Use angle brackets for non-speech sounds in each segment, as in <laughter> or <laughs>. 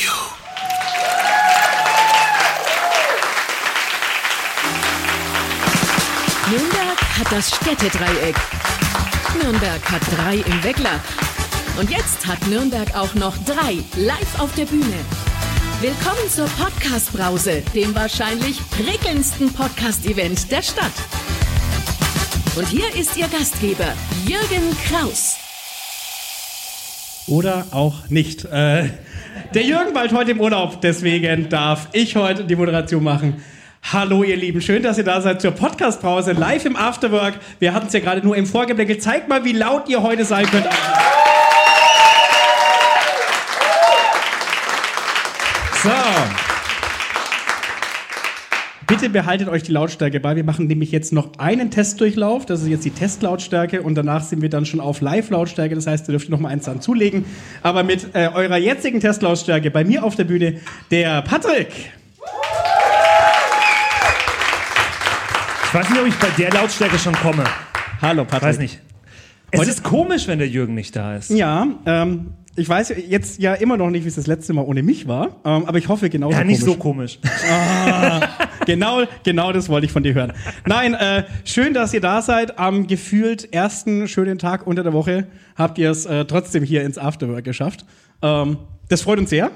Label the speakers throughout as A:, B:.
A: you.
B: Nürnberg hat das Städtedreieck. Nürnberg hat drei im Weckler. Und jetzt hat Nürnberg auch noch drei live auf der Bühne. Willkommen zur Podcast-Brause, dem wahrscheinlich prickelndsten Podcast-Event der Stadt. Und hier ist Ihr Gastgeber, Jürgen Kraus.
C: Oder auch nicht. Äh, der Jürgen bald heute im Urlaub, deswegen darf ich heute die Moderation machen. Hallo ihr Lieben, schön, dass ihr da seid zur Podcast-Pause live im Afterwork. Wir hatten es ja gerade nur im Vorgeblänkel. Zeigt mal, wie laut ihr heute sein könnt. Bitte behaltet euch die Lautstärke bei. Wir machen nämlich jetzt noch einen Testdurchlauf. Das ist jetzt die Testlautstärke und danach sind wir dann schon auf Live-Lautstärke. Das heißt, ihr dürft noch mal eins dann zulegen. Aber mit äh, eurer jetzigen Testlautstärke bei mir auf der Bühne der Patrick.
D: Ich weiß nicht, ob ich bei der Lautstärke schon komme.
C: Hallo Patrick.
D: Weiß nicht. Es
C: Heute-
D: ist komisch, wenn der Jürgen nicht da ist.
C: Ja, ähm, ich weiß jetzt ja immer noch nicht, wie es das letzte Mal ohne mich war, ähm, aber ich hoffe genauso
D: Ja, nicht
C: komisch.
D: so komisch. <laughs>
C: Genau, genau das wollte ich von dir hören. Nein, äh, schön, dass ihr da seid. Am gefühlt ersten schönen Tag unter der Woche habt ihr es äh, trotzdem hier ins Afterwork geschafft. Ähm, das freut uns sehr,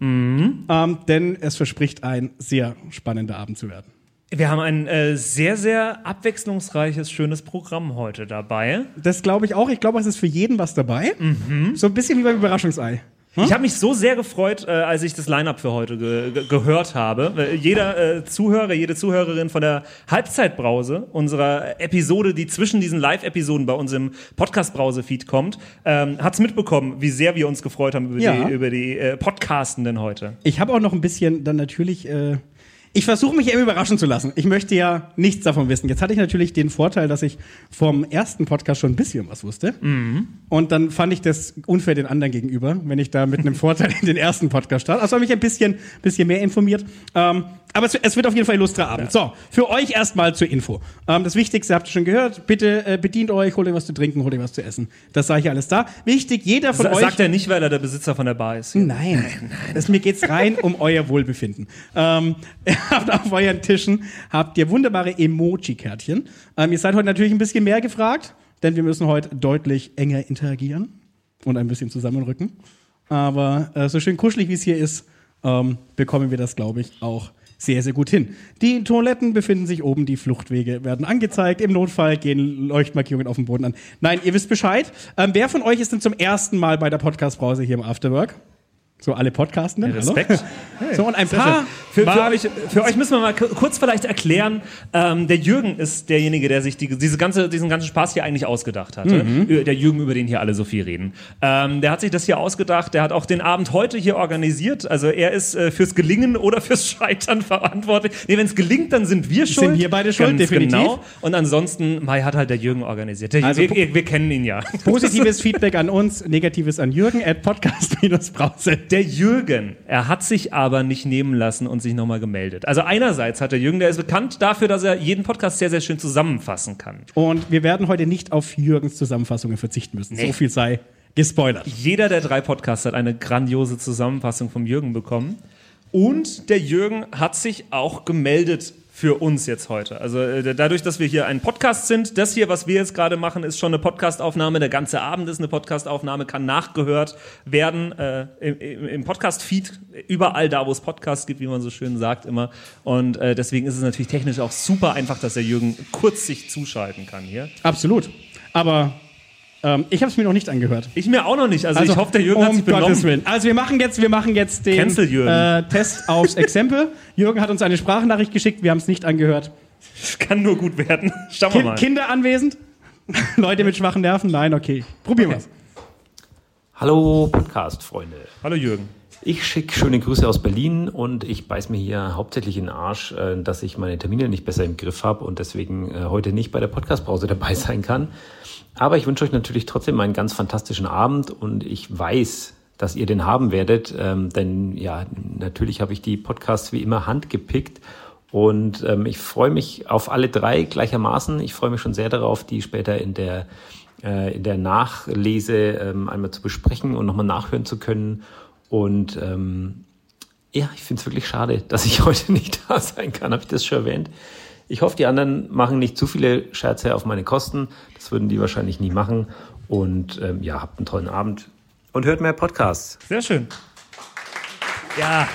D: Mhm.
C: ähm, denn es verspricht ein sehr spannender Abend zu werden.
D: Wir haben ein äh, sehr, sehr abwechslungsreiches, schönes Programm heute dabei.
C: Das glaube ich auch. Ich glaube, es ist für jeden was dabei.
D: Mhm.
C: So ein bisschen wie beim Überraschungsei.
D: Ich habe mich so sehr gefreut, äh, als ich das Line-Up für heute ge ge gehört habe. Äh, Jeder äh, Zuhörer, jede Zuhörerin von der Halbzeitbrause, unserer Episode, die zwischen diesen Live-Episoden bei uns im Podcast-Brause-Feed kommt, ähm, hat es mitbekommen, wie sehr wir uns gefreut haben über
C: Ja.
D: die, über die äh, Podcastenden heute.
C: Ich habe auch noch ein bisschen dann natürlich. Ich versuche mich immer überraschen zu lassen. Ich möchte ja nichts davon wissen. Jetzt hatte ich natürlich den Vorteil, dass ich vom ersten Podcast schon ein bisschen was wusste. Und dann fand ich das unfair den anderen gegenüber, wenn ich da mit einem Vorteil in den ersten Podcast starte. Also habe ich ein bisschen, bisschen mehr informiert. Ähm, aber es, es wird auf jeden Fall illustrer Abend. So, für euch erstmal zur Info. Ähm, das Wichtigste habt ihr schon gehört. Bitte äh, bedient euch, holt euch was zu trinken, holt euch was zu essen. Das sage ich alles da. Wichtig, jeder von
D: Sa
C: euch.
D: sagt er nicht, weil er der Besitzer von der Bar ist.
C: Nein, Es, mir geht's rein um euer Wohlbefinden. Ähm, habt auf euren Tischen habt ihr wunderbare Emoji-Kärtchen. Ähm, ihr seid heute natürlich ein bisschen mehr gefragt, denn wir müssen heute deutlich enger interagieren und ein bisschen zusammenrücken. Aber äh, so schön kuschelig wie es hier ist, ähm, bekommen wir das, glaube ich, auch sehr, sehr gut hin. Die Toiletten befinden sich oben, die Fluchtwege werden angezeigt. Im Notfall gehen Leuchtmarkierungen auf dem Boden an. Nein, ihr wisst Bescheid. Ähm, wer von euch ist denn zum ersten Mal bei der Podcast-Brause hier im Afterwork? So alle Podcastenden?
D: Respekt.
C: Hallo? So, und ein paar.
D: Für, für, euch, für euch müssen wir mal ku- kurz vielleicht erklären, ähm, der Jürgen ist derjenige, der sich die, diese ganze, diesen ganzen Spaß hier eigentlich ausgedacht hatte.
C: Mhm.
D: Der Jürgen, über den hier alle so viel reden. Ähm, der hat sich das hier ausgedacht, der hat auch den Abend heute hier organisiert. Also er ist äh, fürs Gelingen oder fürs Scheitern <laughs> verantwortlich. Nee, wenn es gelingt, dann sind wir schuld.
C: wir beide schuld,
D: Ganz
C: definitiv.
D: Genau. Und ansonsten, Mai hat halt der Jürgen organisiert. Der,
C: Also
D: wir, wir, kennen ihn ja.
C: Positives Feedback an uns, negatives an Jürgen at podcast-brause.
D: Der Jürgen, er hat sich aber nicht nehmen lassen und sich nochmal gemeldet. Also einerseits hat der Jürgen, der ist bekannt dafür, dass er jeden Podcast sehr, sehr schön zusammenfassen kann.
C: Und wir werden heute nicht auf Jürgens Zusammenfassungen verzichten müssen.
D: Nee.
C: So viel sei gespoilert.
D: Jeder der drei Podcasts hat eine grandiose Zusammenfassung vom Jürgen bekommen. Und der Jürgen hat sich auch gemeldet für uns jetzt heute. Also äh, dadurch, dass wir hier ein Podcast sind, das hier, was wir jetzt gerade machen, ist schon eine Podcastaufnahme. Der ganze Abend ist eine Podcastaufnahme, kann nachgehört werden äh, im, Podcast-Feed, überall da, wo es Podcasts gibt, wie man so schön sagt immer. Und äh, deswegen ist es natürlich technisch auch super einfach, dass der Jürgen kurz sich zuschalten kann hier.
C: Absolut. Aber ähm, ich habe es mir noch nicht angehört.
D: Ich mir auch noch nicht. Also, ich hoffe, der Jürgen hat
C: um
D: sich benommen.
C: Gottes Willen. Also wir machen jetzt, wir machen jetzt den. Äh, Test aufs Exempel. Jürgen hat uns eine Sprachnachricht geschickt, wir haben es nicht angehört.
D: Das kann nur gut werden. Schauen wir mal.
C: Kinder anwesend? <laughs> Leute mit schwachen Nerven? Nein, okay. Probieren wir's.
E: Hallo Podcast-Freunde.
D: Hallo Jürgen.
E: Ich schicke schöne Grüße aus Berlin und ich beiß mir hier hauptsächlich in den Arsch, äh, dass ich meine Termine nicht besser im Griff habe und deswegen äh, heute nicht bei der Podcast-Pause dabei sein kann. Aber ich wünsche euch natürlich trotzdem einen ganz fantastischen Abend und ich weiß, dass ihr den haben werdet, ähm, denn ja, natürlich habe ich die Podcasts wie immer handgepickt und ähm, ich freue mich auf alle drei gleichermaßen. Ich freue mich schon sehr darauf, die später in der äh, in der Nachlese ähm, einmal zu besprechen und nochmal nachhören zu können. Und ähm, ja, ich finde es wirklich schade, <laughs> dass ich heute nicht da sein kann. Habe ich das schon erwähnt? Ich hoffe, die anderen machen nicht zu viele Scherze auf meine Kosten. Das würden die wahrscheinlich nie machen. Und ähm, ja, habt einen tollen Abend und hört mehr Podcasts.
D: Sehr schön. Ja,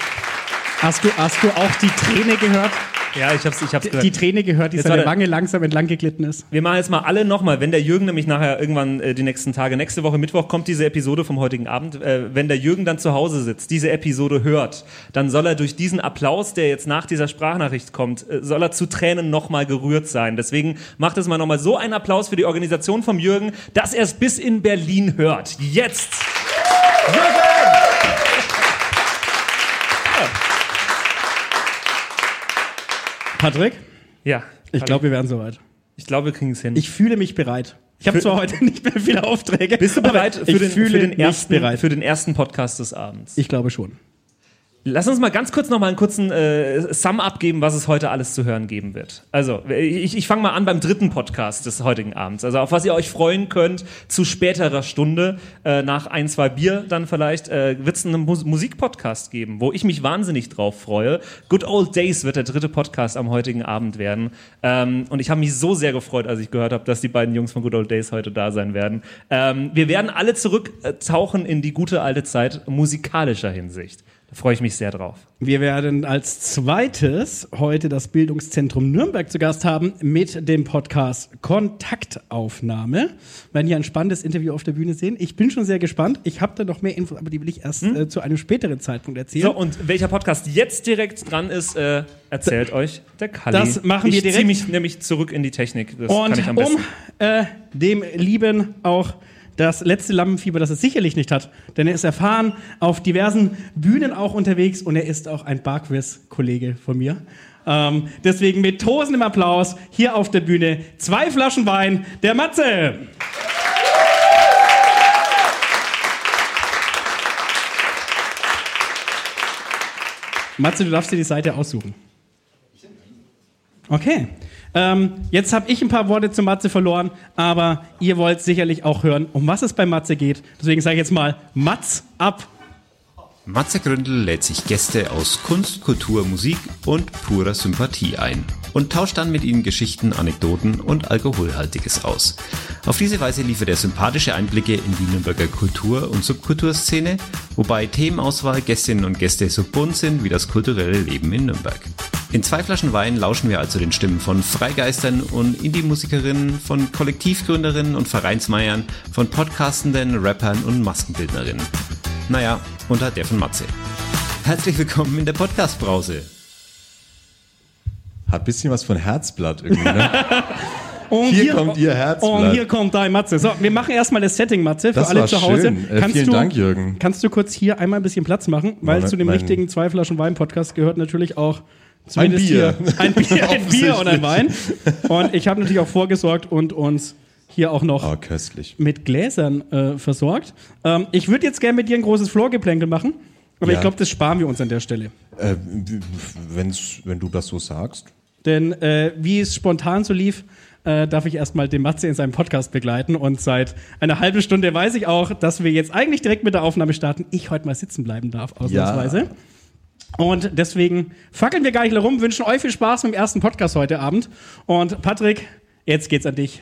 C: Hast du, hast du auch die Träne gehört?
D: Ja, ich hab's, ich hab's
C: Die,
D: gehört.
C: die Träne gehört, die
D: Jetzt
C: seine. Wange langsam entlang geglitten ist.
D: Wir machen jetzt mal alle nochmal, wenn der Jürgen nämlich nachher irgendwann äh, die nächsten Tage, nächste Woche Mittwoch kommt diese Episode vom heutigen Abend, äh, wenn der Jürgen dann zu Hause sitzt, diese Episode hört, dann soll er durch diesen Applaus, der jetzt nach dieser Sprachnachricht kommt, äh, soll er zu Tränen nochmal gerührt sein. Deswegen macht es mal nochmal so einen Applaus für die Organisation vom Jürgen, dass er es bis in Berlin hört. Jetzt!
C: Patrick,
D: Ja.
C: ich glaube, wir werden soweit.
D: ich glaube, wir kriegen es hin.
C: Ich fühle mich bereit. Ich habe zwar heute <laughs> nicht mehr viele Aufträge.
D: Bist du
C: aber
D: bereit für den, für, den ersten,
C: bereit.
D: für den ersten Podcast des Abends?
C: ich glaube schon.
D: Lass uns mal ganz kurz noch mal einen kurzen äh, Sum-up geben, was es heute alles zu hören geben wird. Also, ich, ich fange mal an beim dritten Podcast des heutigen Abends. Also, auf was ihr euch freuen könnt zu späterer Stunde, äh, nach ein, zwei Bier dann vielleicht, äh, wird es einen Mus Musikpodcast geben, wo ich mich wahnsinnig drauf freue. Good Old Days wird der dritte Podcast am heutigen Abend werden. Ähm, und ich habe mich so sehr gefreut, als ich gehört habe, dass die beiden Jungs von Good Old Days heute da sein werden. Ähm, wir werden alle zurücktauchen in die gute alte Zeit musikalischer Hinsicht. Da freue ich mich sehr drauf.
C: Wir werden als zweites heute das Bildungszentrum Nürnberg zu Gast haben mit dem Podcast Kontaktaufnahme. Wir werden hier ein spannendes Interview auf der Bühne sehen. Ich bin schon sehr gespannt. Ich habe da noch mehr Infos, aber die will ich erst äh, zu einem späteren Zeitpunkt erzählen.
D: So, und welcher Podcast jetzt direkt dran ist, äh, erzählt euch der Kalli.
C: Das machen wir
D: ich
C: direkt.
D: zieh mich nämlich zurück in die Technik. Das kann
C: Und
D: ich am
C: um
D: besten.
C: äh, dem Lieben auch das letzte Lampenfieber, das es sicherlich nicht hat, denn er ist erfahren auf diversen Bühnen auch unterwegs und er ist auch ein Barquiz-Kollege von mir. Ähm, deswegen mit tosendem Applaus hier auf der Bühne zwei Flaschen Wein, der Matze. Matze, du darfst dir die Seite aussuchen. Okay. Ähm, jetzt habe ich ein paar Worte zu Matze verloren, aber ihr wollt sicherlich auch hören, um was es bei Matze geht. Deswegen sage ich jetzt mal Matz ab.
A: Matze Gründel lädt sich Gäste aus Kunst, Kultur, Musik und purer Sympathie ein und tauscht dann mit ihnen Geschichten, Anekdoten und Alkoholhaltiges aus. Auf diese Weise liefert er sympathische Einblicke in die Nürnberger Kultur- und Subkulturszene, wobei Themenauswahl, Gästinnen und Gäste so bunt sind wie das kulturelle Leben in Nürnberg. In zwei Flaschen Wein lauschen wir also den Stimmen von Freigeistern und Indie-Musikerinnen, von Kollektivgründerinnen und Vereinsmeiern, von Podcastenden, Rappern und Maskenbildnerinnen. Naja, und halt der von Matze. Herzlich willkommen in der Podcast-Brause.
F: Hat ein bisschen was von Herzblatt irgendwie, ne? <laughs>
C: Und
F: Hier kommt ihr Herzblatt.
C: Und hier kommt dein Matze. So, wir machen erstmal das Setting, Matze, für
F: Das
C: alle
F: war
C: zu Hause.
F: schön. Äh, vielen
C: du,
F: Dank, Jürgen.
C: Kannst du kurz hier einmal ein bisschen Platz machen? Weil
F: Mein-
C: zu dem richtigen zwei Flaschen Wein-Podcast gehört natürlich auch zumindest
F: Bier.
C: Hier ein Bier, ein Bier und <laughs> ein Wein. Und ich habe natürlich auch vorgesorgt und uns hier auch noch
F: köstlich.
C: mit Gläsern äh, versorgt. Ähm, ich würde jetzt gerne mit dir ein großes Florgeplänkel machen, aber
F: Ja.
C: ich glaube, das sparen wir uns an der Stelle.
F: Äh, wenn's, wenn du das so sagst.
C: Denn äh, wie es spontan so lief, äh, darf ich erstmal den Matze in seinem Podcast begleiten. Und seit einer halben Stunde weiß ich auch, dass wir jetzt eigentlich direkt mit der Aufnahme starten. Ich heute mal sitzen bleiben darf, ausnahmsweise. Und deswegen fackeln wir gar nicht herum, wünschen euch viel Spaß mit dem ersten Podcast heute Abend. Und Patrick, jetzt geht's an dich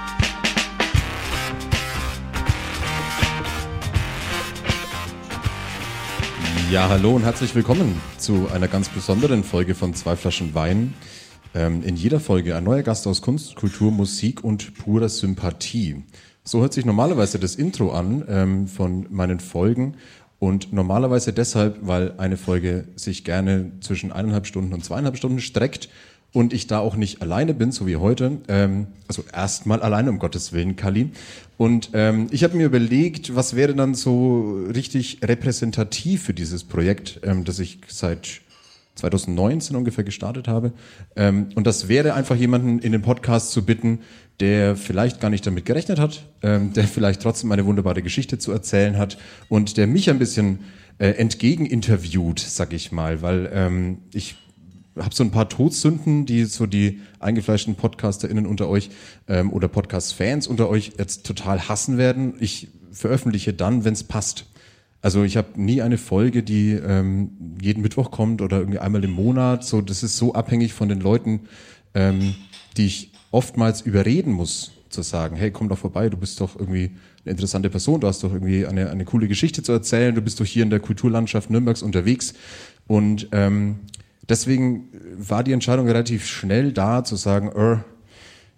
F: Ja, hallo und herzlich willkommen zu einer ganz besonderen Folge von Zwei Flaschen Wein. Ähm, in jeder Folge ein neuer Gast aus Kunst, Kultur, Musik und purer Sympathie. So hört sich normalerweise das Intro an ähm, von meinen Folgen und normalerweise deshalb, weil eine Folge sich gerne zwischen eineinhalb Stunden und zweieinhalb Stunden streckt und ich da auch nicht alleine bin, so wie heute. Ähm, also erstmal alleine, um Gottes Willen, Kali. Und ähm, ich habe mir überlegt, was wäre dann so richtig repräsentativ für dieses Projekt, ähm, das ich seit 2019 ungefähr gestartet habe. Ähm, und das wäre einfach jemanden in den Podcast zu bitten, der vielleicht gar nicht damit gerechnet hat, ähm, der vielleicht trotzdem eine wunderbare Geschichte zu erzählen hat und der mich ein bisschen äh, entgegen interviewt, sag ich mal, weil ähm, ich habe so ein paar Todsünden, die so die eingefleischten PodcasterInnen unter euch ähm, oder Podcast-Fans unter euch jetzt total hassen werden. Ich veröffentliche dann, wenn es passt. Also ich habe nie eine Folge, die ähm, jeden Mittwoch kommt oder irgendwie einmal im Monat. So, das ist so abhängig von den Leuten, ähm, die ich oftmals überreden muss, zu sagen, hey, komm doch vorbei, du bist doch irgendwie eine interessante Person, du hast doch irgendwie eine, eine coole Geschichte zu erzählen, du bist doch hier in der Kulturlandschaft Nürnbergs unterwegs. Und ähm, deswegen war die Entscheidung relativ schnell da, zu sagen, äh,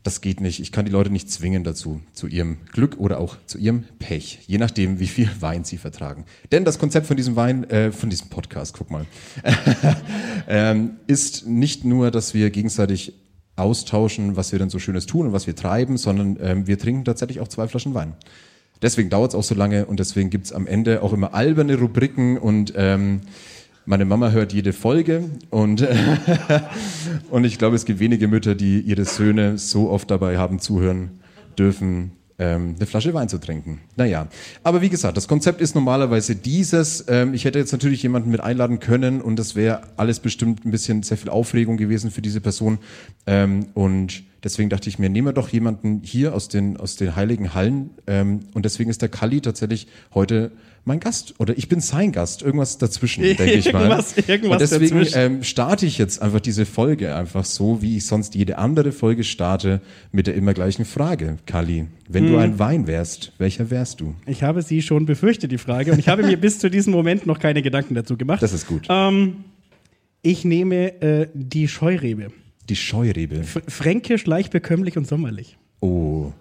F: das geht nicht. Ich kann die Leute nicht zwingen dazu, zu ihrem Glück oder auch zu ihrem Pech, je nachdem, wie viel <laughs> Wein sie vertragen. Denn das Konzept von diesem Wein, äh, von diesem Podcast, guck mal, <laughs> ähm, ist nicht nur, dass wir gegenseitig austauschen, was wir denn so Schönes tun und was wir treiben, sondern ähm, wir trinken tatsächlich auch zwei Flaschen Wein. Deswegen dauert es auch so lange und deswegen gibt's am Ende auch immer alberne Rubriken und ähm, meine Mama hört jede Folge und, <laughs> und ich glaube, es gibt wenige Mütter, die ihre Söhne so oft dabei haben zuhören dürfen, ähm, eine Flasche Wein zu trinken. Naja, aber wie gesagt, das Konzept ist normalerweise dieses. Ähm, ich hätte jetzt natürlich jemanden mit einladen können und das wäre alles bestimmt ein bisschen sehr viel Aufregung gewesen für diese Person. Ähm, und deswegen dachte ich mir, nehmen wir doch jemanden hier aus den, aus den heiligen Hallen. Ähm, und deswegen ist der Kali tatsächlich heute mein Gast oder ich bin sein Gast, irgendwas dazwischen, <laughs> denke ich mal.
C: Irgendwas- irgendwas
F: und deswegen
C: dazwischen.
F: ähm, starte ich jetzt einfach diese Folge einfach so, wie ich sonst jede andere Folge starte, mit der immer gleichen Frage. Kali, wenn
C: Hm.
F: du ein Wein wärst, welcher wärst du?
C: Ich habe sie schon befürchtet, die Frage. Und ich habe mir <laughs> bis zu diesem Moment noch keine Gedanken dazu gemacht.
F: Das ist gut.
C: Ähm, ich nehme äh, die Scheurebe.
F: Die Scheurebe.
C: F fränkisch, leicht bekömmlich und sommerlich.
F: Oh.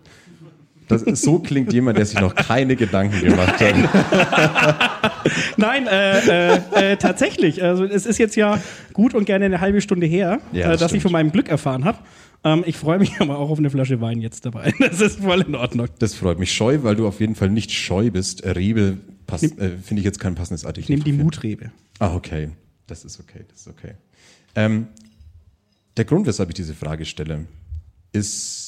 F: Das so klingt jemand, der sich noch keine Gedanken gemacht hat. <laughs>
C: Nein, äh, äh, äh, tatsächlich. Also es ist jetzt ja gut und gerne eine halbe Stunde her,
F: Ja,
C: äh,
F: das
C: dass ich
F: stimmt.
C: von meinem Glück erfahren habe. Ähm, ich freue mich <laughs> aber auch auf eine Flasche Wein jetzt dabei. <laughs> Das ist voll in Ordnung.
F: Das freut mich. Scheu, weil du auf jeden Fall nicht scheu bist. Äh, Rebe äh, finde ich jetzt kein passendes Adjektiv.
C: Ich nehme die. Mutrebe.
F: Ah, okay. Das ist okay, das ist okay. Ähm, der Grund, weshalb ich diese Frage stelle, ist,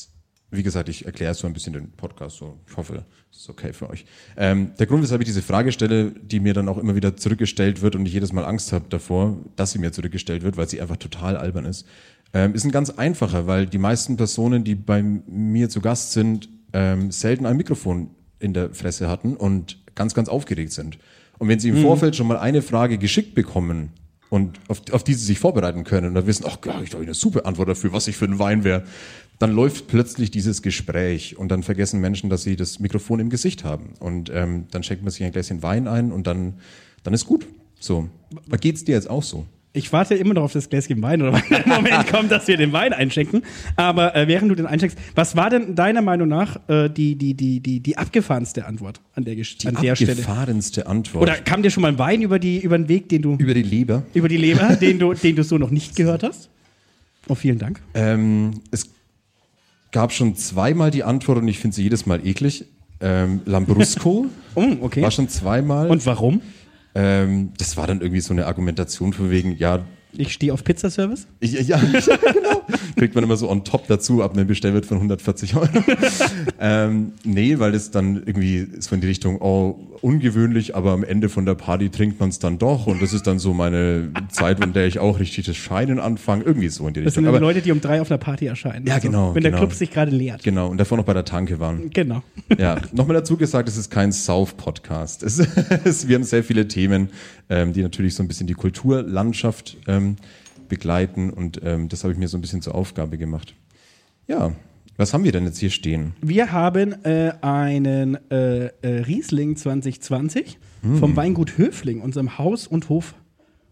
F: wie gesagt, ich erkläre so ein bisschen den Podcast, so ich hoffe, es ist okay für euch. Ähm, der Grund, weshalb ich diese Frage stelle, die mir dann auch immer wieder zurückgestellt wird und ich jedes Mal Angst habe davor, dass sie mir zurückgestellt wird, weil sie einfach total albern ist, ähm, ist ein ganz einfacher, weil die meisten Personen, die bei mir zu Gast sind, ähm, selten ein Mikrofon in der Fresse hatten und ganz, ganz aufgeregt sind. Und wenn sie im Vorfeld schon mal eine Frage geschickt bekommen und auf, auf die sie sich vorbereiten können und dann wissen, ach, ja, ich habe eine super Antwort dafür, was ich für ein Wein wäre, dann läuft plötzlich dieses Gespräch und dann vergessen Menschen, dass sie das Mikrofon im Gesicht haben. Und ähm, dann schenkt man sich ein Gläschen Wein ein und dann, dann ist gut. So. Geht's dir jetzt auch so?
C: Ich warte immer noch auf das Gläschen Wein oder wann der Moment kommt, dass wir den Wein einschenken. Aber äh, während du den einschenkst, was war denn deiner Meinung nach äh, die, die, die, die, die abgefahrenste Antwort an der, Gesch-
F: Die
C: an der Stelle?
F: abgefahrenste Antwort.
C: Oder kam dir schon mal ein Wein über, die, über den Weg, den du
F: über die Leber.
C: über die Leber, den du, den du so noch nicht gehört hast? Oh, vielen Dank.
F: Ähm, es gab schon zweimal die Antwort und ich finde sie jedes Mal eklig. Ähm, Lambrusco
C: Oh, <laughs> okay.
F: war schon zweimal.
C: Und warum?
F: ähm, das war dann irgendwie so eine Argumentation von wegen, ja,
C: Ich stehe auf Pizzaservice.
F: ich, ja, ja, <laughs> genau. Kriegt man immer so on top dazu ab einem Bestellwert von 140 Euro. <laughs> ähm, nee, weil es dann irgendwie so in die Richtung, oh, ungewöhnlich, aber am Ende von der Party trinkt man es dann doch und das ist dann so meine Zeit, in der ich auch richtig das Scheinen anfange, irgendwie so in die
C: Das
F: Richtung.
C: sind die
F: Aber,
C: Leute, die um drei auf einer Party erscheinen.
F: Ja, genau,
C: Wenn der
F: genau.
C: Club sich gerade leert.
F: genau, und davor noch bei der Tanke waren.
C: Genau.
F: Ja, nochmal dazu gesagt, es ist kein Sauf-Podcast. Es, <laughs> wir haben sehr viele Themen, die natürlich so ein bisschen die Kulturlandschaft ähm, begleiten und ähm, das habe ich mir so ein bisschen zur Aufgabe gemacht. Ja, was haben wir denn jetzt hier stehen?
C: Wir haben äh, einen äh, äh, Riesling 2020
F: Hm.
C: vom Weingut Höfling, unserem Haus- und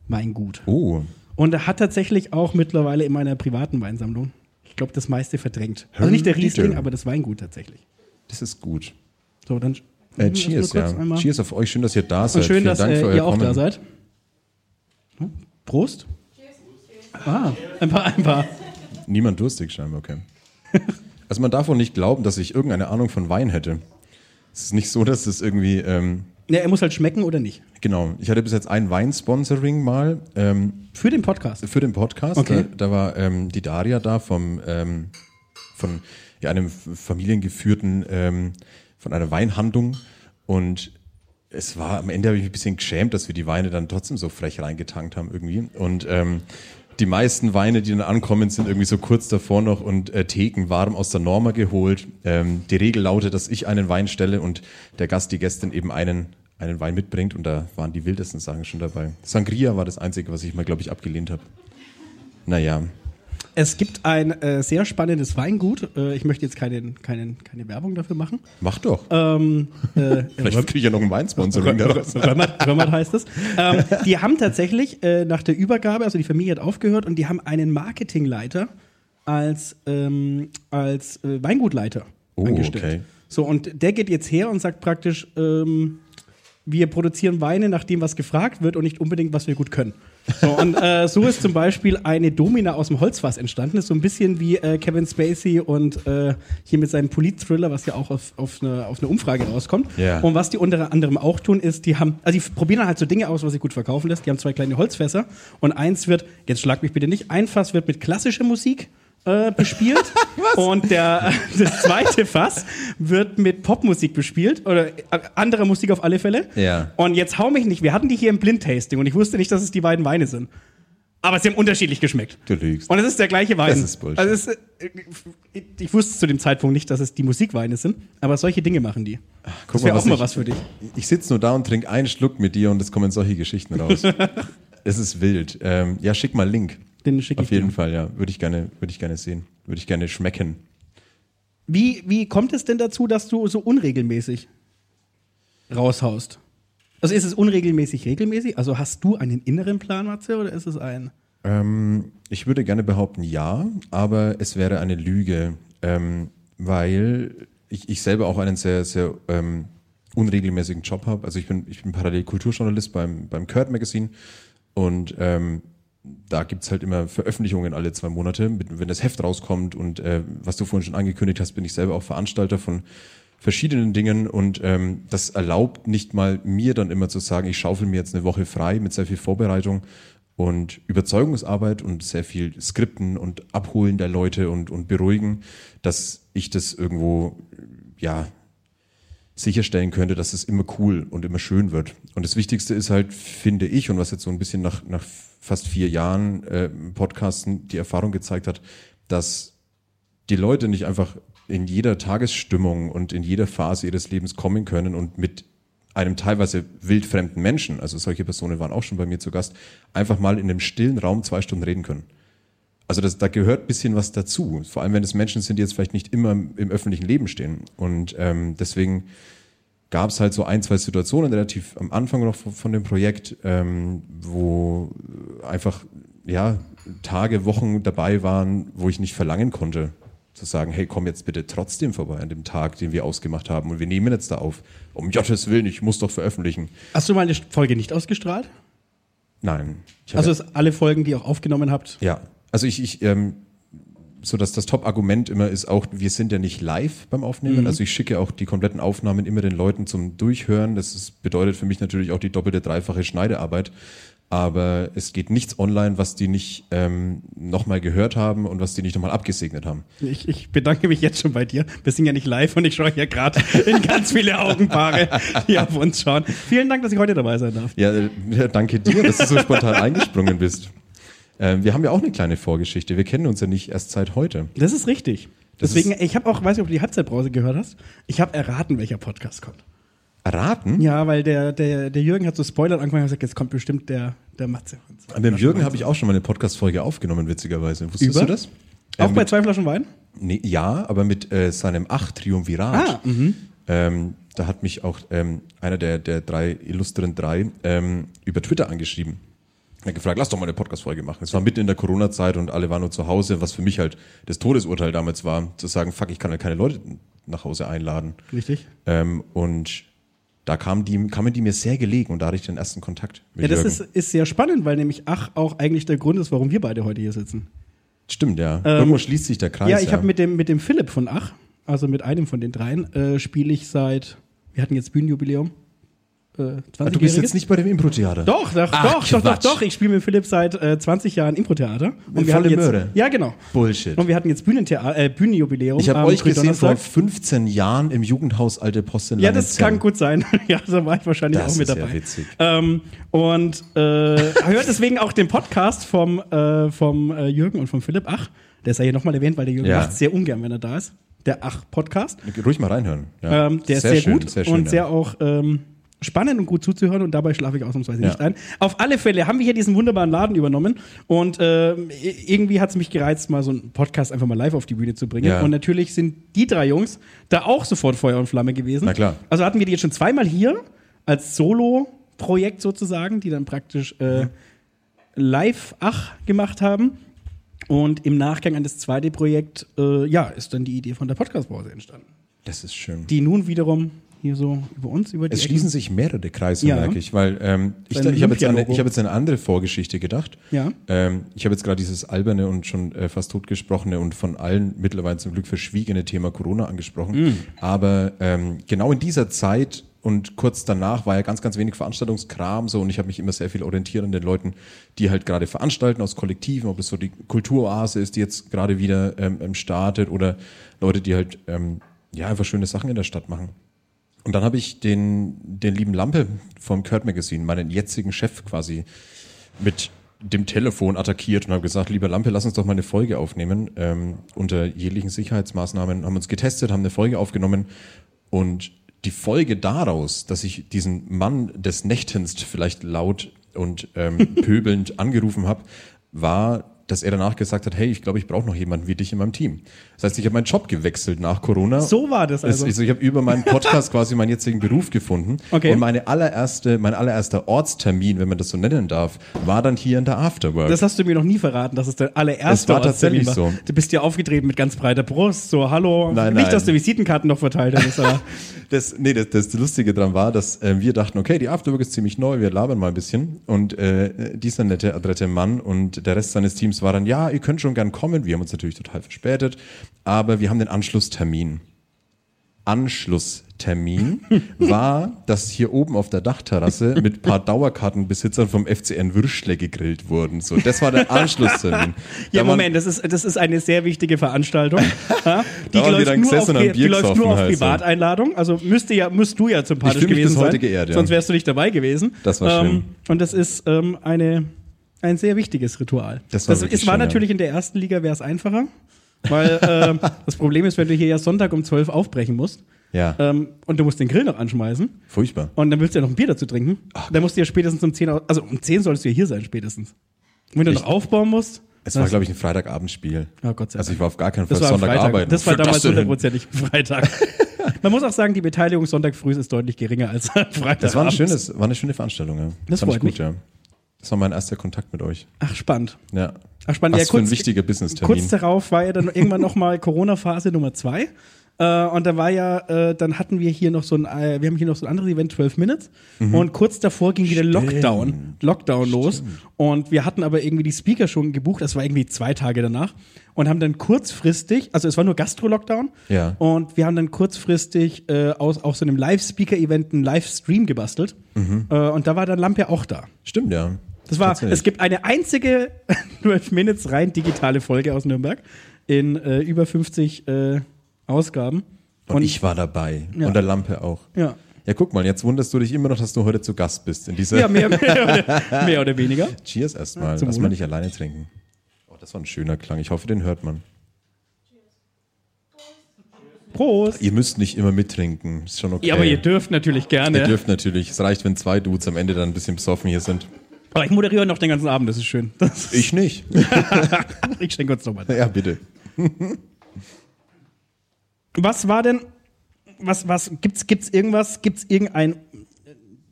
C: Hofweingut.
F: Oh,
C: Und er hat tatsächlich auch mittlerweile in meiner privaten Weinsammlung, ich glaube, das meiste verdrängt. Also nicht der. Riesling, aber das Weingut tatsächlich.
F: das ist gut.
C: So, dann
F: Äh,
C: das
F: cheers, ja.
C: einmal.
F: Cheers auf euch. Schön, dass ihr da seid.
C: Und schön,
F: Vielen
C: dass
F: Dank für
C: äh, ihr auch
F: Kommen.
C: da seid. Hm? Prost. Ah, ein paar, ein paar.
F: Niemand durstig scheinbar, okay. <laughs> also man darf auch nicht glauben, dass ich irgendeine Ahnung von Wein hätte. Es ist nicht so, dass es irgendwie, ähm,
C: Ja, er muss halt schmecken oder nicht.
F: Genau. Ich hatte bis jetzt ein Weinsponsoring mal ähm,
C: Für den Podcast.
F: für den Podcast.
C: Okay.
F: Da, da war ähm, die Daria da vom ähm, von ja, einem familiengeführten ähm, von einer Weinhandlung und es war am Ende habe ich mich ein bisschen geschämt, dass wir die Weine dann trotzdem so frech reingetankt haben irgendwie und ähm, die meisten Weine, die dann ankommen, sind irgendwie so kurz davor noch und äh, Theken warm aus der Norma geholt. Ähm, die Regel lautet, dass ich einen Wein stelle und der Gast, die Gästin eben einen, einen Wein mitbringt und da waren die wildesten Sachen schon dabei. Sangria war das Einzige, was ich mal, glaube ich, abgelehnt habe. Naja,
C: Es gibt ein äh, sehr spannendes Weingut. Äh, ich möchte jetzt keinen, keinen, keine Werbung dafür machen.
F: mach doch.
C: Ähm, äh, <laughs>
F: Vielleicht kriege ich ja noch ein Weinsponsoring daraus.
C: Römmert, Römmert heißt es. Ähm, die haben tatsächlich äh, nach der Übergabe, also die Familie hat aufgehört und die haben einen Marketingleiter als, ähm, als äh, Weingutleiter
F: Oh,
C: angestellt.
F: okay.
C: So, und der geht jetzt her und sagt praktisch, ähm, wir produzieren Weine nach dem, was gefragt wird und nicht unbedingt, was wir gut können. So, und äh, so ist zum Beispiel eine Domina aus dem Holzfass entstanden. Das ist so ein bisschen wie äh, Kevin Spacey und äh, hier mit seinem Polit-Thriller, was ja auch auf, auf, eine, auf eine Umfrage rauskommt.
F: Ja.
C: Und was die unter anderem auch tun, ist, die haben, also die probieren halt so Dinge aus, was sich gut verkaufen lässt. Die haben zwei kleine Holzfässer und eins wird, jetzt schlag mich bitte nicht, ein Fass wird mit klassischer Musik äh, bespielt <laughs> und der, das zweite Fass wird mit Popmusik bespielt oder äh, anderer Musik auf alle Fälle.
F: Ja.
C: Und jetzt hau mich nicht, wir hatten die hier im Blindtasting und ich wusste nicht, dass es die beiden Weine sind. Aber sie haben unterschiedlich geschmeckt.
F: Du lügst.
C: Und es ist der gleiche Wein.
F: Das ist Bullshit.
C: Also es ist, äh, ich wusste zu dem Zeitpunkt nicht, dass es die Musikweine sind, aber solche Dinge machen die. das wäre auch mal
F: ich-
C: was für dich.
F: Ich sitze nur da und trinke einen Schluck mit dir und es kommen solche Geschichten raus. <laughs> es ist wild. Ähm, ja, schick mal Link.
C: Den schicke ich
F: Auf jeden
C: dir.
F: Fall, ja. Würde ich gerne, würde ich gerne sehen. Würde ich gerne schmecken.
C: Wie, wie kommt es denn dazu, dass du so unregelmäßig raushaust? Also ist es unregelmäßig regelmäßig? Also hast du einen inneren Plan, Matze, oder ist es ein?
F: Ähm, ich würde gerne behaupten, ja, aber es wäre eine Lüge, ähm, weil ich, ich selber auch einen sehr, sehr ähm, unregelmäßigen Job habe. Also ich bin, ich bin parallel Kulturjournalist beim, beim Kurt Magazine und ähm, da gibt's halt immer Veröffentlichungen alle zwei Monate, mit, wenn das Heft rauskommt und äh, was du vorhin schon angekündigt hast, bin ich selber auch Veranstalter von verschiedenen Dingen und ähm, das erlaubt nicht mal mir dann immer zu sagen, ich schaufel mir jetzt eine Woche frei mit sehr viel Vorbereitung und Überzeugungsarbeit und sehr viel Skripten und Abholen der Leute und, und beruhigen, dass ich das irgendwo, ja, sicherstellen könnte, dass es immer cool und immer schön wird. Und das Wichtigste ist halt, finde ich, und was jetzt so ein bisschen nach, nach fast vier Jahren äh, Podcasten die Erfahrung gezeigt hat, dass die Leute nicht einfach in jeder Tagesstimmung und in jeder Phase ihres Lebens kommen können und mit einem teilweise wildfremden Menschen, also solche Personen waren auch schon bei mir zu Gast, einfach mal in einem stillen Raum zwei Stunden reden können. Also das, da gehört bisschen was dazu. Vor allem, wenn es Menschen sind, die jetzt vielleicht nicht immer im öffentlichen Leben stehen. Und ähm, deswegen gab es halt so ein, zwei Situationen relativ am Anfang noch von, dem Projekt, ähm, wo einfach ja Tage, Wochen dabei waren, wo ich nicht verlangen konnte, zu sagen, hey, komm jetzt bitte trotzdem vorbei an dem Tag, den wir ausgemacht haben und wir nehmen jetzt da auf. Um Gottes Willen, ich muss doch veröffentlichen.
C: Hast du mal eine Folge nicht ausgestrahlt?
F: Nein.
C: Also alle Folgen, die ihr auch aufgenommen habt.
F: Ja, also ich, ich ähm, so dass das Top-Argument immer ist auch, wir sind ja nicht live beim Aufnehmen. Also ich schicke auch die kompletten Aufnahmen immer den Leuten zum Durchhören. Das ist, bedeutet für mich natürlich auch die doppelte, dreifache Schneidearbeit. Aber es geht nichts online, was die nicht ähm, nochmal gehört haben und was die nicht nochmal abgesegnet haben.
C: Ich, ich bedanke mich jetzt schon bei dir. Wir sind ja nicht live und ich schaue hier gerade <laughs> in ganz viele Augenpaare, die auf uns schauen. Vielen Dank, dass ich heute dabei sein darf.
F: Ja, äh, ja danke dir, dass du so spontan <laughs> eingesprungen bist. Ähm, wir haben ja auch eine kleine Vorgeschichte. Wir kennen uns ja nicht erst seit heute.
C: Das ist richtig.
F: Das
C: Deswegen, ich habe auch, weiß nicht, ob du die Halbzeitbrause gehört hast. Ich habe erraten, welcher Podcast kommt.
F: Erraten?
C: Ja, weil der, der, der Jürgen hat so Spoiler angefangen und gesagt, jetzt kommt bestimmt der, der Matze.
F: Mit dem Jürgen habe ich auch schon mal eine Podcast-Folge aufgenommen, witzigerweise. Wusstest
C: Über?
F: du das?
C: Auch
F: Äh,
C: bei zwei Flaschen Wein?
F: Nee, ja, aber mit äh, seinem Ach-Triumvirat.
C: Ah, mhm.
F: ähm, da hat mich auch ähm, einer der, der drei illustren drei ähm, über Twitter angeschrieben. Hat gefragt, lass doch mal eine Podcast-Folge machen. Es war mitten in der Corona-Zeit und alle waren nur zu Hause, was für mich halt das Todesurteil damals war, zu sagen, fuck, ich kann halt keine Leute nach Hause einladen.
C: Richtig.
F: Ähm, und da kamen die, kamen die mir sehr gelegen und da hatte ich den ersten Kontakt mit
C: Ja, das
F: Jürgen.
C: ist, ist sehr spannend, weil nämlich Ach auch eigentlich der Grund ist, warum wir beide heute hier sitzen.
F: Stimmt, ja. Irgendwo schließt sich der Kreis.
C: Ähm, ja, ich habe mit dem, mit dem Philipp von Ach, also mit einem von den dreien, äh, spiele ich seit, wir hatten jetzt Bühnenjubiläum, äh, 20
F: Ah, du bist jetzt nicht bei dem Impro-Theater.
C: Doch, doch,
F: Ach,
C: doch, doch, doch, doch. Ich spiele mit Philipp seit äh, 20 Jahren Impro-Theater. Und
F: Volle
C: hatten jetzt,
F: Möhre.
C: Ja, genau.
F: Bullshit.
C: Und wir hatten jetzt Bühnenthea äh, Bühnenjubiläum.
F: Ich habe euch gesehen vor
C: Gründonnerstag.
F: 15 Jahren im Jugendhaus Alte Post in
C: Ja, das kann gut sein. <laughs> ja, da war ich wahrscheinlich
F: Das
C: auch mit
F: ist ja
C: dabei.
F: witzig.
C: Ähm, und äh, hört deswegen auch den Podcast vom, äh, vom äh, Jürgen und vom Philipp Ach. Der sei hier nochmal erwähnt, weil der Jürgen
F: Ja.
C: macht es sehr ungern, wenn er da ist. Der Ach-Podcast.
F: Ruhig mal reinhören. Ja.
C: Ähm, der ist sehr,
F: schön,
C: gut
F: sehr schön,
C: und
F: ja.
C: sehr auch ähm, spannend und gut zuzuhören und dabei schlafe ich ausnahmsweise
F: Ja.
C: nicht ein. Auf alle Fälle haben wir hier diesen wunderbaren Laden übernommen und i- irgendwie hat es mich gereizt, mal so einen Podcast einfach mal live auf die Bühne zu bringen.
F: Ja.
C: Und natürlich sind die drei Jungs da auch sofort Feuer und Flamme gewesen.
F: Na klar.
C: Also hatten wir die jetzt schon zweimal hier als Solo-Projekt sozusagen, die dann praktisch äh, live ach gemacht haben. Und im Nachgang an das zweite Projekt, äh, ja, ist dann die Idee von der Podcast-Pause entstanden.
F: Das ist schön.
C: Die nun wiederum hier so über uns, über die
F: Es
C: Ecken-
F: schließen sich mehrere Kreise,
C: Ja.
F: merke ich, weil ähm, ich, ich habe jetzt, eine-
C: Olympia-Logo.
F: ich hab jetzt eine andere Vorgeschichte gedacht.
C: Ja.
F: Ähm, ich habe jetzt gerade dieses alberne und schon äh, fast totgesprochene und von allen mittlerweile zum Glück verschwiegene Thema Corona angesprochen.
C: Mm.
F: Aber ähm, genau in dieser Zeit und kurz danach war ja ganz, ganz wenig Veranstaltungskram so und ich habe mich immer sehr viel orientiert an den Leuten, die halt gerade veranstalten aus Kollektiven, ob es so die Kulturoase ist, die jetzt gerade wieder ähm, ähm, startet oder Leute, die halt ähm, ja einfach schöne Sachen in der Stadt machen. Und dann habe ich den, den lieben Lampe vom Kurt Magazine, meinen jetzigen Chef quasi, mit dem Telefon attackiert und habe gesagt, lieber Lampe, lass uns doch mal eine Folge aufnehmen. Ähm, unter jeglichen Sicherheitsmaßnahmen haben uns getestet, haben eine Folge aufgenommen und die Folge daraus, dass ich diesen Mann des Nächtens vielleicht laut und ähm, <laughs> pöbelnd angerufen habe, war, dass er danach gesagt hat, hey, ich glaube, ich brauche noch jemanden wie dich in meinem Team. Das heißt, ich habe meinen Job gewechselt nach Corona.
C: So war das also.
F: also ich habe über meinen Podcast <laughs> quasi meinen jetzigen Beruf gefunden.
C: Okay.
F: Und meine allererste, mein allererster Ortstermin, wenn man das so nennen darf, war dann hier in der Afterwork.
C: Das hast du mir noch nie verraten, dass es dein allererster
F: Es war
C: Ortstermin
F: tatsächlich so.
C: Du bist ja aufgetreten mit ganz breiter Brust, so hallo.
F: Nein,
C: Nicht,
F: nein.
C: dass du Visitenkarten noch verteilt hast. aber- <laughs>
F: Das, nee, das, das Lustige dran war, dass äh, wir dachten, okay, die Afterwork ist ziemlich neu, wir labern mal ein bisschen. Und äh, dieser nette, adrette Mann und der Rest seines Teams war dann, ja, ihr könnt schon gern kommen. Wir haben uns natürlich total verspätet, aber wir haben den Anschlusstermin. Anschlusstermin <laughs> war, dass hier oben auf der Dachterrasse mit ein paar Dauerkartenbesitzern vom FCN Würschle gegrillt wurden. So, das war der Anschlusstermin. <laughs>
C: ja,
F: Da
C: Moment, das ist, das ist eine sehr wichtige Veranstaltung. <laughs> ja, die
F: Da dann
C: nur auf, die läuft nur auf
F: halt.
C: Privateinladung. Also müsste ja, müsst du ja sympathisch
F: mich
C: gewesen
F: bis
C: sein.
F: heute geehrt, ja.
C: Sonst wärst du nicht dabei gewesen.
F: Das war schlimm.
C: Ähm, und das ist ähm, eine, ein sehr wichtiges Ritual.
F: Das war
C: das es war
F: schön, ja.
C: natürlich in der ersten Liga wäre es einfacher. Weil ähm, <laughs> das Problem ist, wenn du hier ja Sonntag um 12 aufbrechen musst
F: Ja,
C: ähm, und du musst den Grill noch anschmeißen,
F: furchtbar.
C: Und dann willst du ja noch ein Bier dazu trinken. dann musst du ja spätestens um 10, au- also um 10 solltest du ja hier sein spätestens. Und wenn du noch aufbauen musst.
F: Es war, glaube ich, ein Freitagabendspiel.
C: Oh, Gott sei
F: Also
C: Dank.
F: ich war auf gar keinen Fall
C: das war
F: Sonntag
C: Freitag.
F: arbeiten.
C: Das war
F: führt
C: damals hundertprozentig Freitag. <laughs> Man muss auch sagen, die Beteiligung Sonntag früh ist deutlich geringer als <laughs> Freitag.
F: Das war, ein schönes, war eine schöne Veranstaltung, ja.
C: Das
F: Fand ich
C: freut
F: gut, ja. Das war mein erster Kontakt mit euch.
C: Ach, spannend.
F: Ja.
C: Ach, spannend.
F: Was
C: Ja,
F: für ein
C: kurz-
F: wichtiger Business-Termin.
C: Kurz darauf war ja dann irgendwann noch mal Corona-Phase Nummer zwei. Äh, und da war ja, äh, dann hatten wir hier noch so ein, äh, wir haben hier noch so ein anderes Event, 12 Minutes.
F: Mhm.
C: Und kurz davor ging wieder Lockdown, Lockdown los. Und wir hatten aber irgendwie die Speaker schon gebucht, das war irgendwie zwei Tage danach. Und haben dann kurzfristig, also es war nur Gastro-Lockdown.
F: Ja.
C: Und wir haben dann kurzfristig äh, aus auch so einem Live-Speaker-Event einen Livestream gebastelt. Äh, und da war dann Lampe auch da.
F: Stimmt, ja.
C: Das war, es gibt eine einzige <laughs> 12 Minutes rein digitale Folge aus Nürnberg in äh, über 50 äh, Ausgaben.
F: Und, ich war dabei.
C: Ja.
F: Und der Lampe auch.
C: Ja.
F: Ja, guck mal, jetzt wunderst du dich immer noch, dass du heute zu Gast bist in dieser.
C: Ja, mehr, <laughs> mehr, oder, mehr oder weniger.
F: Cheers erstmal.
C: zum
F: Lass mal nicht alleine trinken. Oh, das war ein schöner Klang. Ich hoffe, den hört man.
C: Prost.
F: Ihr müsst nicht immer mittrinken. Ist schon okay.
C: Ja, aber ihr dürft natürlich gerne.
F: Ihr dürft natürlich. Es reicht, wenn zwei Dudes am Ende dann ein bisschen besoffen hier sind.
C: Aber ich moderiere noch den ganzen Abend, das ist schön. Das,
F: Ich nicht. <laughs>
C: ich schenke uns nochmal.
F: ja, bitte.
C: Was war denn, was, was, gibt's, gibt's irgendwas, gibt's irgendein,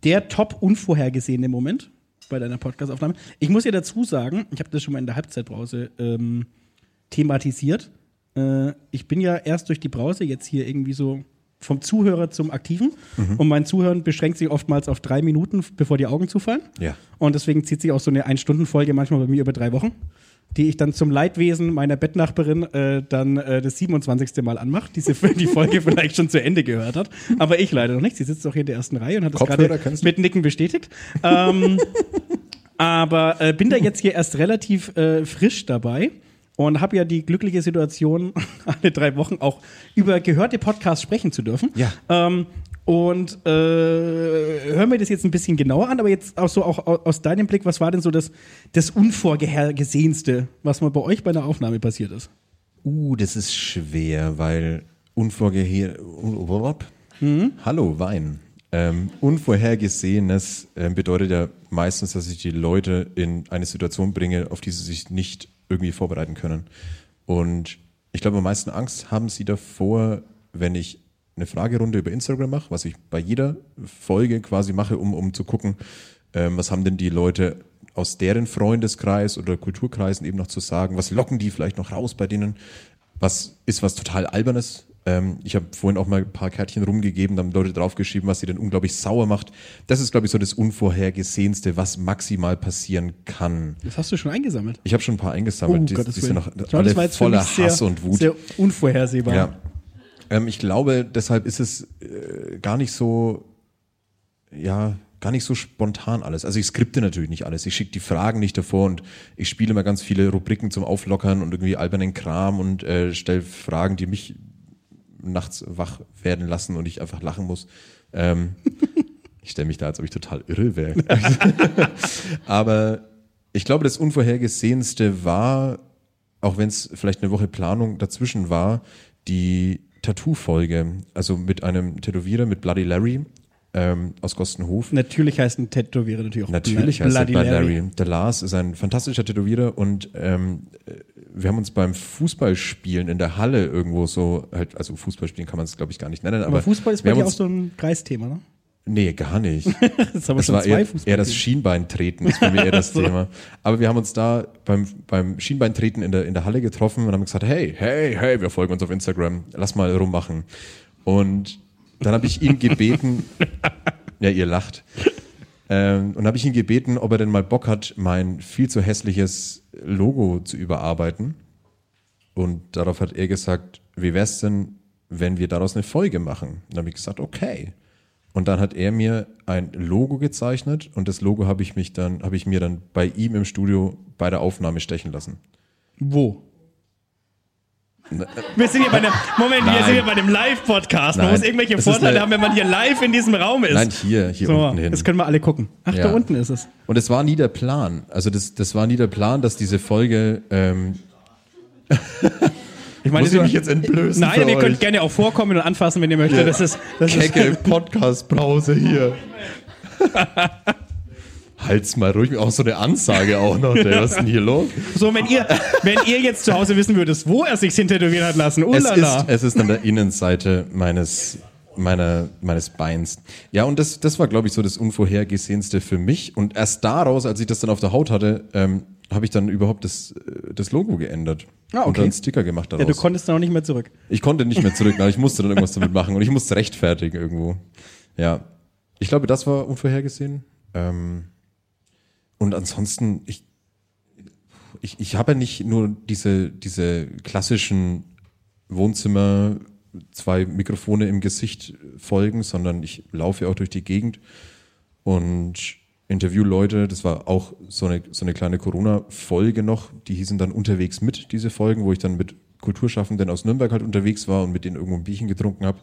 C: der top unvorhergesehene Moment bei deiner Podcastaufnahme? Ich muss ja dazu sagen, ich habe das schon mal in der Halbzeitbrause ähm, thematisiert. Äh, ich bin ja erst durch die Brause jetzt hier irgendwie so vom Zuhörer zum Aktiven und mein Zuhören beschränkt sich oftmals auf drei Minuten, bevor die Augen zufallen.
F: Ja.
C: Und deswegen zieht sich auch so eine Ein-Stunden-Folge manchmal bei mir über drei Wochen. die ich dann zum Leidwesen meiner Bettnachbarin äh, dann äh, das 27. Mal anmache, die sie für <laughs> die Folge vielleicht schon zu Ende gehört hat. Aber ich leider noch nicht. Sie sitzt auch hier in der ersten Reihe und hat das gerade mit Nicken bestätigt. Ähm, <laughs> aber äh, bin da jetzt hier erst relativ äh, frisch dabei und habe ja die glückliche Situation, <laughs> alle drei Wochen auch über gehörte Podcasts sprechen zu dürfen.
F: Ja.
C: Ähm, und äh, hören wir das jetzt ein bisschen genauer an, aber jetzt auch so auch au- aus deinem Blick, was war denn so das, das Unvorhergesehenste, was mal bei euch bei einer Aufnahme passiert ist?
F: Uh, das ist schwer, weil unvorgehe... Hm? Hallo, Wein. Ähm, Unvorhergesehenes ähm, bedeutet ja meistens, dass ich die Leute in eine Situation bringe, auf die sie sich nicht irgendwie vorbereiten können. Und ich glaube, am meisten Angst haben sie davor, wenn ich eine Fragerunde über Instagram mache, was ich bei jeder Folge quasi mache, um, um zu gucken, ähm, was haben denn die Leute aus deren Freundeskreis oder Kulturkreisen eben noch zu sagen, was locken die vielleicht noch raus bei denen, was ist was total Albernes. Ähm, ich habe vorhin auch mal ein paar Kärtchen rumgegeben, da haben Leute draufgeschrieben, was sie denn unglaublich sauer macht. Das ist, glaube ich, so das Unvorhergesehenste, was maximal passieren kann.
C: Das hast du schon eingesammelt.
F: Ich habe schon ein paar eingesammelt, die,
C: Oh, Gottes
F: die sind noch
C: Ich glaube,
F: alle voller
C: sehr,
F: Hass und Wut.
C: Sehr unvorhersehbar.
F: Ja. Ähm, ich glaube, deshalb ist es äh, gar nicht so, ja, gar nicht so spontan alles. Also ich skripte natürlich nicht alles. Ich schicke die Fragen nicht davor und ich spiele immer ganz viele Rubriken zum Auflockern und irgendwie albernen Kram und äh, stelle Fragen, die mich nachts wach werden lassen und ich einfach lachen muss. Ähm, <laughs> ich stelle mich da, als ob ich total irre wäre. <laughs> Aber ich glaube, das Unvorhergesehenste war, auch wenn es vielleicht eine Woche Planung dazwischen war, die Tattoo-Folge. Also mit einem Tätowierer, mit Bloody Larry ähm, aus Gostenhof.
C: Natürlich heißt ein Tätowierer natürlich auch
F: Natürlich heißt er
C: Bloody
F: Bloody Larry. Der Lars ist ein fantastischer Tätowierer und ähm, äh, wir haben uns beim Fußballspielen in der Halle irgendwo so, halt, also Fußballspielen kann man es glaube ich gar nicht nennen, aber,
C: Aber Fußball ist bei dir auch so ein Kreisthema, ne?
F: Nee, gar nicht. <laughs>
C: Das haben wir schon
F: war
C: zwei
F: eher, eher das Schienbeintreten, ist bei mir eher <laughs> das Thema. Aber wir haben uns da beim, beim Schienbeintreten in der, in der Halle getroffen und haben gesagt, hey, hey, hey, wir folgen uns auf Instagram, lass mal rummachen. Und dann habe ich ihn gebeten, <laughs> ja, ihr lacht, ähm, und habe ich ihn gebeten, ob er denn mal Bock hat, mein viel zu hässliches Logo zu überarbeiten. Und darauf hat er gesagt, wie wär's denn, wenn wir daraus eine Folge machen? Und dann habe ich gesagt, okay. Und dann hat er mir ein Logo gezeichnet und das Logo habe ich mich dann, habe ich mir dann bei ihm im Studio bei der Aufnahme stechen lassen.
C: Wo? Wir sind hier bei einem, Moment, wir
F: Nein.
C: sind hier bei einem Live-Podcast. Man
F: Nein.
C: muss irgendwelche
F: ist
C: Vorteile haben, wenn man hier live in diesem Raum ist.
F: Nein, hier, hier
C: so,
F: unten hin.
C: das können wir alle gucken. Ach,
F: Ja.
C: da unten ist es.
F: Und es war nie der Plan. Also das, das war nie der Plan, dass diese Folge. Ähm, <laughs>
C: Ich meine,
F: Muss ich mich jetzt entblößen
C: Nein, ihr könnt
F: euch?
C: gerne auch vorkommen und anfassen, wenn ihr möchtet. Das ist, das
F: kecke Podcast-Brause hier. <laughs> Halt's mal ruhig, auch so eine Ansage auch noch. Der, was ist denn hier los?
C: so, wenn ihr, wenn ihr jetzt zu Hause wissen würdet, wo er sich hin tätowieren hat lassen.
F: Es
C: Ulala.
F: ist, es ist an der Innenseite meines, meiner, meines Beins. Ja, und das, das war, glaube ich, so das Unvorhergesehenste für mich. Und erst daraus, als ich das dann auf der Haut hatte, ähm, habe ich dann überhaupt das, äh, das Logo geändert.
C: Ah, okay.
F: Und dann einen Sticker gemacht daraus.
C: ja, du konntest dann auch nicht mehr zurück.
F: Ich konnte nicht mehr zurück, aber ich musste dann irgendwas damit machen und ich musste rechtfertigen irgendwo. Ja, ich glaube, das war unvorhergesehen. Ähm, und ansonsten, ich, ich, ich habe nicht nur diese, diese klassischen Wohnzimmer, zwei Mikrofone im Gesicht folgen, sondern ich laufe auch durch die Gegend und interview Leute. Das war auch so eine, so eine kleine Corona-Folge noch. Die hießen dann unterwegs mit, diese Folgen, wo ich dann mit Kulturschaffenden aus Nürnberg halt unterwegs war und mit denen irgendwo ein Bierchen getrunken habe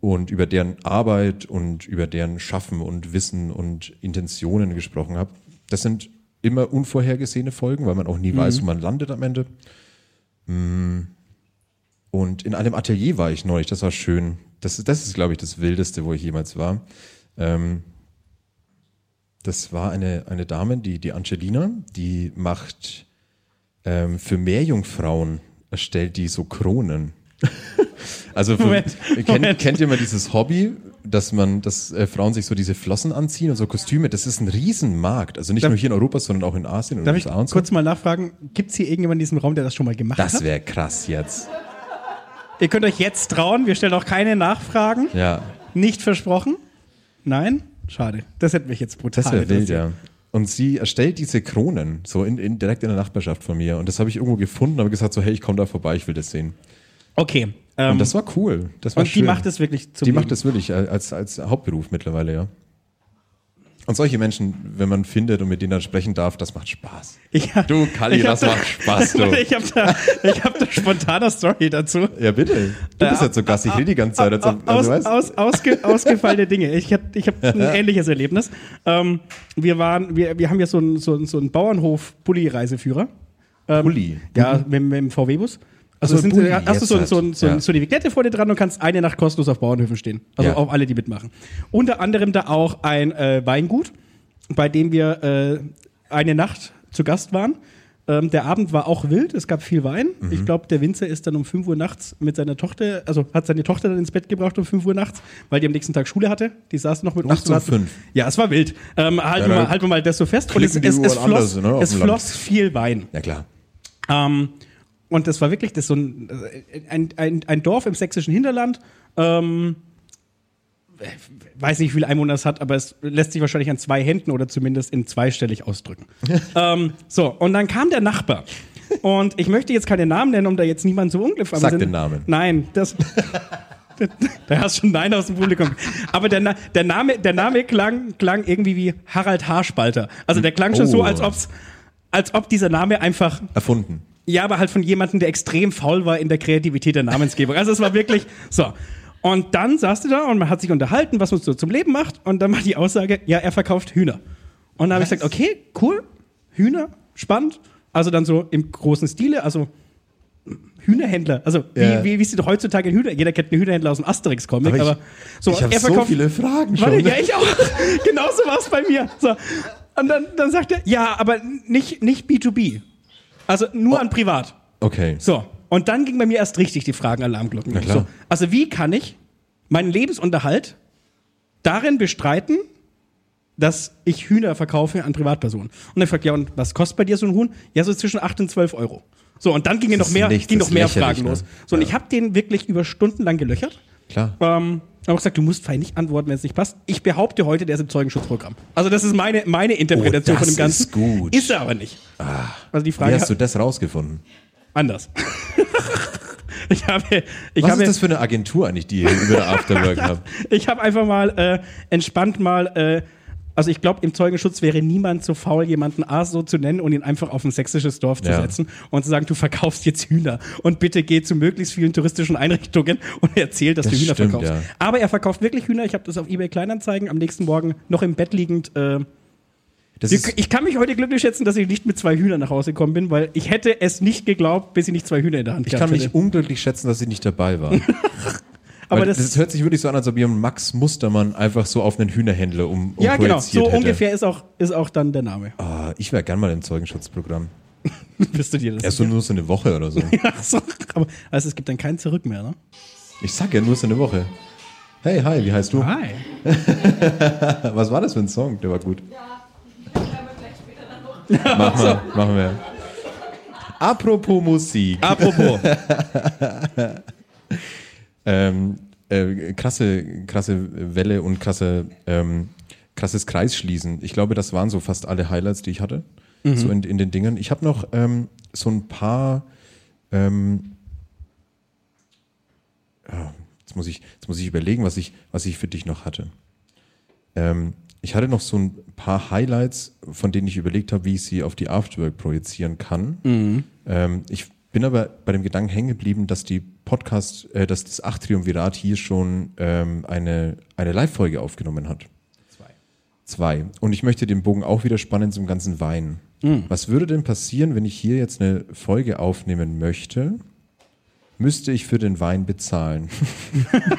F: und über deren Arbeit und über deren Schaffen und Wissen und Intentionen gesprochen habe. Das sind immer unvorhergesehene Folgen, weil man auch nie weiß, wo man landet am Ende. Mm. Und in einem Atelier war ich neulich, das war schön. Das, ist- das ist, glaube ich, das Wildeste, wo ich jemals war. Ähm, das war eine, eine Dame, die, die Angelina, die macht ähm, für Meerjungfrauen, erstellt die so Kronen. <laughs> Also für,
C: Moment,
F: kennt,
C: Moment.
F: kennt ihr mal dieses Hobby, dass man, dass äh, Frauen sich so diese Flossen anziehen und so Kostüme? Das ist ein Riesenmarkt. Also nicht
C: Darf-
F: nur hier in Europa, sondern auch in Asien und
C: Darf ich
F: USA so.
C: kurz mal nachfragen, gibt es hier irgendjemanden in diesem Raum, der das schon mal gemacht
F: Das
C: hat?
F: wäre krass jetzt.
C: Ihr könnt euch jetzt trauen, wir stellen auch keine Nachfragen.
F: Ja,
C: Nicht versprochen? Nein? Schade. Das hätte mich jetzt brutal
F: das wäre wild, ja. Und sie erstellt diese Kronen, so in, in, direkt in der Nachbarschaft von mir. Und das habe ich irgendwo gefunden, habe gesagt so, hey, ich komme da vorbei, ich will das sehen.
C: Okay. Ähm,
F: Und das war cool. Das war
C: und die
F: schön.
C: macht es wirklich zum
F: Die macht
C: Leben.
F: das wirklich als, als Hauptberuf mittlerweile, ja. Und solche Menschen, wenn man findet und mit denen dann sprechen darf, das macht Spaß.
C: Ich,
F: Du,
C: hab
F: das
C: da-
F: macht Spaß, du. <laughs>
C: ich habe da, ich hab da spontane Story dazu.
F: Ja, bitte. Du bist ja zu Gast, ich rede die ganze Zeit. Also,
C: Aus,
F: also, weißt,
C: aus, ausge, ausgefallene Dinge. Ich habe ich hab ein <laughs> ähnliches Erlebnis. Ähm, wir, waren, wir, wir haben ja so einen so so einen Bauernhof-Bulli-Reiseführer. Ähm,
F: Bulli?
C: Ja, mit, mit dem VW-Bus. Also
F: Ach so,
C: es sind, hast du so,
F: halt.
C: so, so,
F: Ja.
C: so eine Vignette vor dir dran und kannst eine Nacht kostenlos auf Bauernhöfen stehen. Also
F: Ja.
C: auch alle, die mitmachen. Unter anderem da auch ein äh, Weingut, bei dem wir äh, eine Nacht zu Gast waren. Ähm, der Abend war auch wild, es gab viel Wein.
F: Mhm.
C: Ich glaube, der Winzer ist dann um 5 Uhr nachts mit seiner Tochter, also hat seine Tochter dann ins Bett gebracht um 5 Uhr nachts, weil die am nächsten Tag Schule hatte. Die saß noch mit uns.
F: Nachts um
C: und hat-
F: fünf?
C: Ja, es war wild. Ähm, halten,
F: Ja,
C: wir mal, halten wir mal das so fest. Und es, es, es,
F: Uhren anders,
C: floss,
F: ne, auf
C: es floss viel Wein.
F: ja, klar.
C: Ähm, und das war wirklich das so ein, ein, ein, ein Dorf im sächsischen Hinterland. Ähm, weiß nicht, wie viele Einwohner es hat, aber es lässt sich wahrscheinlich an zwei Händen oder zumindest in zweistellig ausdrücken. <laughs> ähm, so, und dann kam der Nachbar. Und ich möchte jetzt keine Namen nennen, um da jetzt niemanden zu unglücklich
F: Sag den Namen.
C: Nein, das. <laughs> Da hast schon Nein aus dem Publikum. Aber der, Na der, Name, der Name klang, klang irgendwie wie Harald Haarspalter. Also der klang schon so,
F: Oh.
C: als, ob's, als ob dieser Name einfach
F: Erfunden.
C: Ja, aber halt von jemandem, der extrem faul war in der Kreativität der Namensgebung. Also es war wirklich <laughs> so. Und dann saß du da und man hat sich unterhalten, was man so zum Leben macht. Und dann war die Aussage, ja, er verkauft Hühner. Und dann habe ich gesagt, okay, cool, Hühner, spannend. Also dann so im großen Stile, also Hühnerhändler. Also wie,
F: Ja.
C: wie, wie sieht heute ein Hühner? Jeder kennt einen Hühnerhändler aus dem Asterix-Comic,
F: Aber
C: aber, so,
F: ich hab
C: er
F: so
C: verkauft
F: viele Fragen
C: Warte,
F: schon.
C: ja, ich auch. <laughs> Genauso war es bei mir. So. Und dann, dann sagt er, ja, aber nicht, nicht B2B. Also nur an privat.
F: Okay.
C: So. Und dann ging bei mir erst richtig die Fragenalarmglocken.
F: Na klar.
C: So. Also wie kann ich meinen Lebensunterhalt darin bestreiten, dass ich Hühner verkaufe an Privatpersonen? Und er fragt, ja, und was kostet bei dir so ein Huhn? Ja, so zwischen 8 und 12 Euro. So, und dann gingen noch mehr, ging noch mehr Fragen los.
F: ne?
C: So, und
F: Ja.
C: ich habe den wirklich über Stunden lang gelöchert.
F: Klar.
C: Ähm, habe auch gesagt, du musst fein nicht antworten, wenn es nicht passt. Ich behaupte heute, der ist im Zeugenschutzprogramm. Also das ist meine, meine Interpretation
F: Oh, das
C: von dem Ganzen.
F: ist gut.
C: Ist er aber nicht. Also die
F: Wie
C: Frage
F: hast du das rausgefunden?
C: anders. <laughs> ich habe, ich
F: Was
C: habe,
F: ist das für eine Agentur eigentlich, die ihr über der Afterwork <laughs> habt?
C: ich habe einfach mal äh, entspannt mal, äh, also ich glaube, im Zeugenschutz wäre niemand so faul, jemanden A so zu nennen und ihn einfach auf ein sächsisches Dorf zu
F: Ja.
C: setzen und zu sagen, du verkaufst jetzt Hühner und bitte geh zu möglichst vielen touristischen Einrichtungen und erzähl, dass
F: Das
C: du Hühner
F: stimmt,
C: verkaufst.
F: ja.
C: Aber er verkauft wirklich Hühner. Ich habe das auf eBay Kleinanzeigen am nächsten Morgen noch im Bett liegend. Äh, ich, ich kann mich heute glücklich schätzen, dass ich nicht mit zwei Hühnern nach Hause gekommen bin, weil ich hätte es nicht geglaubt, bis ich nicht zwei Hühner in der Hand
F: ich
C: gehabt
F: kann mich unglücklich schätzen, dass ich nicht dabei war. <laughs>
C: Aber das,
F: das, hört sich wirklich so an, als ob ihr Max Mustermann einfach so auf einen Hühnerhändler um, um
C: ja genau, so
F: hätte.
C: ungefähr ist auch, ist auch dann der Name.
F: Ah, ich wäre gern mal im Zeugenschutzprogramm. <laughs>
C: Bist du dir das
F: Erst so nur so eine Woche oder so. <laughs>
C: Ach so, aber also es gibt dann kein Zurück mehr, ne?
F: Ich sag ja nur so eine Woche. Hey, hi, wie heißt du?
C: Hi. <laughs>
F: Was war das für ein Song? Der war gut. Machen wir, machen wir. Apropos Musik.
C: Apropos.
F: Ähm, äh, krasse, krasse Welle und krasse, ähm, krasses Kreisschließen. Ich glaube, das waren so fast alle Highlights, die ich hatte. So in, in den Dingen. Ich habe noch ähm, so ein paar. Ähm, ja, jetzt, muss ich, jetzt muss ich überlegen, was ich, was ich für dich noch hatte. Ähm, ich hatte noch so ein paar Highlights, von denen ich überlegt habe, wie ich sie auf die Afterwork projizieren kann. Ähm, ich bin aber bei dem Gedanken hängen geblieben, dass die Podcast, äh, dass das Acht-Triumvirat hier schon ähm, eine, eine Live-Folge aufgenommen hat. Zwei. Zwei. Und ich möchte den Bogen auch wieder spannen zum ganzen Wein. Was würde denn passieren, wenn ich hier jetzt eine Folge aufnehmen möchte? Müsste ich für den Wein bezahlen? <laughs>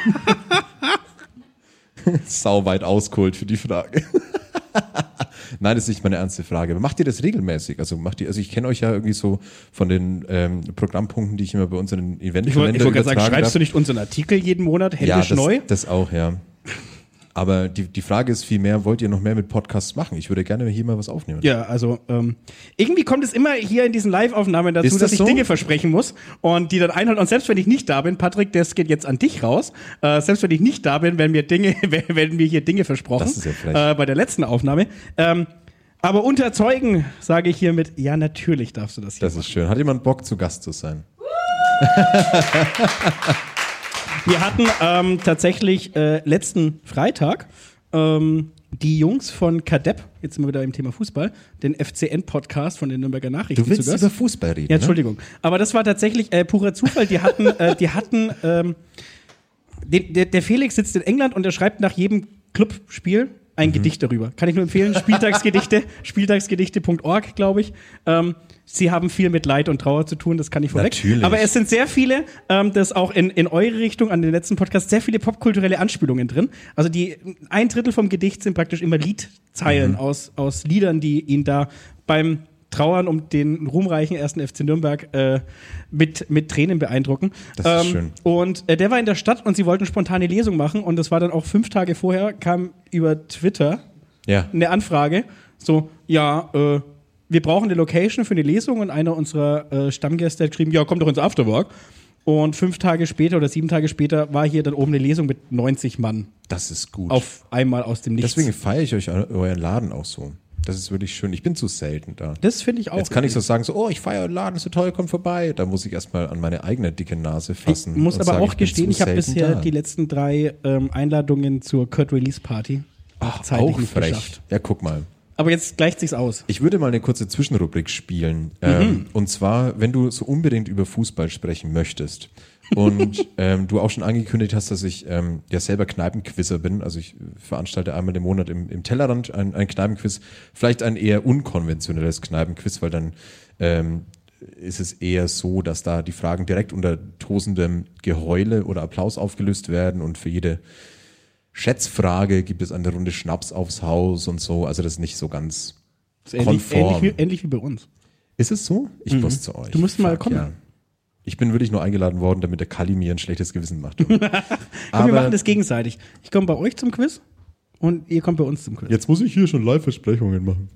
F: <laughs> Sau weit ausgeholt für die Frage. <laughs> <laughs> Nein, das ist nicht meine ernste Frage. Aber macht ihr das regelmäßig? Also macht ihr, also ich kenne euch ja irgendwie so von den ähm, Programmpunkten, die ich immer bei unseren Event
C: Ich wollte wollt gerade sagen, schreibst du nicht unseren Artikel jeden Monat händisch
F: ja, das,
C: neu?
F: das auch, ja. Aber die, die Frage ist vielmehr, wollt ihr noch mehr mit Podcasts machen? Ich würde gerne hier mal was aufnehmen.
C: Ja, also ähm, irgendwie kommt es immer hier in diesen Live-Aufnahmen dazu,
F: das
C: dass ich
F: so?
C: Dinge versprechen muss und die dann einhalten. Und selbst wenn ich nicht da bin, Patrick, das geht jetzt an dich raus. Äh, selbst wenn ich nicht da bin, werden mir Dinge, <laughs> werden mir hier Dinge versprochen.
F: Das ist ja frech.
C: äh, bei der letzten Aufnahme. Ähm, Aber unter Zeugen sage ich hiermit, ja, natürlich darfst du das hier.
F: Das ist schön. Hat jemand Bock, zu Gast zu sein? <laughs>
C: Wir hatten ähm, tatsächlich äh, letzten Freitag ähm, die Jungs von Kadepp, jetzt sind wir wieder im Thema Fußball, den FCN-Podcast von den Nürnberger Nachrichten
F: Du willst
C: zu Gast.
F: über Fußball reden,
C: Ja, Entschuldigung. Aber das war tatsächlich äh, purer Zufall. Die hatten, äh, die hatten, ähm, den, der, der Felix sitzt in England und er schreibt nach jedem Clubspiel ein Gedicht darüber. Kann ich nur empfehlen. Spieltagsgedichte, <laughs> spieltagsgedichte.org, glaube ich. Ähm, sie haben viel mit Leid und Trauer zu tun, das kann ich vorweg.
F: Natürlich.
C: Aber es sind sehr viele, ähm, das auch in, in eure Richtung, an den letzten Podcast, sehr viele popkulturelle Anspielungen drin. Also die ein Drittel vom Gedicht sind praktisch immer Liedzeilen
F: Mhm.
C: aus, aus Liedern, die ihn da beim Trauern um den ruhmreichen ersten FC Nürnberg äh, mit, mit Tränen beeindrucken.
F: Das ist schön.
C: Und äh, der war in der Stadt und sie wollten spontane Lesung machen und das war dann auch fünf Tage vorher, kam über Twitter
F: Ja.
C: eine Anfrage, so, ja, äh, wir brauchen eine Location für eine Lesung und einer unserer äh, Stammgäste hat geschrieben, ja, komm doch ins Afterwork. Und fünf Tage später oder sieben Tage später war hier dann oben eine Lesung mit 90 Mann
F: Das ist gut.
C: auf einmal aus dem Nichts.
F: Deswegen feiere ich euch euren Laden auch so. Das ist wirklich schön. Ich bin zu selten da.
C: das finde ich auch.
F: Jetzt kann ich so sagen, so, oh, ich feiere euren Laden, ist so toll, kommt vorbei. Da muss ich erstmal an meine eigene dicke Nase
C: Ich
F: fassen.
C: muss
F: und
C: aber
F: sagen,
C: auch
F: ich
C: gestehen, ich habe bisher
F: da.
C: die letzten drei ähm, Einladungen zur Kurt Release Party
F: Ach,
C: zeitlich
F: auch
C: nicht
F: frech.
C: geschafft.
F: Ja, guck mal.
C: Aber jetzt gleicht sich's aus.
F: Ich würde mal eine kurze Zwischenrubrik spielen. Ähm, und zwar, wenn du so unbedingt über Fußball sprechen möchtest und <laughs> ähm, du auch schon angekündigt hast, dass ich ähm, ja selber Kneipenquizzer bin. Also ich veranstalte einmal im Monat im, im Tellerrand ein, ein Kneipenquiz. Vielleicht ein eher unkonventionelles Kneipenquiz, weil dann ähm, ist es eher so, dass da die Fragen direkt unter tosendem Geheule oder Applaus aufgelöst werden und für jede Schätzfrage gibt es eine Runde Schnaps aufs Haus und so. Also das ist nicht so ganz
C: Das ist ähnlich,
F: konform.
C: ähnlich, wie, ähnlich wie bei uns.
F: Ist es so? Ich muss zu euch.
C: Mhm. Du musst mal kommen.
F: Ja. Ich bin wirklich nur eingeladen worden, damit der Kali mir ein schlechtes Gewissen macht. <laughs>
C: Komm, wir machen das gegenseitig. Ich komme bei euch zum Quiz und ihr kommt bei uns zum Quiz.
F: jetzt muss ich hier schon Live-Versprechungen machen.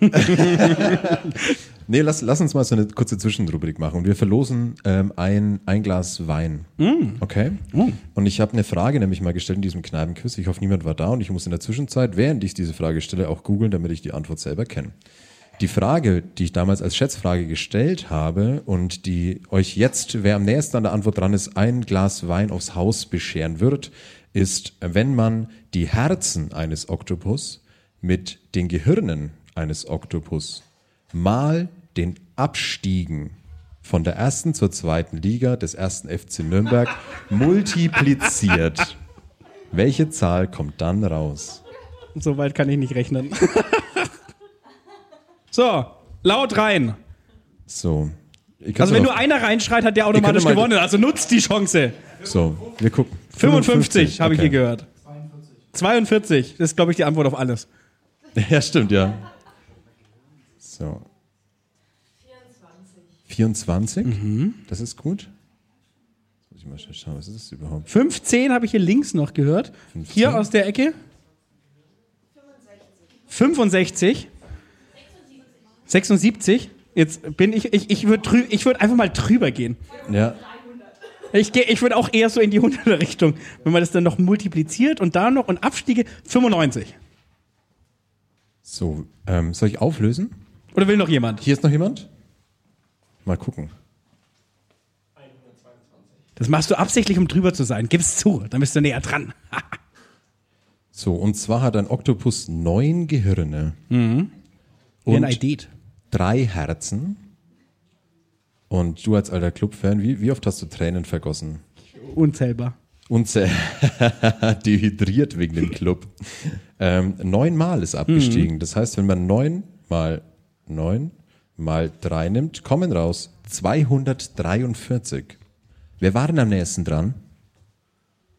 F: <laughs> nee, lass, lass uns mal so eine kurze Zwischenrubrik machen. Und wir verlosen ähm, ein, ein Glas Wein.
C: Mm.
F: Okay? Und ich habe eine Frage nämlich mal gestellt in diesem Kneipenquiz. Ich hoffe, niemand war da und ich muss in der Zwischenzeit, während ich diese Frage stelle, auch googeln, damit ich die Antwort selber kenne. Die Frage, die ich damals als Schätzfrage gestellt habe und die euch jetzt, wer am nächsten an der Antwort dran ist, ein Glas Wein aufs Haus bescheren wird, ist, wenn man die Herzen eines Oktopus mit den Gehirnen eines Oktopus mal den Abstiegen von der ersten zur zweiten Liga des ersten FC Nürnberg <laughs> multipliziert. Welche Zahl kommt dann raus?
C: So weit kann ich nicht rechnen. <laughs> so, laut rein.
F: So.
C: Also wenn nur einer reinschreit, hat der automatisch
F: mal-
C: gewonnen. Also nutzt die Chance.
F: So, wir gucken.
C: 55 habe ich
F: okay.
C: hier gehört. 42, das ist, glaube ich, die Antwort auf alles. <laughs>
F: Ja, stimmt, ja. So. 24. Das ist gut. Jetzt muss ich mal schnell schauen, was ist das überhaupt?
C: 15 habe ich hier links noch gehört.
F: 15.
C: Hier aus der Ecke. 65. 76. Jetzt bin ich, ich, ich würde ich würd einfach mal drüber gehen.
F: Ja.
C: Ich, geh- ich würde auch eher so in die 100er Richtung. Wenn man das dann noch multipliziert und da noch und Abstiege 95.
F: So, ähm, soll ich auflösen?
C: Oder will noch jemand?
F: Hier ist noch jemand? Mal gucken.
C: Das machst du absichtlich, um drüber zu sein. Gib's zu, dann bist du näher dran. <laughs>
F: So, und zwar hat ein Oktopus neun Gehirne
C: ein
F: und
C: Eidet.
F: drei Herzen. Und du als alter Clubfan, wie, wie oft hast du Tränen vergossen?
C: Unzählbar.
F: Unze <laughs> dehydriert wegen dem Club. Ähm, neunmal ist abgestiegen. Das heißt, wenn man neun mal neun mal drei nimmt, kommen raus 243. Wer war denn am nächsten dran?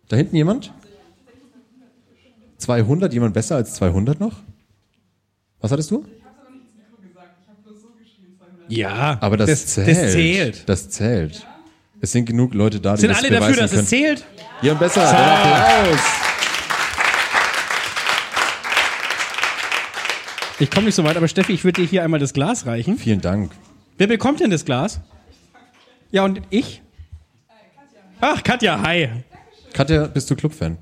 F: Da hinten jemand? 200? Jemand besser als 200 noch? Was hattest du?
C: Ja,
F: Aber das, zählt.
C: Das zählt.
F: Das zählt. Es sind genug Leute da, die
C: Sind
F: das
C: alle dafür, dass
F: können.
C: es zählt?
F: Jemand besser. Applaus.
C: Ich komme nicht so weit, aber Steffi, ich würde dir hier einmal das Glas reichen.
F: Vielen Dank.
C: Wer bekommt denn das Glas? Ja, und ich? Ach, Katja, hi.
F: Katja, bist du Clubfan?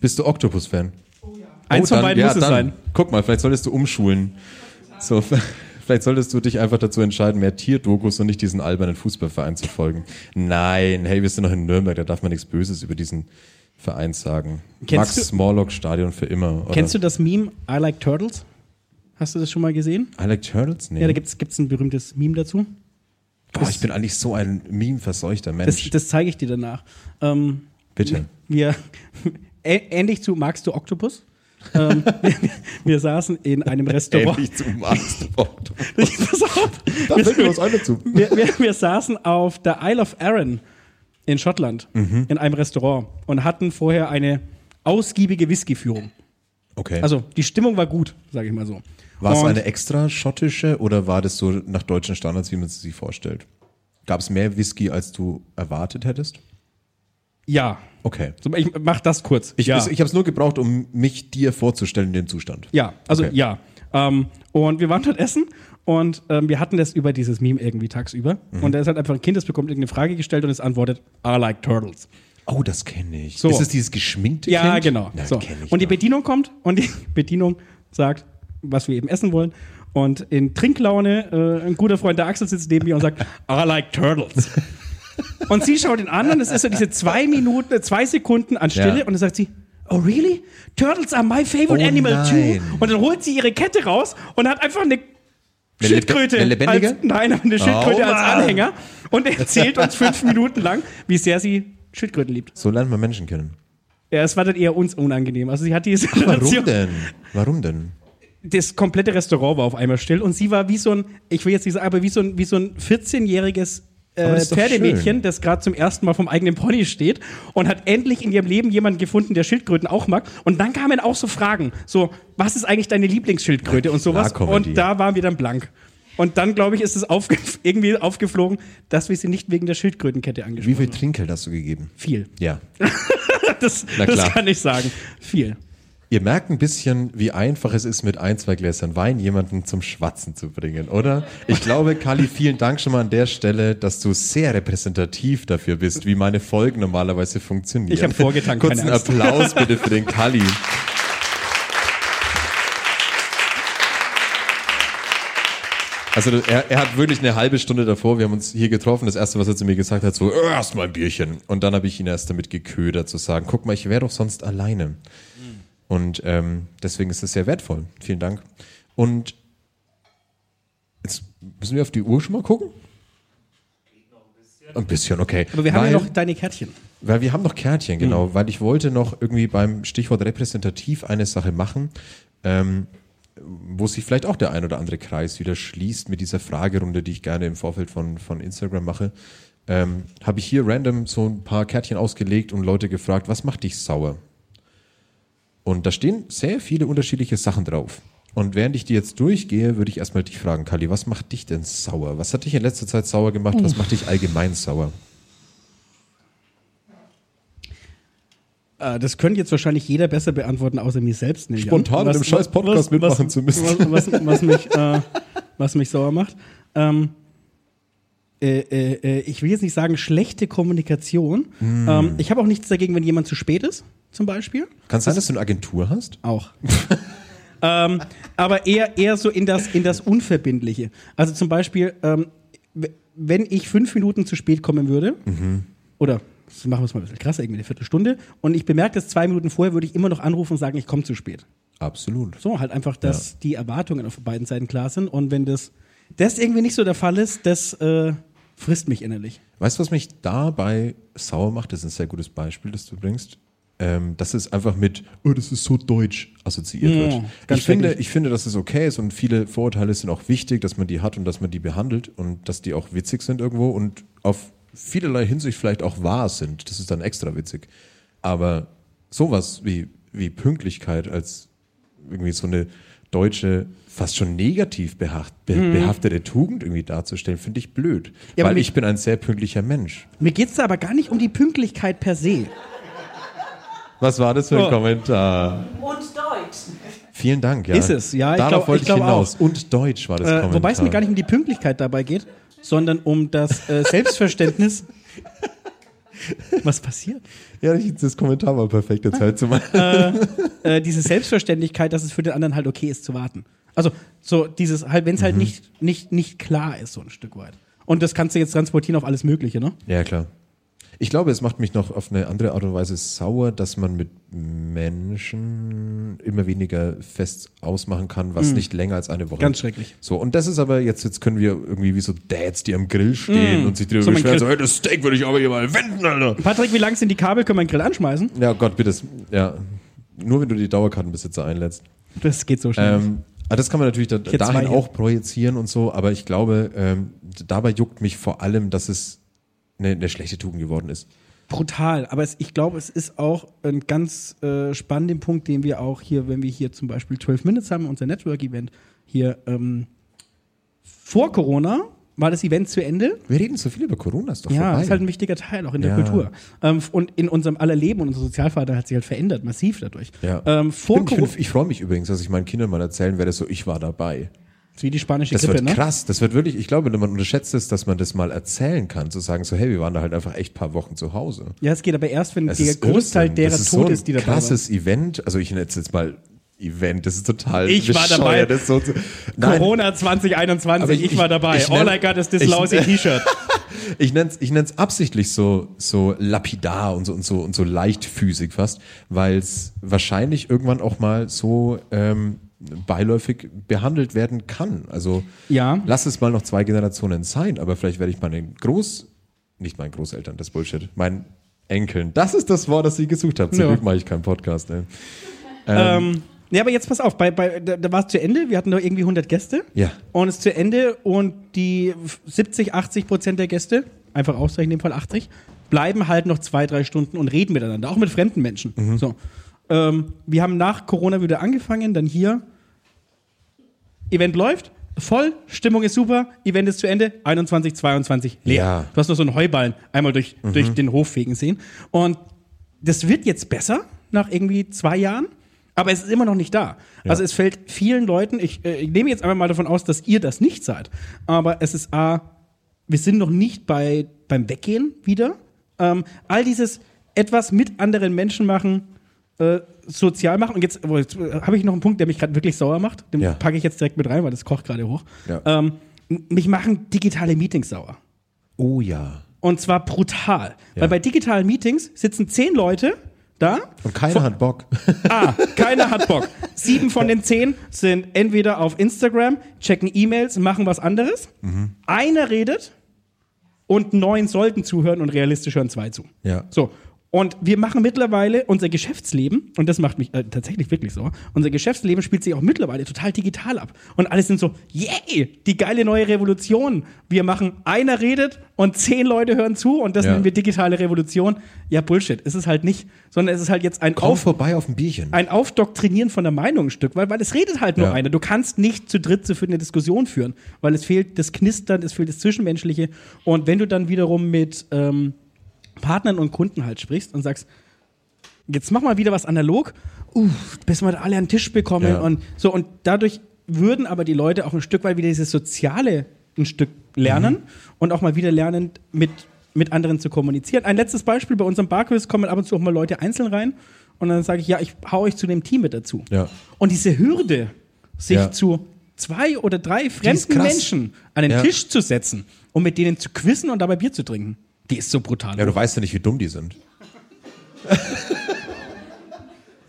F: Bist du Octopus-Fan?
C: Eins von
F: dann-
C: beiden muss es
F: dann.
C: sein.
F: Guck mal, vielleicht solltest du umschulen. So, <laughs> vielleicht solltest du dich einfach dazu entscheiden, mehr Tierdokus und nicht diesen albernen Fußballverein zu folgen. Nein, hey, wir sind noch in Nürnberg, da darf man nichts Böses über diesen Verein sagen.
C: Kennst
F: Max
C: du-
F: Smorlock Stadion für immer. Oder?
C: Kennst du das Meme I like Turtles? Hast du das schon mal gesehen?
F: I like Turtles? Nee.
C: Ja, da gibt's gibt's ein berühmtes Meme dazu.
F: Boah, ich bin eigentlich so ein meme-verseuchter
C: Das,
F: Mensch.
C: das zeige ich dir danach. Ähm,
F: Bitte.
C: wir, <laughs> ähnlich zu Magst du Oktopus? ähm, wir, wir saßen in einem <laughs> Restaurant.
F: Ähnlich zu Max <laughs>
C: Pass auf.
F: Da fällt mir was ein dazu.
C: Wir, wir, wir saßen auf der Isle of Arran in Schottland
F: Mhm.
C: in einem Restaurant und hatten vorher eine ausgiebige Whisky-Führung.
F: Okay.
C: Also die Stimmung war gut, sage ich mal so.
F: war es eine extra schottische oder war das so nach deutschen Standards, wie man es sich vorstellt? Gab es mehr Whisky, als du erwartet hättest?
C: Ja.
F: Okay.
C: Ich mach das kurz.
F: Ich,
C: ja.
F: ich habe es nur gebraucht, um mich dir vorzustellen in dem Zustand.
C: Ja, also
F: Okay.
C: ja. Ähm, und wir waren dort essen und ähm, wir hatten das über dieses Meme irgendwie tagsüber.
F: Mhm.
C: Und da ist halt einfach ein Kind, das bekommt irgendeine Frage gestellt und es antwortet, I like turtles.
F: Oh, das kenne ich.
C: So.
F: Ist es dieses geschminkte
C: Ja,
F: Kind?
C: genau.
F: Ja,
C: so.
F: ich
C: Und die. Bedienung kommt und die <laughs> Bedienung sagt, was wir eben essen wollen. Und in Trinklaune, äh, ein guter Freund der Axel sitzt neben mir und sagt, <laughs> I like turtles. und sie schaut ihn an und es ist so diese zwei Minuten, zwei Sekunden an Stille
F: Ja.
C: und dann sagt sie, Oh really? Turtles are my favorite
F: Oh
C: animal
F: nein.
C: too. Und dann holt sie ihre Kette raus und hat einfach eine
F: Eine
C: Schildkröte.
F: eine lebendige?
C: Als, nein, eine Schildkröte
F: Oh,
C: als. Anhänger und erzählt uns fünf <laughs> Minuten lang, wie sehr sie Schildkröten liebt.
F: So lernt man Menschen kennen.
C: Ja, es war dann eher uns unangenehm. Also sie hat diese
F: Warum
C: Situation.
F: denn? Warum denn?
C: Das komplette Restaurant war auf einmal still und sie war wie so ein, ich will jetzt nicht sagen, aber wie so ein, wie so ein 14-jähriges
F: Aber
C: äh, Pferdemädchen, das gerade zum ersten Mal vom eigenen Pony steht und hat endlich in ihrem Leben jemanden gefunden, der Schildkröten auch mag. Und dann kamen auch so Fragen, so, was ist eigentlich deine Lieblingsschildkröte und sowas. Und da waren wir dann blank. Und dann, glaube ich, ist es aufge <laughs> irgendwie aufgeflogen, dass wir sie nicht wegen der Schildkrötenkette
F: Wie
C: angesprochen
F: viel
C: haben.
F: Trinkgeld hast du gegeben?
C: Viel.
F: Ja. <laughs>
C: Das, das kann ich sagen. Viel.
F: Ihr merkt ein bisschen, wie einfach es ist, mit ein, zwei Gläsern Wein jemanden zum Schwatzen zu bringen, oder? Ich glaube, Kali, vielen Dank schon mal an der Stelle, dass du sehr repräsentativ dafür bist, wie meine Folgen normalerweise funktionieren.
C: Ich hab vorgetankt,
F: Kurzen. Applaus bitte für den Kali. Also er, er hat wirklich eine halbe Stunde davor, wir haben uns hier getroffen, das erste, was er zu mir gesagt hat, so, "Äh, erst mal ein Bierchen. Und dann habe ich ihn erst damit geködert, zu sagen, guck mal, ich wäre doch sonst alleine. Und ähm, deswegen ist es sehr wertvoll. Vielen Dank. Und jetzt müssen wir auf die Uhr schon mal gucken? Ein bisschen, okay.
C: Aber wir haben
F: Weil-
C: ja noch deine Kärtchen.
F: weil wir haben noch Kärtchen, genau,
C: Mhm.
F: weil ich wollte noch irgendwie beim Stichwort repräsentativ eine Sache machen, ähm, wo sich vielleicht auch der ein oder andere Kreis wieder schließt mit dieser Fragerunde, die ich gerne im Vorfeld von, von Instagram mache. Ähm, Habe ich hier random so ein paar Kärtchen ausgelegt und Leute gefragt, was macht dich sauer? Und da stehen sehr viele unterschiedliche Sachen drauf. Und während ich die jetzt durchgehe, würde ich erstmal dich fragen, Kali, was macht dich denn sauer? Was hat dich in letzter Zeit sauer gemacht? Was macht dich allgemein sauer?
C: Äh, Das könnte jetzt wahrscheinlich jeder besser beantworten, außer mir selbst. nehme ich an.
F: Spontan in einem scheiß Podcast mitmachen zu müssen.
C: Was, was, was, mich, äh, was mich sauer macht. Ähm, äh, äh, äh, ich will jetzt nicht sagen schlechte Kommunikation.
F: Hm.
C: Ähm, ich habe auch nichts dagegen, wenn jemand zu spät ist, zum Beispiel.
F: Kann es sein, dass du eine Agentur hast?
C: Auch. <laughs> ähm, aber eher, eher so in das, in das Unverbindliche. Also zum Beispiel, ähm, wenn ich fünf Minuten zu spät kommen würde, oder das machen wir es mal ein bisschen krasser, irgendwie eine Viertelstunde, und ich bemerke das zwei Minuten vorher, würde ich immer noch anrufen und sagen, ich komme zu spät.
F: Absolut.
C: So, halt einfach, dass die Erwartungen auf beiden Seiten klar sind. Und wenn das, das irgendwie nicht so der Fall ist, das äh, frisst mich innerlich.
F: Weißt du, was mich dabei sauer macht? Das ist ein sehr gutes Beispiel, das du bringst. Ähm, dass es einfach mit, oh, das ist so deutsch assoziiert
C: Ja,
F: wird. Ich finde, ich finde, dass es okay ist und viele Vorurteile sind auch wichtig, dass man die hat und dass man die behandelt und dass die auch witzig sind irgendwo und auf vielerlei Hinsicht vielleicht auch wahr sind. Das ist dann extra witzig. Aber sowas wie, wie Pünktlichkeit als irgendwie so eine deutsche, fast schon negativ behaft, be, behaftete Tugend irgendwie darzustellen, finde ich blöd.
C: Mhm. Ja,
F: weil ich bin ein sehr pünktlicher Mensch.
C: Mir geht's da aber gar nicht um die Pünktlichkeit per se.
F: Was war das für ein
C: Oh.
F: Kommentar?
G: Und Deutsch.
F: Vielen Dank, ja.
C: Ist es, ja, ich
F: Darauf
C: glaub-
F: wollte
C: ich
F: ich, hinaus.
C: auch.
F: Und Deutsch war das
C: Äh,
F: Kommentar.
C: wobei es mir gar nicht um die Pünktlichkeit dabei geht, sondern um das äh, <laughs> Selbstverständnis. Was passiert?
F: Ja, ich- das Kommentar war perfekt. Jetzt halt zu mal.
C: äh, diese Selbstverständlichkeit, dass es für den anderen halt okay ist zu warten. Also so dieses halt, wenn es
F: Mhm.
C: halt nicht, nicht, nicht klar ist, so ein Stück weit. Und das kannst du jetzt transportieren auf alles Mögliche, ne?
F: Ja, klar. Ich glaube, es macht mich noch auf eine andere Art und Weise sauer, dass man mit Menschen immer weniger fest ausmachen kann, was nicht länger als eine Woche.
C: Mhm. Ganz schrecklich.
F: So, und das ist aber jetzt, jetzt können wir irgendwie wie so Dads, die am Grill stehen und sich drüber
C: Mhm. So
F: beschweren, so, hey, das Steak würde ich aber hier mal wenden, Alter.
C: Patrick, wie lang sind die Kabel? Können wir einen Grill anschmeißen?
F: Ja, Gott, bitte. Ja. Nur wenn du die Dauerkartenbesitzer einlädst.
C: Das geht so schnell.
F: Ähm, aber das kann man natürlich da, dahin auch projizieren und so, aber ich glaube, ähm, dabei juckt mich vor allem, dass es eine, eine schlechte Tugend geworden ist.
C: Brutal. Aber es, ich glaube, es ist auch ein ganz äh, spannender Punkt, den wir auch hier, wenn wir hier zum Beispiel 12 Minutes haben, unser Network-Event, hier ähm, vor Corona war das Event zu Ende.
F: Wir reden so viel über Corona, ist doch
C: Ja,
F: vorbei.
C: ist halt ein wichtiger Teil auch in der
F: Ja.
C: Kultur. Ähm, und in unserem aller Leben und unser Sozialvater hat sich halt verändert, massiv dadurch.
F: ja.
C: Ähm, vor
F: ich ich freue mich übrigens, dass ich meinen Kindern mal erzählen werde, so ich war dabei.
C: Wie die spanische
F: Das
C: Grippe,
F: wird
C: ne?
F: krass, das wird wirklich, ich glaube, man unterschätzt es, dass man das mal erzählen kann, zu sagen so, hey, wir waren da halt einfach echt paar Wochen zu Hause.
C: Ja, es geht aber erst, wenn
F: Es
C: der Großteil
F: Irrsinn.
C: derer
F: das ist
C: tot
F: so ein
C: ist, die dabei waren.
F: krasses Event, also ich nenne es jetzt mal Event, das ist total
C: Ich war dabei.
F: Das so, Nein,
C: Corona 2021,
F: Aber
C: ich,
F: ich-
C: war dabei.
F: ich
C: All
F: nenn-
C: I got is this
F: ich-
C: lousy T-Shirt. <laughs>
F: Ich nenne es ich nenn's absichtlich so, so lapidar und so, und so, und so leichtfüßig fast, weil es wahrscheinlich irgendwann auch mal so ähm, beiläufig behandelt werden kann. Also
C: Ja.
F: lass es mal noch zwei Generationen sein, aber vielleicht werde ich meinen Groß, nicht meinen Großeltern, das Bullshit, meinen Enkeln, das ist das Wort, das ich gesucht habe. Zum
C: Ja.
F: Glück mache ich keinen Podcast. Ey.
C: Ähm, ja, aber jetzt pass auf, bei, bei, da, da war es zu Ende, wir hatten noch irgendwie 100 Gäste.
F: Ja.
C: Und es ist zu Ende und die 70, 80 Prozent der Gäste, einfach ausrechnen, in dem Fall 80, bleiben halt noch zwei, drei Stunden und reden miteinander, auch mit fremden Menschen.
F: Mhm.
C: So. Ähm, wir haben nach Corona wieder angefangen, dann hier. Event läuft, voll, Stimmung ist super, Event ist zu Ende, 21, 22 leer.
F: Ja.
C: Du hast noch so einen Heuballen einmal durch, durch den Hof fegen sehen. Und das wird jetzt besser nach irgendwie zwei Jahren, aber es ist immer noch nicht da. Also es fällt vielen Leuten, ich, äh, ich nehme jetzt einfach mal davon aus, dass ihr das nicht seid, aber es ist A, wir sind noch nicht bei, beim Weggehen wieder. Ähm, all dieses etwas mit anderen Menschen machen, äh, sozial machen. Und jetzt, oh, jetzt äh, habe ich noch einen Punkt, der mich gerade wirklich sauer macht. Den
F: Ja.
C: packe ich jetzt direkt mit rein, weil das kocht gerade hoch.
F: Ja.
C: Ähm, mich machen digitale Meetings sauer.
F: Oh ja.
C: Und zwar brutal.
F: Ja.
C: Weil bei digitalen Meetings sitzen zehn Leute da.
F: Und keiner hat Bock. <laughs>
C: Ah, keiner hat Bock. Sieben von den zehn sind entweder auf Instagram, checken E-Mails, machen was anderes.
F: Mhm.
C: Einer redet und neun sollten zuhören und realistisch hören zwei zu.
F: Ja.
C: So. Und wir machen mittlerweile unser Geschäftsleben, und das macht mich äh, tatsächlich wirklich so, unser Geschäftsleben spielt sich auch mittlerweile total digital ab. Und alle sind so, yay, die geile neue Revolution. Wir machen, einer redet und zehn Leute hören zu und das
F: Ja.
C: nennen wir digitale Revolution. Ja, Bullshit. Ist es halt nicht, sondern es ist halt jetzt ein
F: Komm
C: Auf
F: vorbei auf ein Bierchen.
C: ein Aufdoktrinieren von der Meinung ein Stück, weil, weil es redet halt nur
F: Ja.
C: einer. Du kannst nicht zu dritt zu eine Diskussion führen, weil es fehlt das Knistern, es fehlt das Zwischenmenschliche. Und wenn du dann wiederum mit ähm, Partnern und Kunden halt sprichst und sagst, jetzt mach mal wieder was analog, uh, bis wir alle an den Tisch bekommen
F: Ja.
C: und so und dadurch würden aber die Leute auch ein Stück weit wieder dieses Soziale ein Stück lernen
F: Mhm.
C: und auch mal wieder lernen, mit, mit anderen zu kommunizieren. Ein letztes Beispiel, bei unserem Barquiz kommen ab und zu auch mal Leute einzeln rein und dann sage ich, ja, ich hau euch zu dem Team mit dazu.
F: Ja.
C: Und diese Hürde, sich
F: Ja.
C: zu zwei oder drei fremden. Menschen an den. Tisch zu setzen und mit denen zu quizzen und dabei Bier zu trinken, die ist so brutal.
F: Ja, du weißt ja nicht, wie dumm die sind. <laughs>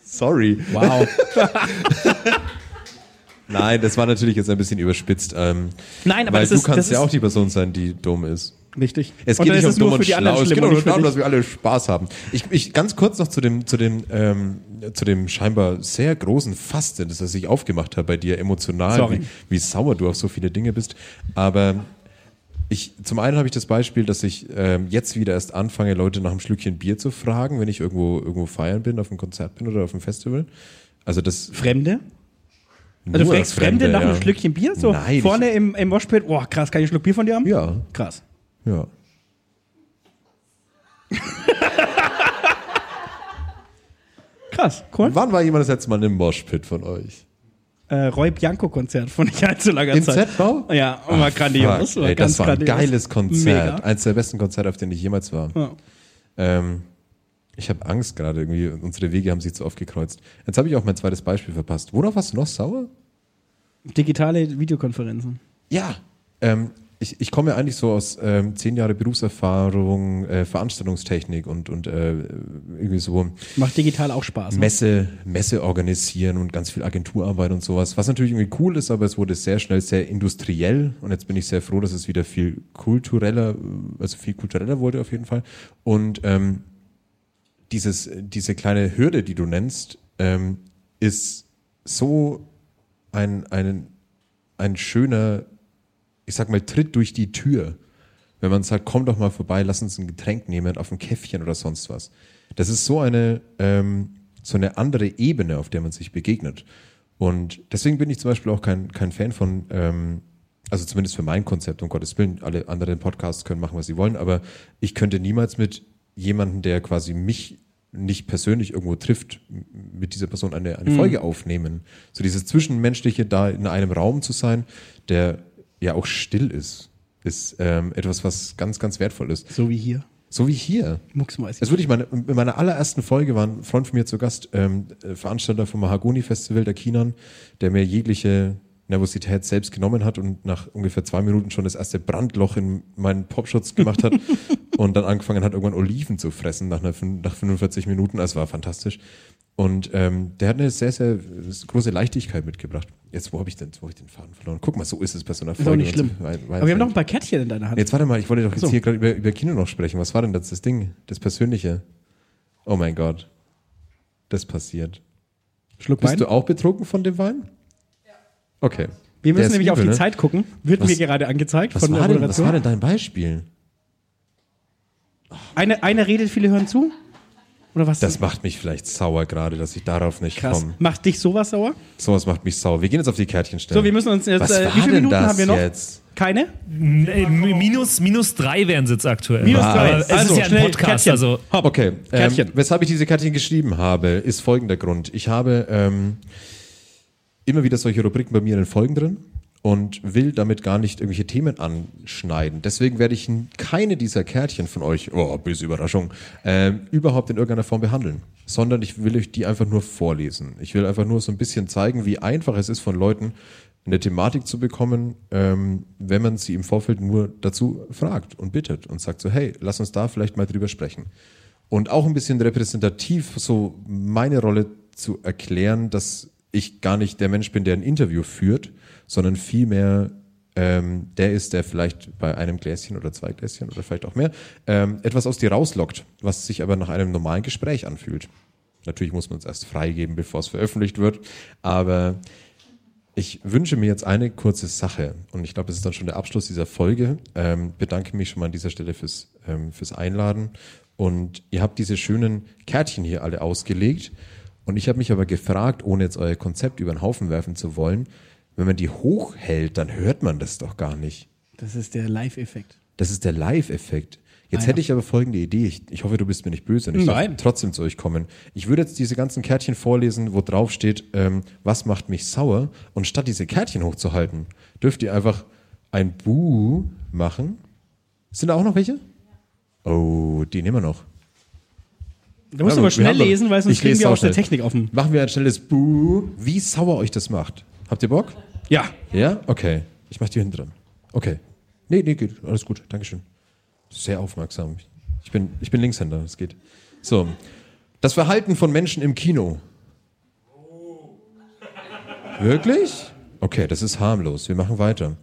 F: Sorry.
C: wow. <laughs>
F: Nein, das war natürlich jetzt ein bisschen überspitzt. Ähm,
C: Nein, aber
F: weil
C: das
F: du
C: ist-
F: kannst
C: das
F: ja
C: ist-
F: auch die Person sein, die dumm ist.
C: Richtig.
F: Es geht nicht um dumm und schlau. Es geht nur darum, dass wir alle Spaß haben. Ich, ich ganz kurz noch zu dem, zu dem, ähm, zu dem scheinbar sehr großen Fass, das er sich aufgemacht hat bei dir emotional,
C: Sorry.
F: wie, wie sauer du auf so viele Dinge bist. Aber ich, zum einen habe ich das Beispiel, dass ich ähm, jetzt wieder erst anfange, Leute nach einem Schlückchen Bier zu fragen, wenn ich irgendwo irgendwo feiern bin, auf einem Konzert bin oder auf einem Festival. Also das
C: Fremde? Also du fragst Fremde, nach einem
F: ja.
C: Schlückchen Bier? So
F: Nein, ich-
C: vorne im, im Moshpit, boah, krass, kann ich einen Schluck Bier von dir haben?
F: Ja,
C: Krass.
F: ja. <laughs>
C: Krass, cool.
F: Wann war jemand das letzte Mal in einem Moshpit von euch?
C: Äh, Roy Bianco-Konzert von nicht allzu langer
F: Im
C: Zeit.
F: Z-Bau?
C: Ja, war grandios.
F: Fuck,
C: War
F: ey, das war ein
C: grandios.
F: geiles Konzert.
C: Mega.
F: Eins der besten Konzerte, auf denen ich jemals war.
C: Ja.
F: Ähm, ich habe Angst gerade irgendwie. Unsere Wege haben sich zu oft gekreuzt. Jetzt habe ich auch mein zweites Beispiel verpasst. Worauf warst du noch sauer?
C: Digitale Videokonferenzen.
F: Ja. Ähm, ich, ich komme ja eigentlich so aus ähm, zehn Jahre Berufserfahrung, äh, Veranstaltungstechnik und, und äh, irgendwie so
C: Macht digital auch Spaß. Ne?
F: Messe, Messe organisieren und ganz viel Agenturarbeit und sowas. Was natürlich irgendwie cool ist, aber es wurde sehr schnell sehr industriell und jetzt bin ich sehr froh, dass es wieder viel kultureller, also viel kultureller wurde auf jeden Fall. Und ähm, dieses, diese kleine Hürde, die du nennst, ähm, ist so ein, ein, ein schöner, ich sag mal, Tritt durch die Tür. Wenn man sagt, komm doch mal vorbei, lass uns ein Getränk nehmen auf ein Käffchen oder sonst was. Das ist so eine, ähm, so eine andere Ebene, auf der man sich begegnet. Und deswegen bin ich zum Beispiel auch kein, kein Fan von, ähm, also zumindest für mein Konzept, um Gottes Willen, alle anderen Podcasts können machen, was sie wollen, aber ich könnte niemals mit jemandem, der quasi mich nicht persönlich irgendwo trifft, mit dieser Person eine, eine Folge aufnehmen. So dieses Zwischenmenschliche, da in einem Raum zu sein, der ja auch still ist, ist ähm, etwas, was ganz, ganz wertvoll ist.
C: So wie hier.
F: So wie hier.
C: Mucksmäuschen.
F: Das würde ich meine, in meiner allerersten Folge war ein Freund von mir zu Gast, ähm, äh, Veranstalter vom Mahagoni Festival, der Kinan, der mir jegliche Nervosität selbst genommen hat und nach ungefähr zwei Minuten schon das erste Brandloch in meinen Popschutz gemacht hat <laughs> und dann angefangen hat, irgendwann Oliven zu fressen nach, einer, nach 45 Minuten. Das war fantastisch. Und ähm, der hat eine sehr, sehr große Leichtigkeit mitgebracht. Jetzt, wo habe ich, denn- wo hab ich den Faden verloren? Guck mal, so ist es bei so einer
C: Ist
F: Folge.
C: auch nicht schlimm.
F: So- weil- weil-
C: Aber wir haben noch ein paar Kärtchen in deiner Hand.
F: Jetzt warte mal, ich wollte doch jetzt
C: so.
F: hier gerade über, über Kino noch sprechen. Was war denn das, das Ding, das Persönliche? Oh mein Gott. Das passiert.
C: Schluck
F: Bist
C: Wein.
F: du auch betrunken von dem Wein? Ja. Okay.
C: Wir
F: Der
C: müssen
F: ist
C: nämlich auf
F: übel,
C: die
F: ne?
C: Zeit gucken. Wird
F: Was-
C: mir gerade angezeigt
F: Was
C: von der
F: war, denn, was war denn dein Beispiel?
C: Eine, eine redet, viele hören zu? Oder was?
F: Das macht mich vielleicht sauer gerade, dass ich darauf nicht komme.
C: Macht dich sowas sauer?
F: Sowas macht mich sauer. Wir gehen jetzt auf die Kärtchenstelle.
C: So, wir müssen uns jetzt.
F: Was
C: äh, wie viele
F: denn
C: Minuten
F: das
C: haben wir noch?
F: jetzt?
C: Keine?
D: Äh, minus, minus drei wären es jetzt aktuell.
C: Minus
D: Aber
C: drei.
D: Es
C: Also,
D: ist ja ein
C: schnell,
D: Podcast,
C: Kärtchen.
D: also
C: Hopp.
F: Okay, ähm,
C: Kärtchen.
F: weshalb ich diese Kärtchen geschrieben habe, ist folgender Grund. Ich habe ähm, immer wieder solche Rubriken bei mir in den Folgen drin und will damit gar nicht irgendwelche Themen anschneiden. Deswegen werde ich keine dieser Kärtchen von euch, oh, böse Überraschung, ähm, überhaupt in irgendeiner Form behandeln, sondern ich will euch die einfach nur vorlesen. Ich will einfach nur so ein bisschen zeigen, wie einfach es ist von Leuten, eine Thematik zu bekommen, ähm, wenn man sie im Vorfeld nur dazu fragt und bittet und sagt so, hey, lass uns da vielleicht mal drüber sprechen. Und auch ein bisschen repräsentativ so meine Rolle zu erklären, dass ich gar nicht der Mensch bin, der ein Interview führt, sondern vielmehr ähm, der ist, der vielleicht bei einem Gläschen oder zwei Gläschen oder vielleicht auch mehr ähm, etwas aus dir rauslockt, was sich aber nach einem normalen Gespräch anfühlt. Natürlich muss man es erst freigeben, bevor es veröffentlicht wird, aber ich wünsche mir jetzt eine kurze Sache und ich glaube, das ist dann schon der Abschluss dieser Folge. Ähm, bedanke mich schon mal an dieser Stelle fürs, ähm, fürs Einladen und ihr habt diese schönen Kärtchen hier alle ausgelegt und ich habe mich aber gefragt, ohne jetzt euer Konzept über den Haufen werfen zu wollen, wenn man die hochhält, dann hört man das doch gar nicht.
C: Das ist der Live-Effekt.
F: Das ist der Live-Effekt. Jetzt
C: Ah, ja.
F: hätte ich aber folgende Idee. Ich, ich hoffe, du bist mir nicht böse und ich
C: Nein.
F: darf trotzdem zu euch kommen. Ich würde jetzt diese ganzen Kärtchen vorlesen, wo drauf steht, ähm, was macht mich sauer? Und statt diese Kärtchen hochzuhalten, dürft ihr einfach ein Bu machen. Sind da auch noch welche? Oh, die nehmen wir noch.
C: Da musst
F: Ja,
C: du aber schnell lesen, weil sonst kriegen wir
F: auch
C: aus der. Technik dem.
F: Machen wir ein schnelles Bu. Wie sauer euch das macht. Habt ihr Bock?
C: Ja.
F: Ja? Okay. Ich mach die hinten dran. Okay. Nee, nee, geht. Alles gut. Dankeschön. Sehr aufmerksam. Ich bin, ich bin Linkshänder. Es geht. So. Das Verhalten von Menschen im Kino. Wirklich? Okay, das ist harmlos. Wir machen weiter.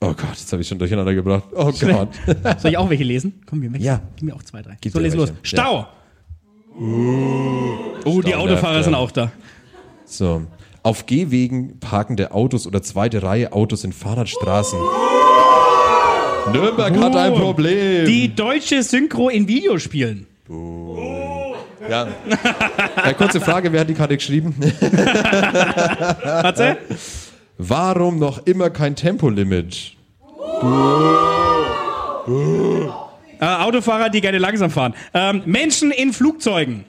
F: Oh Gott, jetzt habe ich schon durcheinander gebracht. Oh Gott. <laughs>
C: Soll ich auch welche lesen? Komm, wir wechseln.
F: Ja.
C: Gib mir auch zwei, drei.
F: Gib
C: so, lese los. Stau! Oh, die
F: Stau
C: Autofahrer
F: nervt,
C: sind
F: ja.
C: auch da.
F: So. Auf Gehwegen parkende Autos oder zweite Reihe Autos in Fahrradstraßen. Nürnberg hat ein
C: Oh,
F: Problem.
C: Die deutsche Synchro in Videospielen.
F: Ja. <laughs> ja. Kurze Frage, wer hat die Karte geschrieben? <laughs>
C: Warte.
F: Warum noch immer kein Tempolimit?
C: Äh, Autofahrer, die gerne langsam fahren. Ähm, Menschen in Flugzeugen.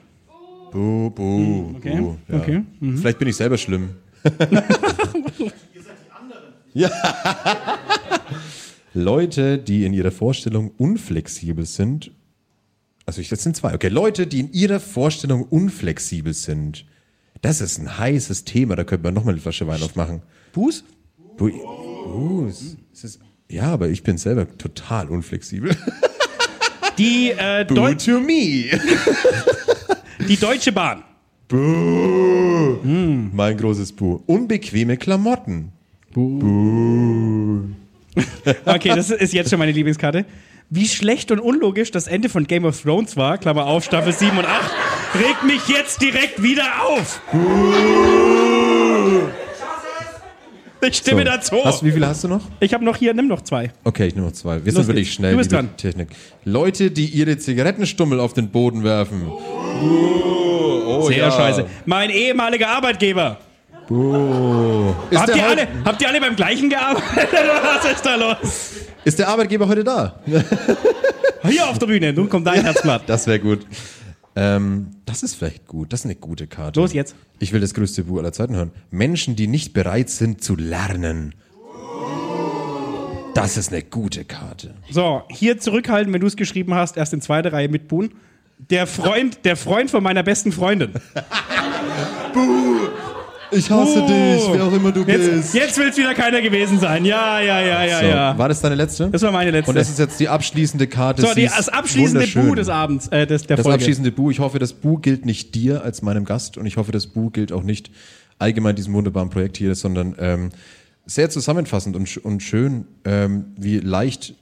F: Buh, buh,
C: Okay,
F: buh. Ja.
C: okay,
F: Vielleicht bin ich selber schlimm. <laughs> ja. Leute, die in ihrer Vorstellung unflexibel sind. Also ich, das sind zwei. Okay, Leute, die in ihrer Vorstellung unflexibel sind. Das ist ein heißes Thema. Da könnte man noch mal eine Flasche Wein aufmachen.
C: Buß?
F: Bu Buß. Es ist, ja, aber ich bin selber total unflexibel.
C: Die, äh, Deu
F: to me. <laughs>
C: die Deutsche Bahn.
F: Buh. Mein großes Buh. Unbequeme Klamotten.
C: Okay, das ist jetzt schon meine Lieblingskarte. Wie schlecht und unlogisch das Ende von Game of Thrones war, Klammer auf, Staffel 7 und 8, regt mich jetzt direkt wieder auf. Ich stimme
F: So.
C: dazu.
F: Hast, wie viele hast du noch?
C: Ich habe noch hier, nimm noch zwei.
F: Okay, ich nehme noch zwei. Wir sind wirklich schnell.
C: Du bist dran.
F: Technik. Leute, die ihre Zigarettenstummel auf den Boden werfen. Oh,
C: Sehr
F: ja.
C: scheiße. Mein ehemaliger Arbeitgeber.
F: Ist
C: Habt ihr, alle, habt ihr alle beim gleichen gearbeitet <laughs> oder was ist da los?
F: ist der Arbeitgeber heute da?
C: Hier auf der Bühne, nun kommt dein <laughs> Herzblatt.
F: Das wäre gut. Ähm, das ist vielleicht gut. Das ist eine gute Karte.
C: Los jetzt.
F: Ich will das größte Buch aller Zeiten hören. Menschen, die nicht bereit sind zu lernen. Das ist eine gute Karte.
C: So, hier zurückhalten, wenn du es geschrieben hast, erst in zweiter Reihe mit Buhn. Der Freund, der Freund von meiner besten Freundin. <laughs> <laughs>
F: Ich hasse
C: Oh.
F: dich, wer auch immer du
C: Jetzt, jetzt will es wieder keiner gewesen sein. Ja, ja, ja, ja,
F: So,
C: ja.
F: War das deine letzte?
C: Das war meine letzte.
F: Und das ist jetzt die abschließende Karte.
C: so, die, das abschließende. Bu des Abends, äh, des, der
F: Das
C: Folge.
F: abschließende Bu. Ich hoffe, das Bu gilt nicht dir als meinem Gast und ich hoffe, das Bu gilt auch nicht allgemein diesem wunderbaren Projekt hier, sondern ähm, sehr zusammenfassend und, und schön, ähm, wie leicht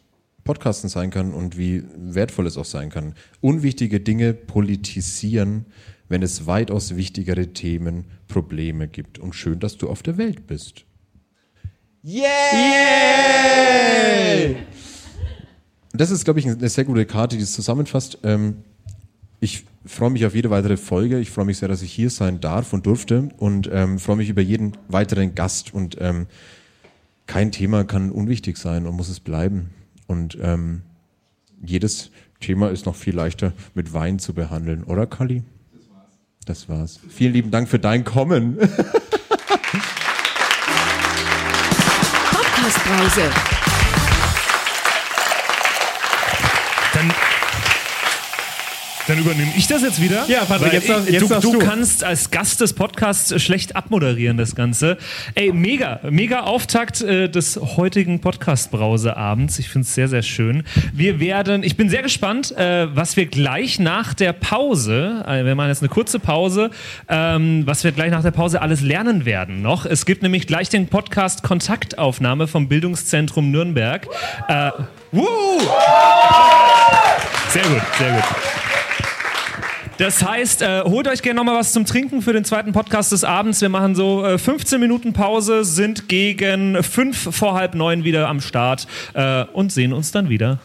F: Podcasten sein kann und wie wertvoll es auch sein kann. Unwichtige Dinge politisieren, wenn es weitaus wichtigere Themen, Probleme gibt. Und schön, dass du auf der Welt bist. Yay! Das ist, glaube ich, eine sehr gute Karte, die es zusammenfasst. Ähm, ich freue mich auf jede weitere Folge. Ich freue mich sehr, dass ich hier sein darf und durfte und ähm, freue mich über jeden weiteren Gast. Und ähm, kein Thema kann unwichtig sein und muss es bleiben. Und jedes Thema ist noch viel leichter mit Wein zu behandeln, oder Kali? Das war's. Vielen lieben Dank für dein Kommen. <laughs>
B: Podcast-Brause.
D: Dann übernehme ich das jetzt wieder.
C: Ja, Patrick, jetzt
D: ich-
C: jetzt
D: du, du
C: du.
D: kannst als Gast des Podcasts schlecht abmoderieren, das Ganze. Ey, mega, mega Auftakt äh, des heutigen Podcast-Brauseabends. Ich finde es sehr, sehr schön. Wir werden, ich bin sehr gespannt, äh, was wir gleich nach der Pause, äh, wir machen jetzt eine kurze Pause, ähm, was wir gleich nach der Pause alles lernen werden noch. Es gibt nämlich gleich den Podcast Kontaktaufnahme vom Bildungszentrum Nürnberg. Äh, wuhu! Sehr gut, sehr gut. Das heißt, äh, holt euch gerne nochmal was zum Trinken für den zweiten Podcast des Abends. Wir machen so äh, 15 Minuten Pause, sind gegen fünf vor halb neun wieder am Start äh, und sehen uns dann wieder.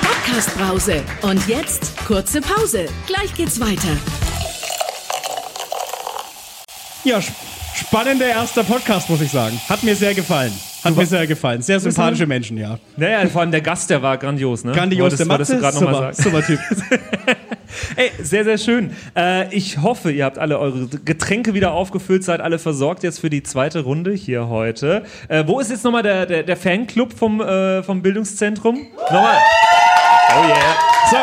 B: Podcast-Brause. Und jetzt kurze Pause. Gleich geht's weiter.
C: Ja, sp spannender erster Podcast, muss ich sagen. Hat mir sehr gefallen. Hat mir sehr gefallen. Sehr sympathische Menschen, ja.
D: Naja, vor allem der Gast, der war grandios, ne?
C: Grandios,
D: Wolltest-
C: der Matze,
D: du noch mal
C: super, super Typ. <laughs>
D: Ey, sehr, sehr schön. Äh, ich hoffe, ihr habt alle eure Getränke wieder aufgefüllt, seid alle versorgt jetzt für die zweite Runde hier heute. Äh, wo ist jetzt nochmal der, der, der Fanclub vom, äh, vom Bildungszentrum? Nochmal. Oh yeah.
C: So,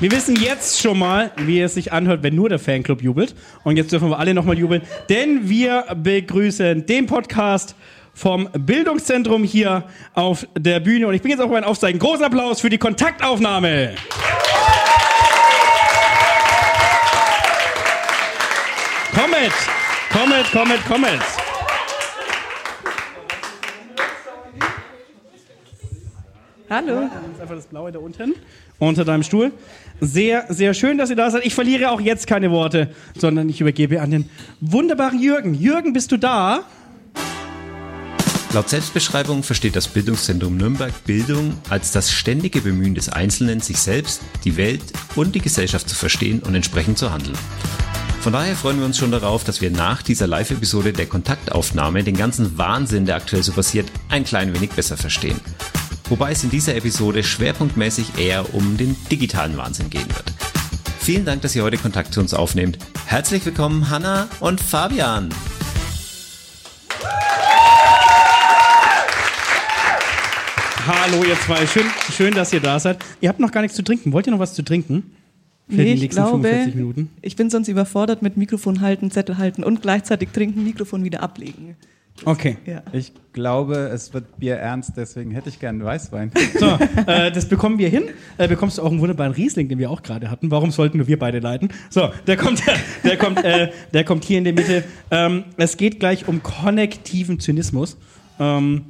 C: wir wissen jetzt schon mal, wie es sich anhört, wenn nur der Fanclub jubelt. Und jetzt dürfen wir alle nochmal jubeln, denn wir begrüßen den Podcast vom Bildungszentrum hier auf der Bühne. Und ich bin jetzt auch beim Aufzeigen. Großen Applaus für die Kontaktaufnahme. Kommet, kommet, kommet, kommet.
G: Hallo.
C: Das ist einfach das Blaue da unten unter deinem Stuhl. Sehr, sehr schön, dass ihr da seid. Ich verliere auch jetzt keine Worte, sondern ich übergebe an den wunderbaren Jürgen. Jürgen, bist du da?
A: Laut Selbstbeschreibung versteht das Bildungszentrum Nürnberg Bildung als das ständige Bemühen des Einzelnen, sich selbst, die Welt und die Gesellschaft zu verstehen und entsprechend zu handeln. Von daher freuen wir uns schon darauf, dass wir nach dieser Live-Episode der Kontaktaufnahme den ganzen Wahnsinn, der aktuell so passiert, ein klein wenig besser verstehen. Wobei es in dieser Episode schwerpunktmäßig eher um den digitalen Wahnsinn gehen wird. Vielen Dank, dass ihr heute Kontakt zu uns aufnehmt. Herzlich willkommen, Hanna und Fabian.
C: Hallo ihr zwei, schön, schön, dass ihr da seid. Ihr habt noch gar nichts zu trinken. Wollt ihr noch was zu trinken? Für
G: Nee,
C: die
G: ich
C: nächsten
G: glaube,
C: 45 Minuten?
G: ich bin sonst überfordert mit Mikrofon halten, Zettel halten und gleichzeitig trinken, Mikrofon wieder ablegen.
C: Okay.
G: Ja.
H: Ich glaube, es wird Bier ernst, deswegen hätte ich gern Weißwein.
C: So, äh, das bekommen wir hin. Äh, bekommst du auch einen wunderbaren Riesling, den wir auch gerade hatten. Warum sollten nur wir beide leiten? So, der kommt, <laughs> der kommt, äh, der kommt hier in die Mitte. Ähm, es geht gleich um konnektiven Zynismus. Ähm,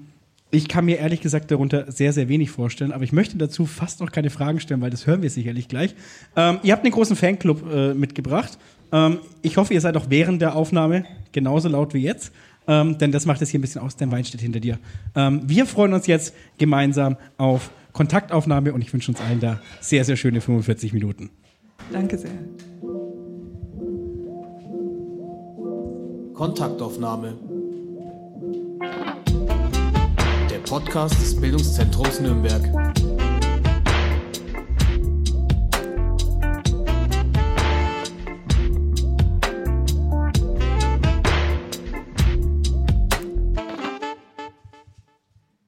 C: ich kann mir ehrlich gesagt darunter sehr, sehr wenig vorstellen, aber ich möchte dazu fast noch keine Fragen stellen, weil das hören wir sicherlich gleich. Ähm, ihr habt einen großen Fanclub äh, mitgebracht. Ähm, ich hoffe, ihr seid auch während der Aufnahme genauso laut wie jetzt. Ähm, denn das macht es hier ein bisschen aus, dein Wein steht hinter dir. Ähm, wir freuen uns jetzt gemeinsam auf Kontaktaufnahme und ich wünsche uns allen da sehr, sehr schöne 45 Minuten.
G: Danke sehr.
I: Kontaktaufnahme. Podcast des Bildungszentrums Nürnberg.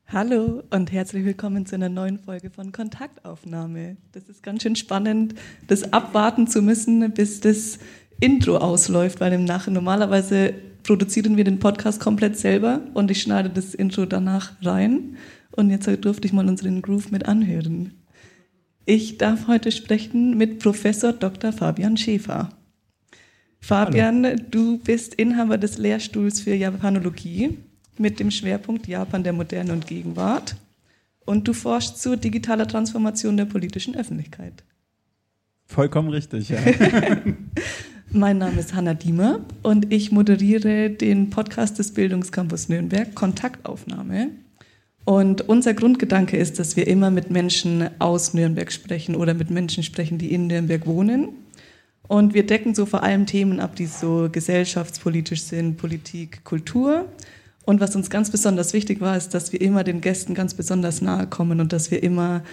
G: Hallo und herzlich willkommen zu einer neuen Folge von Kontaktaufnahme. Das ist ganz schön spannend, das abwarten zu müssen, bis das Intro ausläuft, weil im Nachhinein normalerweise produzieren wir den Podcast komplett selber und ich schneide das Intro danach rein. Und jetzt durfte ich mal unseren Groove mit anhören. Ich darf heute sprechen mit Professor Dr. Fabian Schäfer. Fabian, du bist Inhaber des Lehrstuhls für Japanologie mit dem Schwerpunkt Japan der Moderne und Gegenwart. Und du forschst zur digitaler Transformation der politischen Öffentlichkeit.
H: Vollkommen richtig, ja. <laughs>
G: Mein Name ist Hanna Diemer und ich moderiere den Podcast des Bildungscampus Nürnberg, Kontaktaufnahme. Und unser Grundgedanke ist, dass wir immer mit Menschen aus Nürnberg sprechen oder mit Menschen sprechen, die in Nürnberg wohnen. Und wir decken so vor allem Themen ab, die so gesellschaftspolitisch sind, Politik, Kultur. Und was uns ganz besonders wichtig war, ist, dass wir immer den Gästen ganz besonders nahe kommen und dass wir immer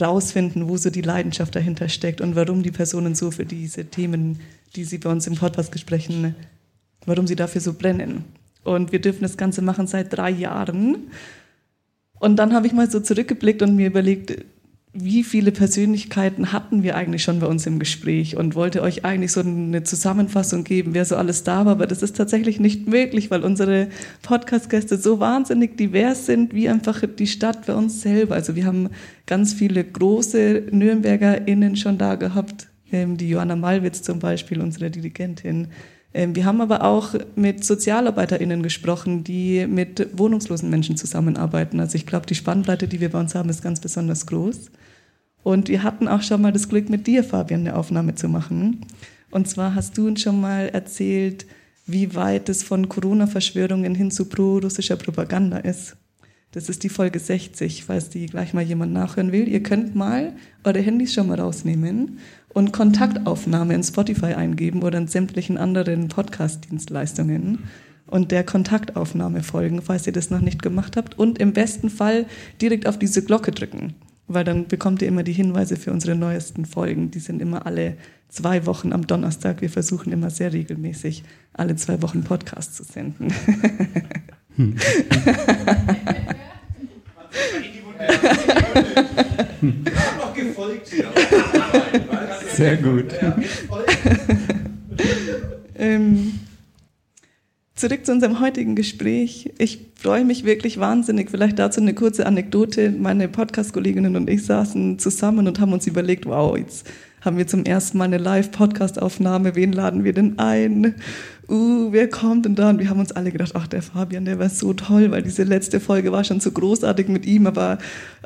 G: rausfinden, wo so die Leidenschaft dahinter steckt und warum die Personen so für diese Themen, die sie bei uns im Podcast besprechen, warum sie dafür so brennen. Und wir dürfen das Ganze machen seit drei Jahren. Und dann habe ich mal so zurückgeblickt und mir überlegt, wie viele Persönlichkeiten hatten wir eigentlich schon bei uns im Gespräch und wollte euch eigentlich so eine Zusammenfassung geben, wer so alles da war, aber das ist tatsächlich nicht möglich, weil unsere Podcast-Gäste so wahnsinnig divers sind, wie einfach die Stadt bei uns selber. Also wir haben ganz viele große NürnbergerInnen schon da gehabt, die Johanna Malwitz zum Beispiel, unsere Dirigentin. Ähm, wir haben aber auch mit SozialarbeiterInnen gesprochen, die mit wohnungslosen Menschen zusammenarbeiten. Also ich glaube, die Spannbreite, die wir bei uns haben, ist ganz besonders groß. Und wir hatten auch schon mal das Glück, mit dir, Fabian, eine Aufnahme zu machen. Und zwar hast du uns schon mal erzählt, wie weit es von Corona-Verschwörungen hin zu pro-russischer Propaganda ist. Das ist die Folge 60, falls die gleich mal jemand nachhören will. Ihr könnt mal eure Handys schon mal rausnehmen und Kontaktaufnahme in Spotify eingeben oder in sämtlichen anderen Podcast-Dienstleistungen und der Kontaktaufnahme folgen, falls ihr das noch nicht gemacht habt. Und im besten Fall direkt auf diese Glocke drücken, weil dann bekommt ihr immer die Hinweise für unsere neuesten Folgen. Die sind immer alle zwei Wochen am Donnerstag. Wir versuchen immer sehr regelmäßig alle zwei Wochen Podcasts zu senden. <laughs>
H: Sehr gut.
G: ähm, zurück zu unserem heutigen Gespräch. Ich freue mich wirklich wahnsinnig. Vielleicht dazu eine kurze Anekdote. Meine Podcast-Kolleginnen und ich saßen zusammen und haben uns überlegt, wow, jetzt haben wir zum ersten Mal eine Live-Podcast-Aufnahme. Wen laden wir denn ein? Uh, wer kommt denn da? Und wir haben uns alle gedacht, ach, der Fabian, der war so toll, weil diese letzte Folge war schon so großartig mit ihm, aber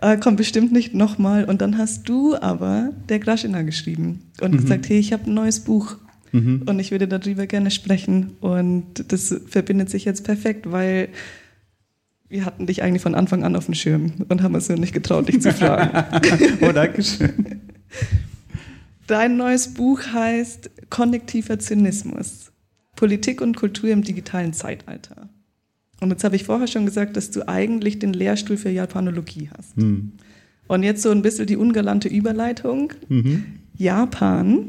G: äh, kommt bestimmt nicht nochmal. Und dann hast du aber der Graschina geschrieben und mhm. gesagt, hey, ich habe ein neues Buch. Mhm. Und ich würde darüber gerne sprechen. Und das verbindet sich jetzt perfekt, weil wir hatten dich eigentlich von Anfang an auf dem Schirm und haben uns nur nicht getraut, dich zu fragen. <laughs>
H: oh, danke schön.
G: Dein neues Buch heißt Konnektiver Zynismus. Politik und Kultur im digitalen Zeitalter. Und jetzt habe ich vorher schon gesagt, dass du eigentlich den Lehrstuhl für Japanologie hast. Mhm. Und jetzt so ein bisschen die ungalante Überleitung. Mhm. Japan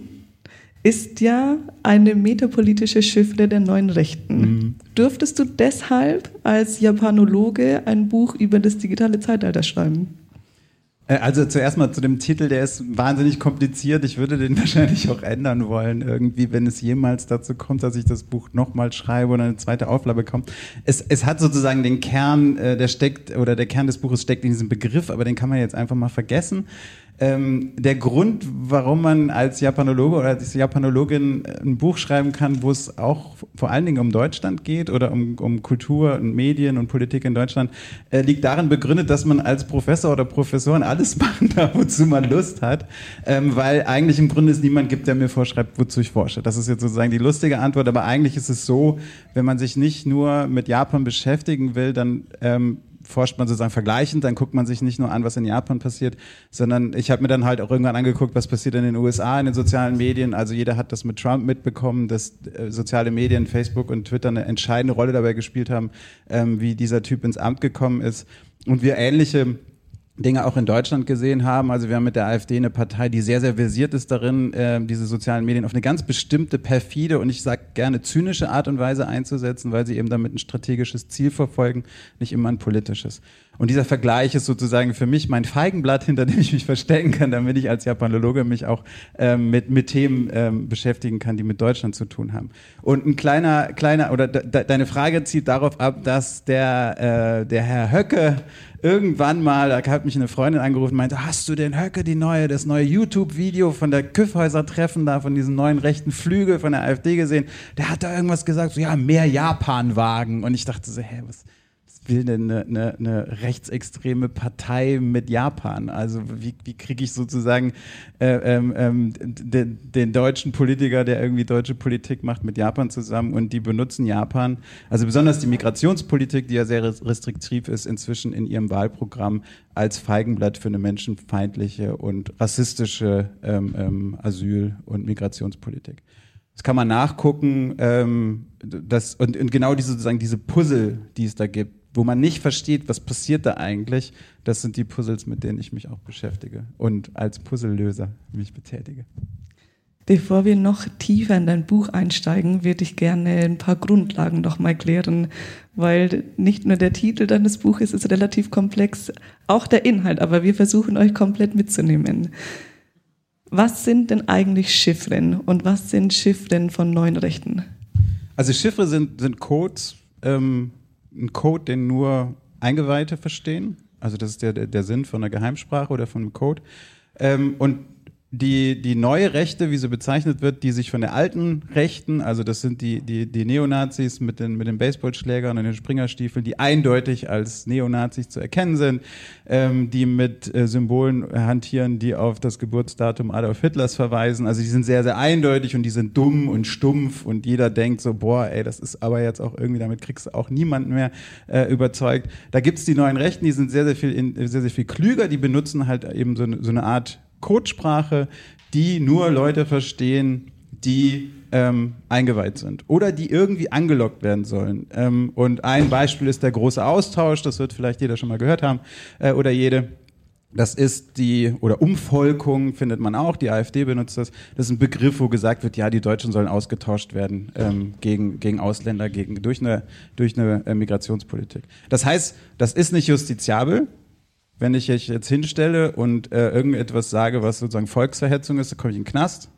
G: ist ja eine metapolitische Chiffre der neuen Rechten. Mhm. Dürftest du deshalb als Japanologe ein Buch über das digitale Zeitalter schreiben?
H: Äh, also zuerst mal zu dem Titel, der ist wahnsinnig kompliziert. Ich würde den <laughs> wahrscheinlich auch ändern wollen, irgendwie, wenn es jemals dazu kommt, dass ich das Buch nochmal schreibe oder eine zweite Auflage kommt. Es, es hat sozusagen den Kern, äh, der steckt, oder der Kern des Buches steckt in diesem Begriff, aber den kann man jetzt einfach mal vergessen. Ähm, der Grund, warum man als Japanologe oder als Japanologin ein Buch schreiben kann, wo es auch vor allen Dingen um Deutschland geht oder um, um Kultur und Medien und Politik in Deutschland, äh, liegt darin begründet, dass man als Professor oder Professorin alles <laughs> machen darf, wozu man Lust hat, ähm, weil eigentlich im Grunde es niemand gibt, der mir vorschreibt, wozu ich forsche. Das ist jetzt sozusagen die lustige Antwort, aber eigentlich ist es so, wenn man sich nicht nur mit Japan beschäftigen will, dann ähm, forscht man sozusagen vergleichend, dann guckt man sich nicht nur an, was in Japan passiert, sondern ich habe mir dann halt auch irgendwann angeguckt, was passiert in den USA, in den sozialen Medien. Also jeder hat das mit Trump mitbekommen, dass äh, soziale Medien, Facebook und Twitter eine entscheidende Rolle dabei gespielt haben, ähm, wie dieser Typ ins Amt gekommen ist. Und wir ähnliche Dinge auch in Deutschland gesehen haben. Also wir haben mit der AfD eine Partei, die sehr, sehr versiert ist darin, äh, diese sozialen Medien auf eine ganz bestimmte, perfide und ich sage gerne zynische Art und Weise einzusetzen, weil sie eben damit ein strategisches Ziel verfolgen, nicht immer ein politisches. Und dieser Vergleich ist sozusagen für mich mein Feigenblatt, hinter dem ich mich verstecken kann, damit ich als Japanologe mich auch ähm, mit, mit Themen ähm, beschäftigen kann, die mit Deutschland zu tun haben. Und ein kleiner, kleiner, oder de, deine Frage zielt darauf ab, dass der, äh, der Herr Höcke irgendwann mal, da hat mich eine Freundin angerufen meinte, hast du den Höcke, die neue, das neue YouTube-Video von der Küffhäuser-Treffen da, von diesem neuen rechten Flügel von der AfD gesehen? Der hat da irgendwas gesagt, so ja, mehr Japan-Wagen. Und ich dachte so, hä, was, will denn eine, eine, eine rechtsextreme Partei mit Japan? Also wie, wie kriege ich sozusagen äh, ähm, ähm den, den, deutschen Politiker, der irgendwie deutsche Politik macht, mit Japan zusammen und die benutzen Japan, also besonders die Migrationspolitik, die ja sehr restriktiv ist, inzwischen in ihrem Wahlprogramm als Feigenblatt für eine menschenfeindliche und rassistische ähm, ähm, Asyl- und Migrationspolitik. Das kann man nachgucken, ähm, das, und, und genau diese sozusagen diese Puzzle, die es da gibt, wo man nicht versteht, was passiert da eigentlich, das sind die Puzzles, mit denen ich mich auch beschäftige und als Puzzlelöser mich betätige.
G: Bevor wir noch tiefer in dein Buch einsteigen, würde ich gerne ein paar Grundlagen noch mal klären, weil nicht nur der Titel deines Buches ist relativ komplex, auch der Inhalt, aber wir versuchen euch komplett mitzunehmen. Was sind denn eigentlich Chiffren und was sind Chiffren von neuen Rechten?
H: Also Chiffre sind, sind Codes, ähm, ein Code, den nur Eingeweihte verstehen. Also das ist der, der, Sinn von einer Geheimsprache oder von einem Code. Ähm, und die, die neue Rechte, wie sie bezeichnet wird, die sich von der alten Rechten, also das sind die, die, die Neonazis mit den, mit den Baseballschlägern und den Springerstiefeln, die eindeutig als Neonazis zu erkennen sind, ähm, die mit äh, Symbolen hantieren, die auf das Geburtsdatum Adolf Hitlers verweisen. Also die sind sehr, sehr eindeutig und die sind dumm und stumpf und jeder denkt so, boah, ey, das ist aber jetzt auch irgendwie, damit kriegst du auch niemanden mehr äh, überzeugt. Da gibt's die neuen Rechten, die sind sehr, sehr viel, in, sehr, sehr viel klüger, die benutzen halt eben so so eine Art Codesprache, die nur Leute verstehen, die ähm, eingeweiht sind oder die irgendwie angelockt werden sollen. Ähm, und ein Beispiel ist der große Austausch, das wird vielleicht jeder schon mal gehört haben äh, oder jede. Das ist die, oder Umvolkung findet man auch, die AfD benutzt das. Das ist ein Begriff, wo gesagt wird, ja, die Deutschen sollen ausgetauscht werden ähm, gegen, gegen Ausländer, gegen, durch eine, durch eine äh, Migrationspolitik. Das heißt, das ist nicht justiziabel, wenn ich mich jetzt hinstelle und äh, irgendetwas sage, was sozusagen Volksverhetzung ist, dann komme ich in den Knast.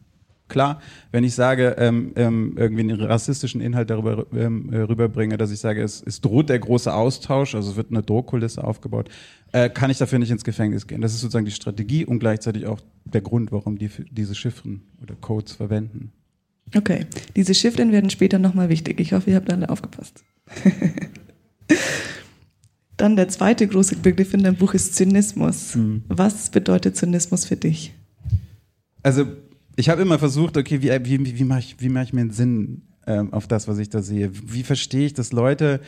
H: Klar, wenn ich sage, ähm, ähm, irgendwie einen rassistischen Inhalt darüber ähm, äh, rüberbringe, dass ich sage, es, es droht der große Austausch, also es wird eine Drohkulisse aufgebaut, äh, kann ich dafür nicht ins Gefängnis gehen. Das ist sozusagen die Strategie und gleichzeitig auch der Grund, warum die diese Chiffren oder Codes verwenden.
G: Okay, diese Chiffren werden später nochmal wichtig. Ich hoffe, ihr habt alle aufgepasst. <laughs> Dann der zweite große Begriff in deinem Buch ist Zynismus. Mhm. Was bedeutet Zynismus für dich?
H: Also ich habe immer versucht, okay, wie, wie, wie mache ich, wie mach ich mir einen Sinn ähm, auf das, was ich da sehe? Wie verstehe ich, dass Leute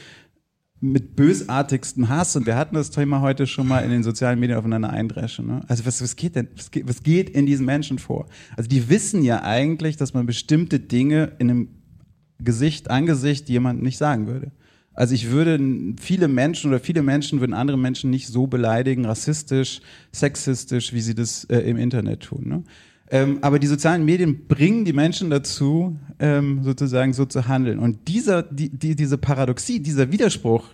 H: mit bösartigstem Hass, und wir hatten das Thema heute schon mal in den sozialen Medien aufeinander eindreschen. Ne? Also was, was geht denn, was geht, was geht in diesen Menschen vor? Also die wissen ja eigentlich, dass man bestimmte Dinge in einem Gesicht, Angesicht jemand nicht sagen würde. Also ich würde viele Menschen oder viele Menschen würden andere Menschen nicht so beleidigen, rassistisch, sexistisch, wie sie das äh, im Internet tun. Ne? Ähm, aber die sozialen Medien bringen die Menschen dazu, ähm, sozusagen so zu handeln. Und dieser, die, die, diese Paradoxie, dieser Widerspruch,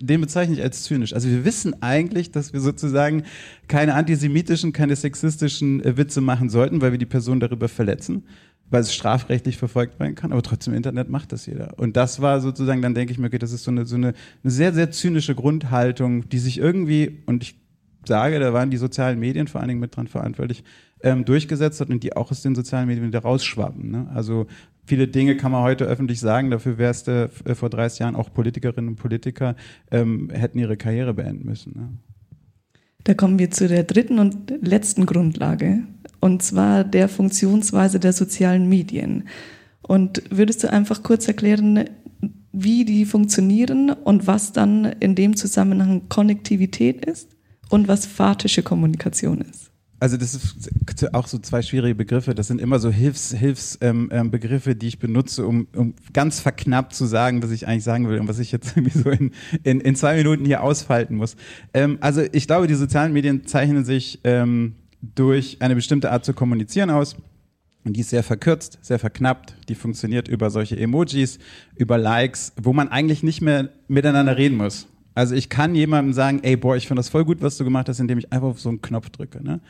H: den bezeichne ich als zynisch. Also wir wissen eigentlich, dass wir sozusagen keine antisemitischen, keine sexistischen äh, Witze machen sollten, weil wir die Person darüber verletzen, weil es strafrechtlich verfolgt werden kann, aber trotzdem im Internet macht das jeder. Und das war sozusagen, dann denke ich mir, okay, das ist so eine, so eine, eine sehr, sehr zynische Grundhaltung, die sich irgendwie, und ich sage, da waren die sozialen Medien vor allen Dingen mit dran verantwortlich, ähm, durchgesetzt hat und die auch aus den sozialen Medien wieder rausschwappen. Ne? Also viele Dinge kann man heute öffentlich sagen, dafür wärst du äh, vor 30 Jahren auch Politikerinnen und Politiker ähm, hätten ihre Karriere beenden müssen. Ne?
G: Da kommen wir zu der dritten und letzten Grundlage, und zwar der Funktionsweise der sozialen Medien. Und würdest du einfach kurz erklären, wie die funktionieren und was dann in dem Zusammenhang Konnektivität ist und was phatische Kommunikation ist?
H: also das ist auch so zwei schwierige Begriffe. Das sind immer so Hilfs, Hilfsbegriffe, ähm, ähm, die ich benutze, um, um ganz verknappt zu sagen, was ich eigentlich sagen will und was ich jetzt <laughs> irgendwie so in, in, in zwei Minuten hier ausfalten muss. Ähm, also ich glaube, die sozialen Medien zeichnen sich ähm, durch eine bestimmte Art zu kommunizieren aus. Und die ist sehr verkürzt, sehr verknappt. Die funktioniert über solche Emojis, über Likes, wo man eigentlich nicht mehr miteinander reden muss. Also ich kann jemandem sagen, ey, boah, ich finde das voll gut, was du gemacht hast, indem ich einfach auf so einen Knopf drücke. Ne?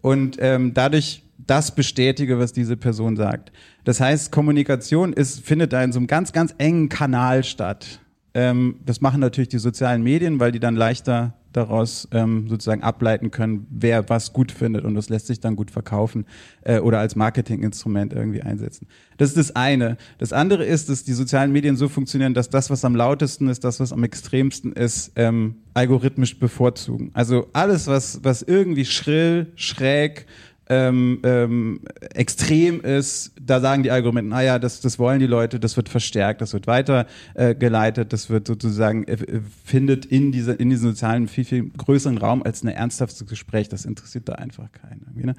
H: und ähm, dadurch das bestätige, was diese Person sagt. Das heißt, Kommunikation ist, findet da in so einem ganz, ganz engen Kanal statt. Ähm, das machen natürlich die sozialen Medien, weil die dann leichter daraus ähm, sozusagen ableiten können, wer was gut findet und das lässt sich dann gut verkaufen äh, oder als Marketinginstrument irgendwie einsetzen. Das ist das eine. Das andere ist, dass die sozialen Medien so funktionieren, dass das, was am lautesten ist, das, was am extremsten ist, ähm, algorithmisch bevorzugen. Also alles, was, was irgendwie schrill, schräg, ähm, ähm, extrem ist, da sagen die Argumente, naja, das, das wollen die Leute, das wird verstärkt, das wird weitergeleitet, äh, das wird sozusagen, äh, findet in, dieser, in diesem sozialen viel, viel größeren Raum als ein ernsthaftes Gespräch. Das interessiert da einfach keinen. Ne?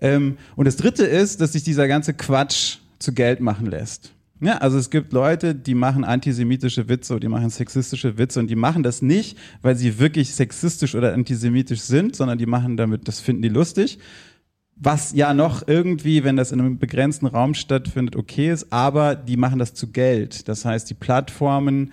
H: Ähm, und das Dritte ist, dass sich dieser ganze Quatsch zu Geld machen lässt. Ja, also es gibt Leute, die machen antisemitische Witze oder die machen sexistische Witze und die machen das nicht, weil sie wirklich sexistisch oder antisemitisch sind, sondern die machen damit, das finden die lustig, was ja noch irgendwie, wenn das in einem begrenzten Raum stattfindet, okay ist, aber die machen das zu Geld. Das heißt, die Plattformen,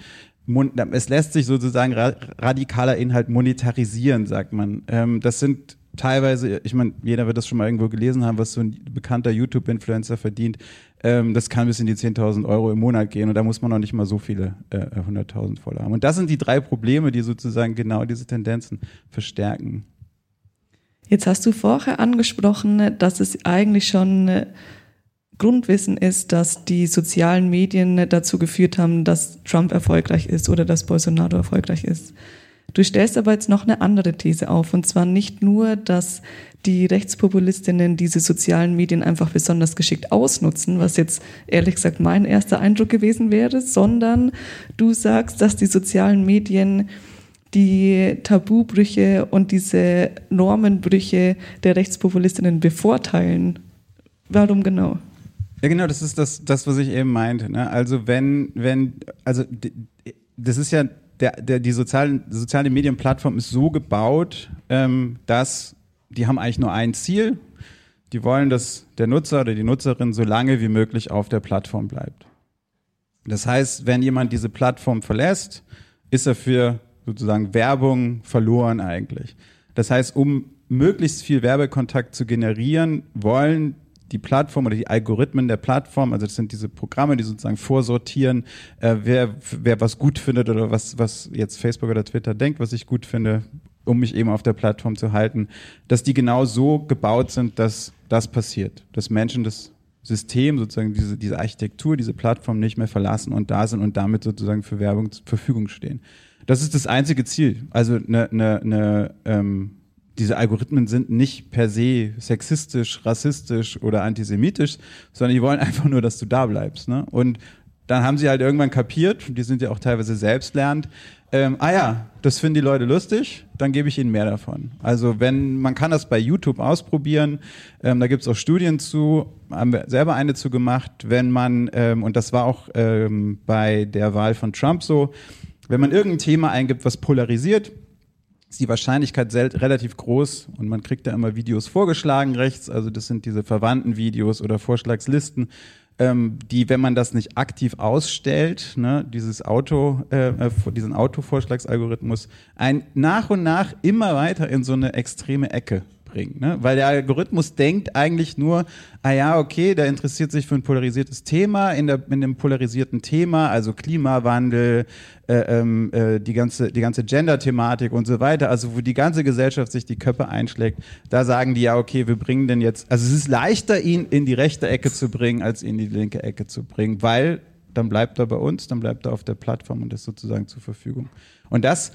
H: es lässt sich sozusagen radikaler Inhalt monetarisieren, sagt man. Ähm, das sind teilweise, ich meine, jeder wird das schon mal irgendwo gelesen haben, was so ein bekannter YouTube-Influencer verdient. Ähm, das kann bis in die 10.000 Euro im Monat gehen und da muss man noch nicht mal so viele äh, 100.000 voll haben. Und das sind die drei Probleme, die sozusagen genau diese Tendenzen verstärken.
G: Jetzt hast du vorher angesprochen, dass es eigentlich schon äh, Grundwissen ist, dass die sozialen Medien dazu geführt haben, dass Trump erfolgreich ist oder dass Bolsonaro erfolgreich ist. Du stellst aber jetzt noch eine andere These auf, und zwar nicht nur, dass die Rechtspopulistinnen diese sozialen Medien einfach besonders geschickt ausnutzen, was jetzt ehrlich gesagt mein erster Eindruck gewesen wäre, sondern du sagst, dass die sozialen Medien die Tabubrüche und diese Normenbrüche der Rechtspopulistinnen bevorteilen. Warum genau?
H: Ja, genau, das ist das, das was ich eben meinte. Ne? Also wenn, wenn, also das ist ja, der, der, die sozialen, soziale Medienplattform ist so gebaut, ähm, dass die haben eigentlich nur ein Ziel. Die wollen, dass der Nutzer oder die Nutzerin so lange wie möglich auf der Plattform bleibt. Das heißt, wenn jemand diese Plattform verlässt, ist er für sozusagen Werbung verloren eigentlich. Das heißt, um möglichst viel Werbekontakt zu generieren, wollen die Plattform oder die Algorithmen der Plattform, also das sind diese Programme, die sozusagen vorsortieren, äh, wer, wer was gut findet oder was, was jetzt Facebook oder Twitter denkt, was ich gut finde, um mich eben auf der Plattform zu halten, dass die genau so gebaut sind, dass das passiert, dass Menschen das System, sozusagen diese, diese Architektur, diese Plattform nicht mehr verlassen und da sind und damit sozusagen für Werbung zur Verfügung stehen. Das ist das einzige Ziel. Also ne, ne, ne, ähm, diese Algorithmen sind nicht per se sexistisch, rassistisch oder antisemitisch, sondern die wollen einfach nur, dass du da bleibst. Ne? Und dann haben sie halt irgendwann kapiert, die sind ja auch teilweise selbstlernend, ähm, ah ja, das finden die Leute lustig, dann gebe ich ihnen mehr davon. Also wenn, man kann das bei YouTube ausprobieren, ähm, da gibt es auch Studien zu, haben wir selber eine zu gemacht, wenn man, ähm, und das war auch ähm, bei der Wahl von Trump so, wenn man irgendein Thema eingibt, was polarisiert, ist die Wahrscheinlichkeit relativ groß und man kriegt da immer Videos vorgeschlagen rechts, also das sind diese verwandten Videos oder Vorschlagslisten, ähm, die, wenn man das nicht aktiv ausstellt, ne, dieses Auto, äh, äh, diesen Autovorschlagsalgorithmus, ein nach und nach immer weiter in so eine extreme Ecke bringt. Ne? Weil der Algorithmus denkt eigentlich nur, ah ja, okay, der interessiert sich für ein polarisiertes Thema, in, der, in dem polarisierten Thema, also Klimawandel, äh, ähm, äh, die ganze, die ganze Gender-Thematik und so weiter, also wo die ganze Gesellschaft sich die Köpfe einschlägt, da sagen die ja, okay, wir bringen den jetzt, also es ist leichter, ihn in die rechte Ecke zu bringen, als ihn in die linke Ecke zu bringen, weil dann bleibt er bei uns, dann bleibt er auf der Plattform und ist sozusagen zur Verfügung. Und das,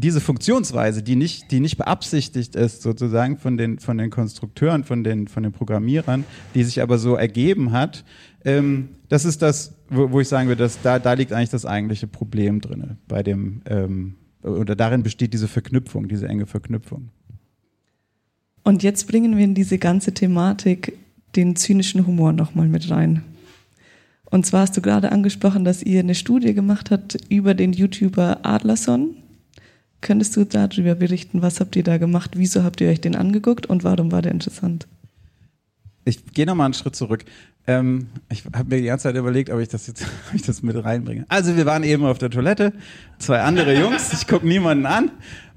H: diese Funktionsweise, die nicht, die nicht beabsichtigt ist, sozusagen von den, von den Konstrukteuren, von den, von den Programmierern, die sich aber so ergeben hat, ähm, das ist das, wo, wo ich sagen würde, dass da, da liegt eigentlich das eigentliche Problem drin, bei dem, ähm, oder darin besteht diese Verknüpfung, diese enge Verknüpfung.
G: Und jetzt bringen wir in diese ganze Thematik den zynischen Humor nochmal mit rein. Und zwar hast du gerade angesprochen, dass ihr eine Studie gemacht habt über den YouTuber Adlerson. Könntest du darüber berichten, was habt ihr da gemacht, wieso habt ihr euch den angeguckt und warum war der interessant?
H: Ich gehe nochmal einen Schritt zurück. Ähm, ich habe mir die ganze Zeit überlegt, ob ich das jetzt <laughs> ob ich das mit reinbringe. Also wir waren eben auf der Toilette, zwei andere Jungs, ich gucke niemanden an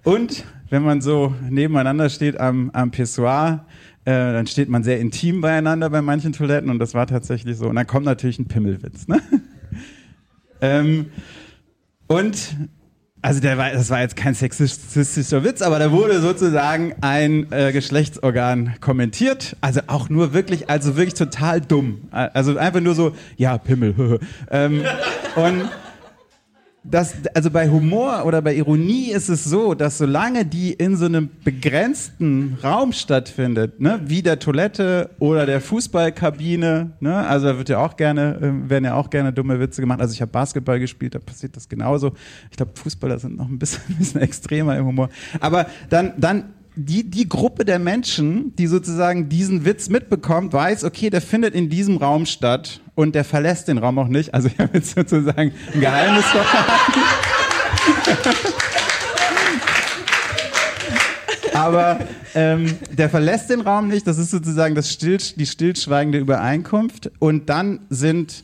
H: und wenn man so nebeneinander steht am, am Pissoir, äh, dann steht man sehr intim beieinander bei manchen Toiletten und das war tatsächlich so. Und dann kommt natürlich ein Pimmelwitz. Ne? <laughs> ähm, und also der war, das war jetzt kein sexistischer Witz, aber da wurde sozusagen ein äh, Geschlechtsorgan kommentiert. Also auch nur wirklich, also wirklich total dumm. Also einfach nur so, ja, Pimmel. <laughs> ähm, und das, also bei Humor oder bei Ironie ist es so, dass solange die in so einem begrenzten Raum stattfindet, ne, wie der Toilette oder der Fußballkabine, ne, also da wird ja auch gerne, äh, werden ja auch gerne dumme Witze gemacht. Also ich habe Basketball gespielt, da passiert das genauso. Ich glaube, Fußballer sind noch ein bisschen, <laughs> ein bisschen extremer im Humor. Aber dann, dann die, die Gruppe der Menschen, die sozusagen diesen Witz mitbekommt, weiß, okay, der findet in diesem Raum statt und der verlässt den Raum auch nicht. Also ich <laughs> habe jetzt sozusagen ein Geheimnis verraten. Aber ähm, der verlässt den Raum nicht. Das ist sozusagen das still, die stillschweigende Übereinkunft. Und dann sind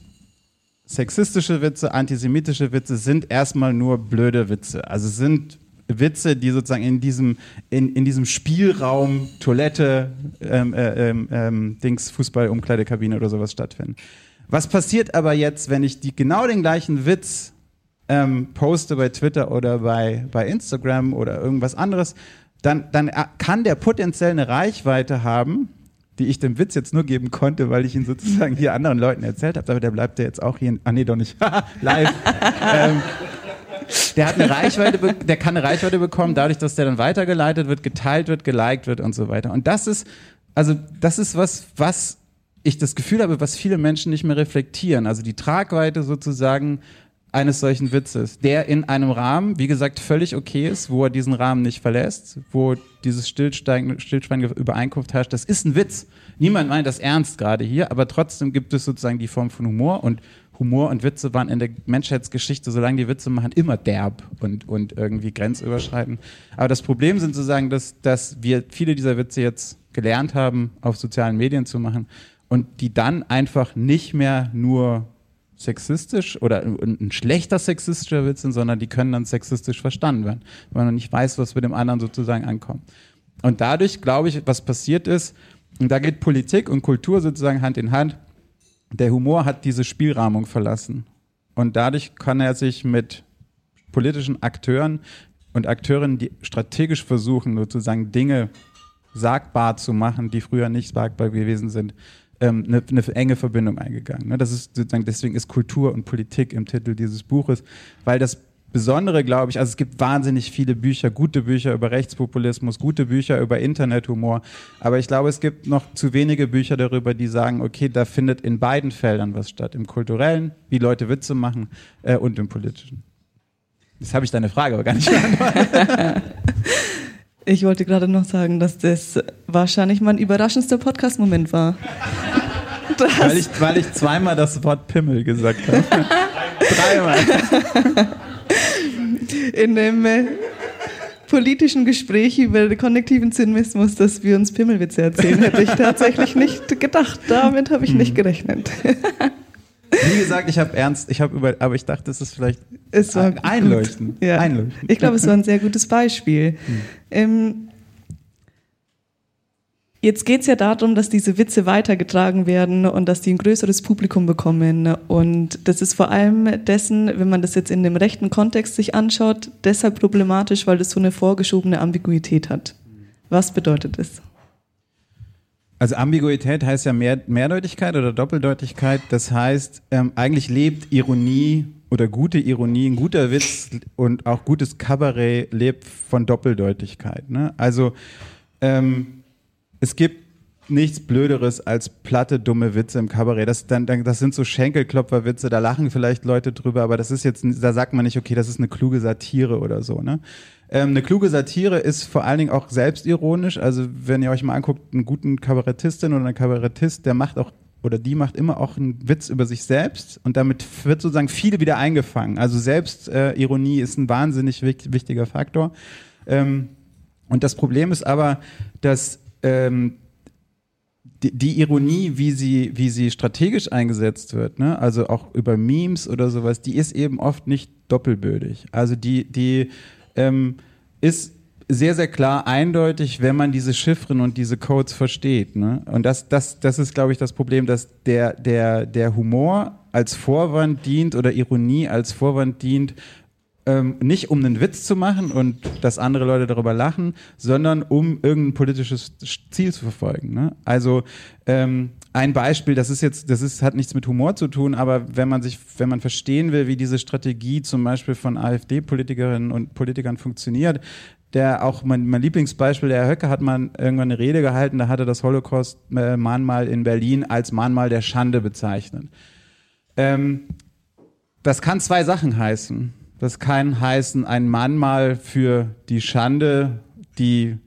H: sexistische Witze, antisemitische Witze sind erstmal nur blöde Witze. Also sind Witze, die sozusagen in diesem, in, in diesem Spielraum, Toilette, ähm, äh, ähm, Dings, Fußball, Umkleidekabine oder sowas stattfinden. Was passiert aber jetzt, wenn ich die, genau den gleichen Witz ähm, poste bei Twitter oder bei, bei Instagram oder irgendwas anderes, dann, dann kann der potenziell eine Reichweite haben, die ich dem Witz jetzt nur geben konnte, weil ich ihn sozusagen hier anderen Leuten erzählt habe. Aber der bleibt ja jetzt auch hier, in, ah nee, doch nicht, <laughs> live. <laughs> der hat eine Reichweite, der kann eine Reichweite bekommen, dadurch, dass der dann weitergeleitet wird, geteilt wird, geliked wird und so weiter. Und das ist, also das ist was, was ich das Gefühl habe, was viele Menschen nicht mehr reflektieren. Also die Tragweite sozusagen eines solchen Witzes, der in einem Rahmen, wie gesagt, völlig okay ist, wo er diesen Rahmen nicht verlässt, wo dieses stillschweigende Übereinkunft herrscht. Das ist ein Witz. Niemand meint das ernst gerade hier, aber trotzdem gibt es sozusagen die Form von Humor und Humor und Witze waren in der Menschheitsgeschichte, solange die Witze machen, immer derb und, und irgendwie grenzüberschreitend. Aber das Problem sind sozusagen, dass, dass wir viele dieser Witze jetzt gelernt haben, auf sozialen Medien zu machen und die dann einfach nicht mehr nur sexistisch oder ein schlechter sexistischer Witz sind, sondern die können dann sexistisch verstanden werden, weil man nicht weiß, was mit dem anderen sozusagen ankommt. Und dadurch, glaube ich, was passiert ist, und da geht Politik und Kultur sozusagen Hand in Hand, der Humor hat diese Spielrahmung verlassen. Und dadurch kann er sich mit politischen Akteuren und Akteurinnen, die strategisch versuchen, sozusagen Dinge sagbar zu machen, die früher nicht sagbar gewesen sind, ähm, eine, eine enge Verbindung eingegangen. Ne? Das ist sozusagen, deswegen ist Kultur und Politik im Titel dieses Buches, weil das Besondere, glaube ich, also es gibt wahnsinnig viele Bücher, gute Bücher über Rechtspopulismus, gute Bücher über Internethumor, aber ich glaube, es gibt noch zu wenige Bücher darüber, die sagen, okay, da findet in beiden Feldern was statt, im kulturellen, wie Leute Witze machen, äh, und im politischen. Jetzt habe ich deine Frage aber gar nicht beantwortet. <laughs>
G: Ich wollte gerade noch sagen, dass das wahrscheinlich mein überraschendster Podcast-Moment war. <laughs>
H: Weil ich, weil ich zweimal das Wort Pimmel gesagt habe. <laughs> Dreimal.
G: In dem, äh, politischen Gespräch über konnektiven Zynismus, dass wir uns Pimmelwitze erzählen, hätte ich tatsächlich nicht gedacht. Damit habe ich nicht gerechnet.
H: Wie gesagt, ich habe ernst, ich habe über, aber ich dachte, es ist vielleicht
G: Es war
H: ein- einleuchten.
G: Ja.
H: einleuchten.
G: Ich glaube, es war ein sehr gutes Beispiel. Ähm, jetzt geht es ja darum, dass diese Witze weitergetragen werden und dass die ein größeres Publikum bekommen. Und das ist vor allem dessen, wenn man das jetzt in dem rechten Kontext sich anschaut, deshalb problematisch, weil das so eine vorgeschobene Ambiguität hat. Was bedeutet das?
H: Also Ambiguität heißt ja Mehr, Mehrdeutigkeit oder Doppeldeutigkeit. Das heißt, ähm, eigentlich lebt Ironie oder gute Ironie, ein guter Witz und auch gutes Kabarett lebt von Doppeldeutigkeit. Ne? Also ähm, es gibt nichts Blöderes als platte, dumme Witze im Kabarett. Das, dann, das sind so Schenkelklopferwitze, da lachen vielleicht Leute drüber, aber das ist jetzt, da sagt man nicht, okay, das ist eine kluge Satire oder so. Ne? Ähm, eine kluge Satire ist vor allen Dingen auch selbstironisch. Also wenn ihr euch mal anguckt, einen guten Kabarettistin oder einen Kabarettist, der macht auch oder die macht immer auch einen Witz über sich selbst und damit wird sozusagen viel wieder eingefangen. Also Selbstironie äh, ist ein wahnsinnig wichtig, wichtiger Faktor. Ähm, und das Problem ist aber, dass ähm, die, die Ironie, wie sie, wie sie strategisch eingesetzt wird, ne? also auch über Memes oder sowas, die ist eben oft nicht doppelbödig. Also die, die ähm, ist sehr, sehr klar eindeutig, wenn man diese Chiffren und diese Codes versteht. Ne? Und das, das, das ist, glaube ich, das Problem, dass der, der, der Humor als Vorwand dient oder Ironie als Vorwand dient, ähm, nicht um einen Witz zu machen und dass andere Leute darüber lachen, sondern um irgendein politisches Ziel zu verfolgen. Ne? Also ähm, ein Beispiel, das ist jetzt, das ist, hat nichts mit Humor zu tun, aber wenn man sich, wenn man verstehen will, wie diese Strategie zum Beispiel von AfD-Politikerinnen und Politikern funktioniert, der auch mein, mein Lieblingsbeispiel, der Herr Höcke hat mal irgendwann eine Rede gehalten, da hat er das Holocaust-Mahnmal in Berlin als Mahnmal der Schande bezeichnet. Ähm, das kann zwei Sachen heißen. Das kann heißen, ein Mahnmal für die Schande, die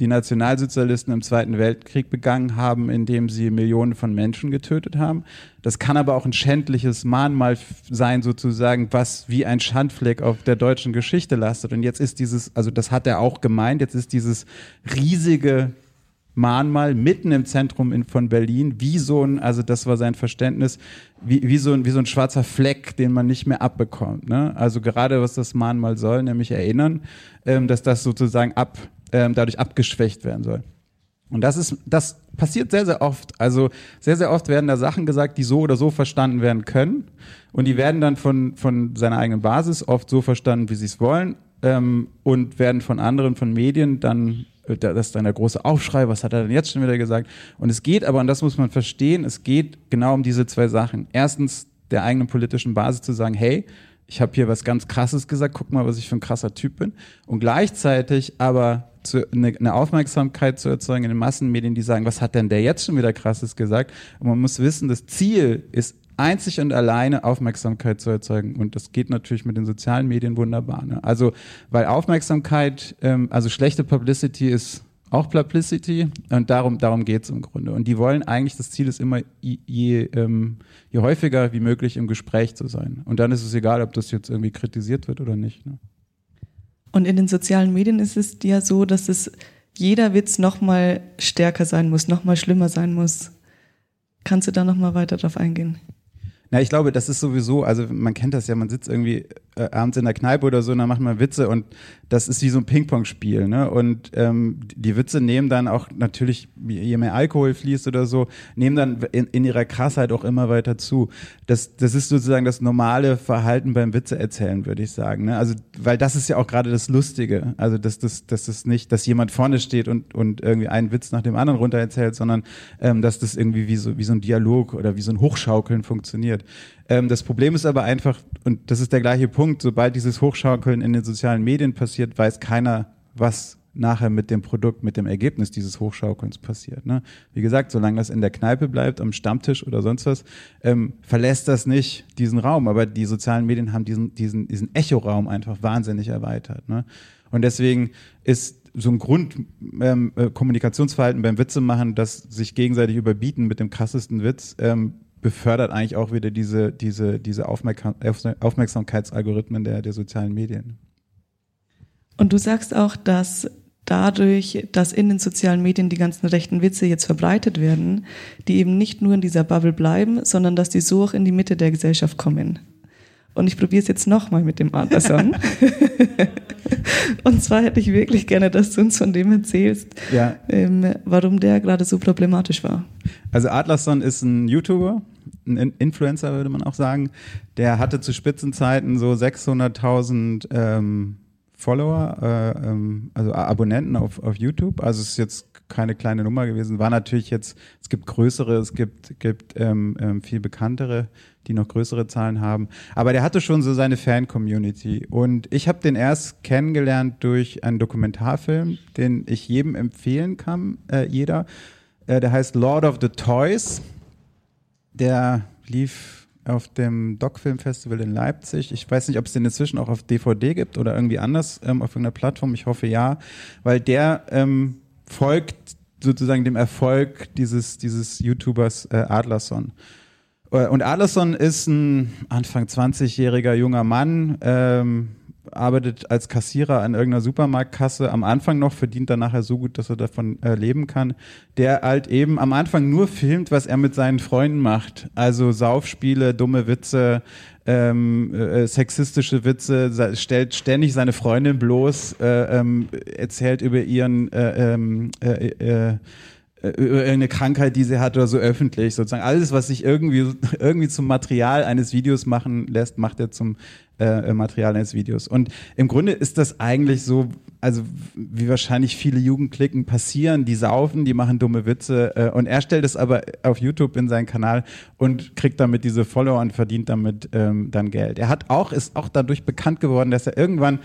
H: die Nationalsozialisten im Zweiten Weltkrieg begangen haben, indem sie Millionen von Menschen getötet haben. Das kann aber auch ein schändliches Mahnmal sein, sozusagen, was wie ein Schandfleck auf der deutschen Geschichte lastet. Und jetzt ist dieses, also das hat er auch gemeint, jetzt ist dieses riesige Mahnmal mitten im Zentrum in, von Berlin, wie so ein, also das war sein Verständnis, wie, wie, so ein, wie so ein schwarzer Fleck, den man nicht mehr abbekommt. Ne? Also gerade was das Mahnmal soll, nämlich erinnern, ähm, dass das sozusagen ab, ähm, dadurch abgeschwächt werden soll. Und das ist, das passiert sehr, sehr oft. Also sehr, sehr oft werden da Sachen gesagt, die so oder so verstanden werden können. Und die werden dann von, von seiner eigenen Basis oft so verstanden, wie sie es wollen. Ähm, und werden von anderen, von Medien dann das ist dann der große Aufschrei, was hat er denn jetzt schon wieder gesagt? Und es geht aber, und das muss man verstehen, es geht genau um diese zwei Sachen. Erstens der eigenen politischen Basis zu sagen, hey, ich habe hier was ganz Krasses gesagt, guck mal, was ich für ein krasser Typ bin. Und gleichzeitig aber zu, eine, eine Aufmerksamkeit zu erzeugen in den Massenmedien, die sagen, was hat denn der jetzt schon wieder Krasses gesagt? Und man muss wissen, das Ziel ist einzig und alleine Aufmerksamkeit zu erzeugen. Und das geht natürlich mit den sozialen Medien wunderbar. Ne? Also, weil Aufmerksamkeit, ähm, also schlechte Publicity ist auch Publicity und darum, darum geht es im Grunde. Und die wollen eigentlich, das Ziel ist immer, je, je, ähm, je häufiger wie möglich im Gespräch zu sein. Und dann ist es egal, ob das jetzt irgendwie kritisiert wird oder nicht. Ne?
G: Und in den sozialen Medien ist es ja so, dass es jeder Witz nochmal stärker sein muss, nochmal schlimmer sein muss. Kannst du da nochmal weiter drauf eingehen?
H: Na, ich glaube, das ist sowieso, also man kennt das ja, man sitzt irgendwie äh, abends in der Kneipe oder so und dann macht man Witze und das ist wie so ein Ping-Pong-Spiel, ne? Und ähm, die Witze nehmen dann auch natürlich, je mehr Alkohol fließt oder so, nehmen dann in, in ihrer Krassheit auch immer weiter zu. Das, das ist sozusagen das normale Verhalten beim Witze erzählen, würde ich sagen. Ne? Also, weil das ist ja auch gerade das Lustige. Also, dass das, dass das nicht, dass jemand vorne steht und, und irgendwie einen Witz nach dem anderen runter erzählt, sondern ähm, dass das irgendwie wie so, wie so ein Dialog oder wie so ein Hochschaukeln funktioniert. Ähm, das Problem ist aber einfach, und das ist der gleiche Punkt, sobald dieses Hochschaukeln in den sozialen Medien passiert, weiß keiner, was nachher mit dem Produkt, mit dem Ergebnis dieses Hochschaukelns passiert. Ne? Wie gesagt, solange das in der Kneipe bleibt, am Stammtisch oder sonst was, ähm, verlässt das nicht diesen Raum. Aber die sozialen Medien haben diesen, diesen, diesen Echoraum einfach wahnsinnig erweitert. Ne? Und deswegen ist so ein Grundkommunikationsverhalten ähm, beim Witze machen, das sich gegenseitig überbieten mit dem krassesten Witz, ähm, befördert eigentlich auch wieder diese, diese, diese Aufmerksam Aufmerksamkeitsalgorithmen der, der sozialen Medien.
G: Und du sagst auch, dass dadurch, dass in den sozialen Medien die ganzen rechten Witze jetzt verbreitet werden, die eben nicht nur in dieser Bubble bleiben, sondern dass die so auch in die Mitte der Gesellschaft kommen. Und ich probiere es jetzt nochmal mit dem Adlerson. <laughs> und zwar hätte ich wirklich gerne, dass du uns von dem erzählst,
H: Ja.
G: ähm, warum der gerade so problematisch war.
H: Also Adlerson ist ein YouTuber, ein In- Influencer würde man auch sagen. Der hatte zu Spitzenzeiten so 600.000 ähm, Follower, äh, ähm, also Abonnenten auf, auf YouTube. Also es ist jetzt keine kleine Nummer gewesen. War natürlich jetzt, es gibt größere, es gibt, gibt ähm, ähm, viel bekanntere, die noch größere Zahlen haben. Aber der hatte schon so seine Fan-Community. Und ich habe den erst kennengelernt durch einen Dokumentarfilm, den ich jedem empfehlen kann, äh, jeder. Äh, der heißt Lord of the Toys. Der lief auf dem Doc-Film Festival in Leipzig. Ich weiß nicht, ob es den inzwischen auch auf DVD gibt oder irgendwie anders ähm, auf irgendeiner Plattform. Ich hoffe ja, weil der ähm, folgt sozusagen dem Erfolg dieses, dieses YouTubers äh, Adlerson. Äh, Und Adlerson ist ein Anfang 20-jähriger junger Mann, ähm, arbeitet als Kassierer an irgendeiner Supermarktkasse. Am Anfang noch verdient er nachher so gut, dass er davon äh, leben kann. Der halt eben am Anfang nur filmt, was er mit seinen Freunden macht. Also Saufspiele, dumme Witze, ähm, äh, sexistische Witze, stellt ständig seine Freundin bloß, äh, ähm, erzählt über ihren äh, ähm, äh, äh, äh, irgendeine Krankheit, die sie hat oder so öffentlich sozusagen. Alles, was sich irgendwie, <laughs> irgendwie zum Material eines Videos machen lässt, macht er zum äh, Material eines Videos. Und im Grunde ist das eigentlich so, also wie wahrscheinlich viele Jugendklicken passieren, die saufen, die machen dumme Witze äh, und er stellt es aber auf YouTube in seinen Kanal und kriegt damit diese Follower und verdient damit ähm, dann Geld. Er hat auch, ist auch dadurch bekannt geworden, dass er irgendwann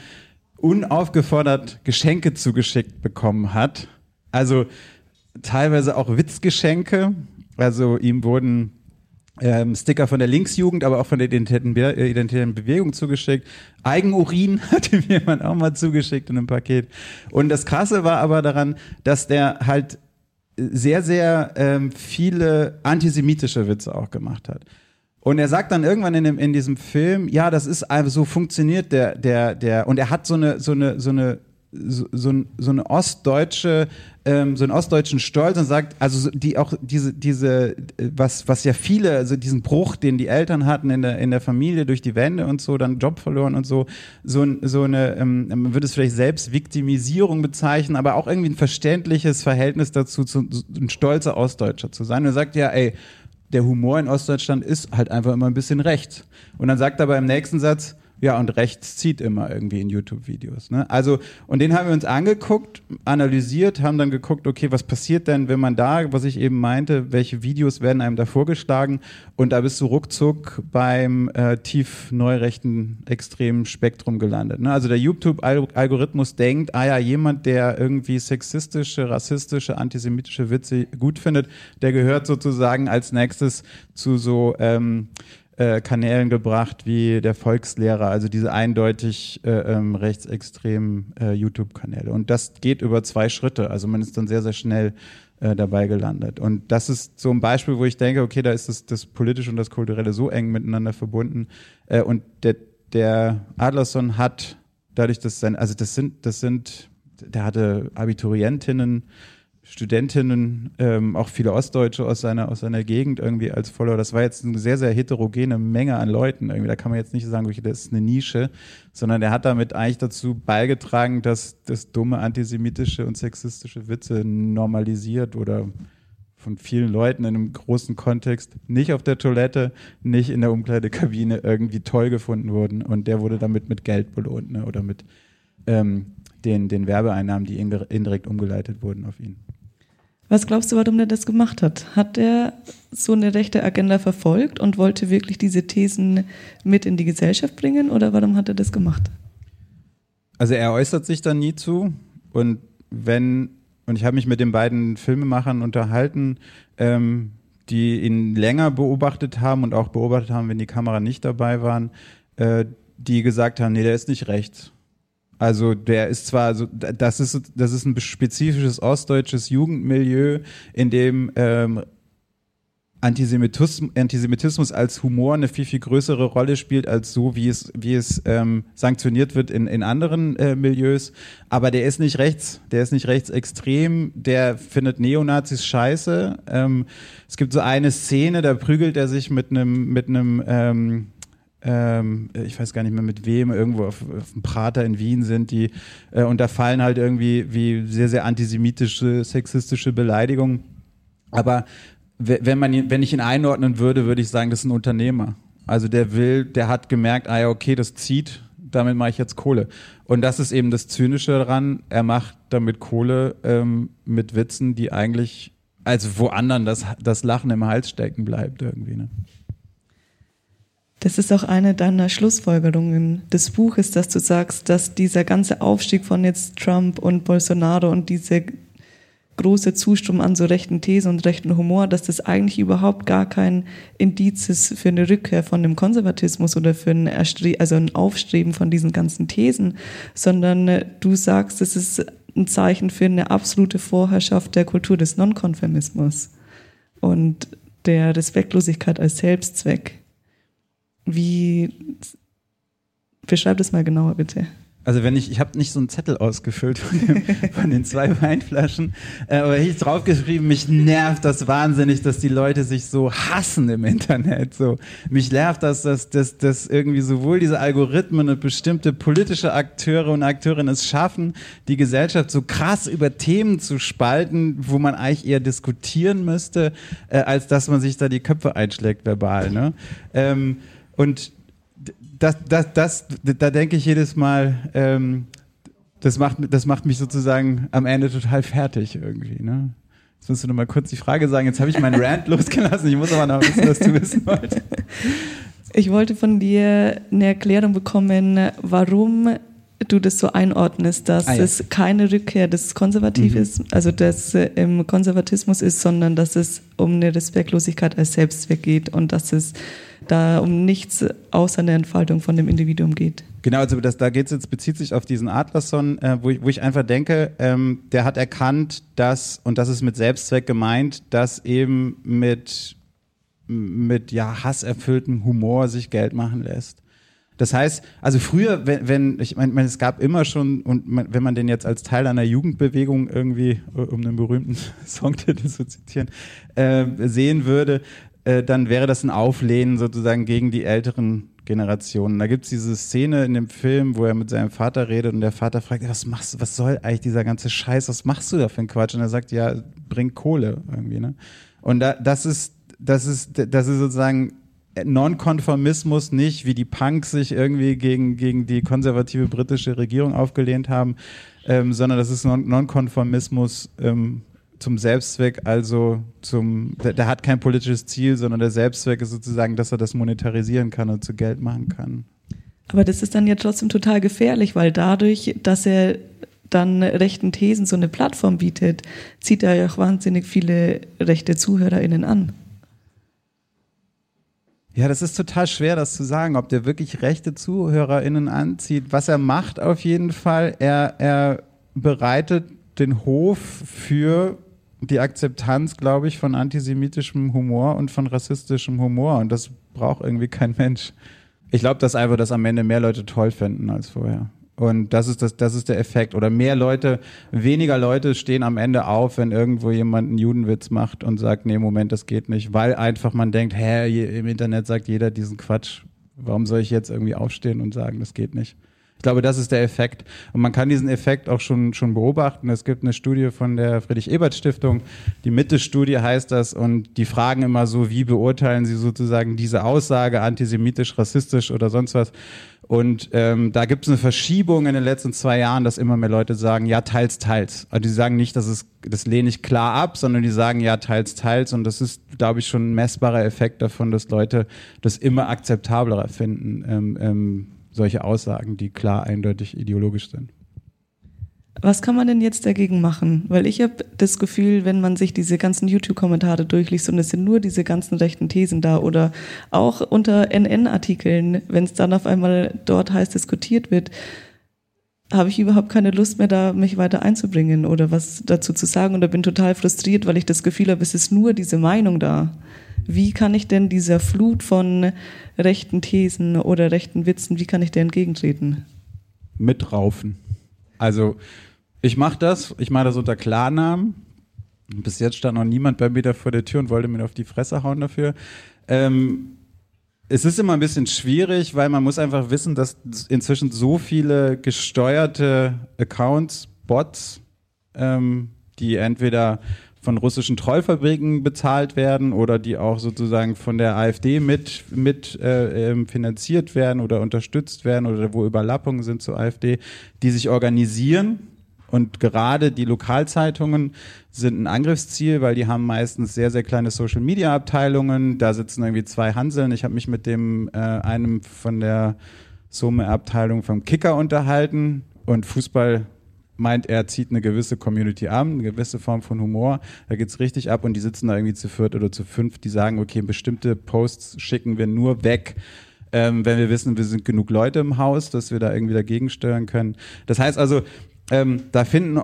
H: unaufgefordert Geschenke zugeschickt bekommen hat. Also teilweise auch Witzgeschenke. Also ihm wurden ähm, Sticker von der Linksjugend, aber auch von der identitären, Be identitären Bewegung zugeschickt. Eigenurin <laughs> hatte mir jemand auch mal zugeschickt in einem Paket. Und das Krasse war aber daran, dass der halt sehr, sehr ähm, viele antisemitische Witze auch gemacht hat. Und er sagt dann irgendwann in, dem, in diesem Film, ja, das ist einfach so funktioniert der, der, der, und er hat so eine, so eine, so eine, so, so, ein- so eine ostdeutsche, ähm, so einen ostdeutschen Stolz und sagt, also so die auch diese, diese, was, was ja viele, also diesen Bruch, den die Eltern hatten in der, in der Familie durch die Wende und so, dann Job verloren und so, so, so eine, ähm, man würde es vielleicht selbst Viktimisierung bezeichnen, aber auch irgendwie ein verständliches Verhältnis dazu, zu, ein stolzer Ostdeutscher zu sein. Und er sagt ja, ey, der Humor in Ostdeutschland ist halt einfach immer ein bisschen rechts. Und dann sagt er aber im nächsten Satz, ja, und rechts zieht immer irgendwie in YouTube-Videos. Ne? Also, und den haben wir uns angeguckt, analysiert, haben dann geguckt, okay, was passiert denn, wenn man da, was ich eben meinte, welche Videos werden einem da vorgeschlagen? Und da bist du ruckzuck beim äh, tief neurechten extremen Spektrum gelandet. Ne? Also der YouTube-Algorithmus denkt, ah ja, jemand, der irgendwie sexistische, rassistische, antisemitische Witze gut findet, der gehört sozusagen als nächstes zu so ähm, äh, Kanälen gebracht wie der Volkslehrer, also diese eindeutig äh, ähm, rechtsextremen äh, YouTube-Kanäle. Und das geht über zwei Schritte. Also man ist dann sehr, sehr schnell äh, dabei gelandet. Und das ist so ein Beispiel, wo ich denke, okay, da ist das, das Politische und das Kulturelle so eng miteinander verbunden. Äh, und der, der Adlerson hat dadurch, dass sein, also das sind, das sind, der hatte Abiturientinnen, Studentinnen, ähm, auch viele Ostdeutsche aus seiner, aus seiner Gegend irgendwie als Follower. Das war jetzt eine sehr, sehr heterogene Menge an Leuten. Irgendwie. Da kann man jetzt nicht sagen, okay, das ist eine Nische, sondern der hat damit eigentlich dazu beigetragen, dass das dumme antisemitische und sexistische Witze normalisiert oder von vielen Leuten in einem großen Kontext nicht auf der Toilette, nicht in der Umkleidekabine irgendwie toll gefunden wurden. Und der wurde damit mit Geld belohnt ne? oder mit ähm, den, den Werbeeinnahmen, die indirekt umgeleitet wurden auf ihn.
G: Was glaubst du, warum der das gemacht hat? Hat er so eine rechte Agenda verfolgt und wollte wirklich diese Thesen mit in die Gesellschaft bringen oder warum hat er das gemacht?
H: Also er äußert sich da nie zu und wenn, und ich habe mich mit den beiden Filmemachern unterhalten, ähm, die ihn länger beobachtet haben und auch beobachtet haben, wenn die Kamera nicht dabei waren, äh, die gesagt haben, nee, der ist nicht rechts. Also der ist zwar, also das ist, das ist ein spezifisches ostdeutsches Jugendmilieu, in dem ähm, Antisemitismus, Antisemitismus als Humor eine viel, viel größere Rolle spielt, als so, wie es, wie es ähm, sanktioniert wird in, in anderen äh, Milieus. Aber der ist nicht rechts, der ist nicht rechtsextrem, der findet Neonazis scheiße. Ähm, es gibt so eine Szene, da prügelt er sich mit einem, mit einem, ähm, ähm, ich weiß gar nicht mehr mit wem, irgendwo auf, auf dem Prater in Wien sind die, äh, und da fallen halt irgendwie wie sehr, sehr antisemitische, sexistische Beleidigungen. Aber wenn man wenn ich ihn einordnen würde, würde ich sagen, das ist ein Unternehmer. Also der will, der hat gemerkt, ah ja, okay, das zieht, damit mache ich jetzt Kohle. Und das ist eben das Zynische daran, er macht damit Kohle ähm, mit Witzen, die eigentlich, also wo anderen das, das Lachen im Hals stecken bleibt irgendwie. Ne?
G: Das ist auch eine deiner Schlussfolgerungen des Buches, dass du sagst, dass dieser ganze Aufstieg von jetzt Trump und Bolsonaro und diese große Zustrom an so rechten Thesen und rechten Humor, dass das eigentlich überhaupt gar kein Indiz ist für eine Rückkehr von dem Konservatismus oder für ein, Erstre also ein Aufstreben von diesen ganzen Thesen, sondern äh, du sagst, es ist ein Zeichen für eine absolute Vorherrschaft der Kultur des Nonkonformismus und der Respektlosigkeit als Selbstzweck. Wie beschreib das mal genauer bitte.
H: Also wenn ich, ich habe nicht so einen Zettel ausgefüllt von, dem, von den zwei Weinflaschen, äh, aber ich draufgeschrieben, mich nervt das wahnsinnig, dass die Leute sich so hassen im Internet. So, mich nervt das, dass, dass, dass irgendwie sowohl diese Algorithmen und bestimmte politische Akteure und Akteurinnen es schaffen, die Gesellschaft so krass über Themen zu spalten, wo man eigentlich eher diskutieren müsste, äh, als dass man sich da die Köpfe einschlägt verbal. Ne? Ähm, und das, das, das, da denke ich jedes Mal, ähm, das, macht, das macht mich sozusagen am Ende total fertig irgendwie. Ne? Jetzt musst du noch mal kurz die Frage sagen. Jetzt habe ich meinen Rant <laughs> losgelassen. Ich muss aber noch wissen, was du wissen wolltest.
G: Ich wollte von dir eine Erklärung bekommen, warum du das so einordnest, dass ah, ja. es keine Rückkehr des Konservatives, mhm. also des äh, im Konservatismus ist, sondern dass es um eine Respektlosigkeit als Selbstzweck geht und dass es da um nichts außer eine Entfaltung von dem Individuum geht.
H: Genau, also das, da geht es jetzt, bezieht sich auf diesen Adlerson, äh, wo, ich, wo ich einfach denke, ähm, der hat erkannt, dass, und das ist mit Selbstzweck gemeint, dass eben mit, mit ja, hasserfülltem Humor sich Geld machen lässt. Das heißt, also früher, wenn, wenn ich meine, es gab immer schon, und man, wenn man den jetzt als Teil einer Jugendbewegung irgendwie, um einen berühmten <laughs> Songtitel zu zitieren, äh, sehen würde, äh, dann wäre das ein Auflehnen sozusagen gegen die älteren Generationen. Da gibt es diese Szene in dem Film, wo er mit seinem Vater redet und der Vater fragt, was machst du, was soll eigentlich dieser ganze Scheiß, was machst du da für einen Quatsch? Und er sagt, ja, bring Kohle irgendwie, ne? Und da, das ist, das ist, das ist sozusagen Nonkonformismus nicht, wie die Punks sich irgendwie gegen, gegen die konservative britische Regierung aufgelehnt haben, ähm, sondern das ist Nonkonformismus ähm, zum Selbstzweck, also zum, der, der, hat kein politisches Ziel, sondern der Selbstzweck ist sozusagen, dass er das monetarisieren kann und zu Geld machen kann.
G: Aber das ist dann ja trotzdem total gefährlich, weil dadurch, dass er dann rechten Thesen so eine Plattform bietet, zieht er ja auch wahnsinnig viele rechte ZuhörerInnen an.
H: Ja, das ist total schwer, das zu sagen, ob der wirklich rechte ZuhörerInnen anzieht. Was er macht auf jeden Fall, er, er bereitet den Hof für die Akzeptanz, glaube ich, von antisemitischem Humor und von rassistischem Humor. Und das braucht irgendwie kein Mensch. Ich glaube, dass einfach das am Ende mehr Leute toll finden als vorher. Und das ist das, das ist der Effekt. Oder mehr Leute, weniger Leute stehen am Ende auf, wenn irgendwo jemand einen Judenwitz macht und sagt, nee, Moment, das geht nicht. Weil einfach man denkt, hä, im Internet sagt jeder diesen Quatsch. Warum soll ich jetzt irgendwie aufstehen und sagen, das geht nicht? Ich glaube, das ist der Effekt. Und man kann diesen Effekt auch schon, schon beobachten. Es gibt eine Studie von der Friedrich-Ebert-Stiftung. Die Mitte-Studie heißt das. Und die fragen immer so, wie beurteilen sie sozusagen diese Aussage, antisemitisch, rassistisch oder sonst was. Und ähm, da gibt es eine Verschiebung in den letzten zwei Jahren, dass immer mehr Leute sagen, ja, teils, teils. Also die sagen nicht, dass es, das lehne ich klar ab, sondern die sagen, ja, teils, teils. Und das ist, glaube ich, schon ein messbarer Effekt davon, dass Leute das immer akzeptabler finden. Ähm, ähm, solche Aussagen, die klar eindeutig ideologisch sind.
G: Was kann man denn jetzt dagegen machen? Weil ich habe das Gefühl, wenn man sich diese ganzen YouTube-Kommentare durchliest und es sind nur diese ganzen rechten Thesen da oder auch unter NN-Artikeln, wenn es dann auf einmal dort heiß diskutiert wird, habe ich überhaupt keine Lust mehr, da mich weiter einzubringen oder was dazu zu sagen oder bin total frustriert, weil ich das Gefühl habe, es ist nur diese Meinung da. wie kann ich denn dieser Flut von rechten Thesen oder rechten Witzen, wie kann ich der entgegentreten?
H: Mitraufen. Also ich mache das, ich mache das unter Klarnamen. Bis jetzt stand noch niemand bei mir da vor der Tür und wollte mir auf die Fresse hauen dafür. Ähm, es ist immer ein bisschen schwierig, weil man muss einfach wissen, dass inzwischen so viele gesteuerte Accounts, Bots, ähm, die entweder von russischen Trollfabriken bezahlt werden oder die auch sozusagen von der AfD mit, mit äh, ähm, finanziert werden oder unterstützt werden oder wo Überlappungen sind zur AfD, die sich organisieren. Und gerade die Lokalzeitungen sind ein Angriffsziel, weil die haben meistens sehr, sehr kleine Social-Media-Abteilungen. Da sitzen irgendwie zwei Hanseln. Ich habe mich mit dem äh, einem von der Summe-Abteilung vom Kicker unterhalten und Fußball meint, er zieht eine gewisse Community an, eine gewisse Form von Humor. Da geht's richtig ab und die sitzen da irgendwie zu viert oder zu fünf, die sagen, okay, bestimmte Posts schicken wir nur weg, ähm, wenn wir wissen, wir sind genug Leute im Haus, dass wir da irgendwie dagegen steuern können. Das heißt also, ähm, da finden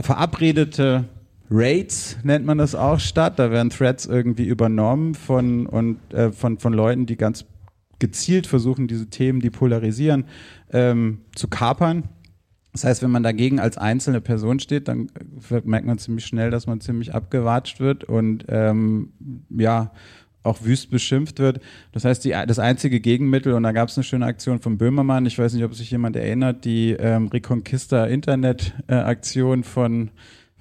H: verabredete Raids nennt man das auch statt. Da werden Threads irgendwie übernommen von und äh, von von Leuten, die ganz gezielt versuchen, diese Themen, die polarisieren, ähm, zu kapern das heißt, wenn man dagegen als einzelne Person steht, dann merkt man ziemlich schnell, dass man ziemlich abgewatscht wird und ähm, ja auch wüst beschimpft wird. Das heißt, die, das einzige Gegenmittel, und da gab es eine schöne Aktion von Böhmermann, ich weiß nicht, ob sich jemand erinnert, die ähm, Reconquista Internet-Aktion äh, von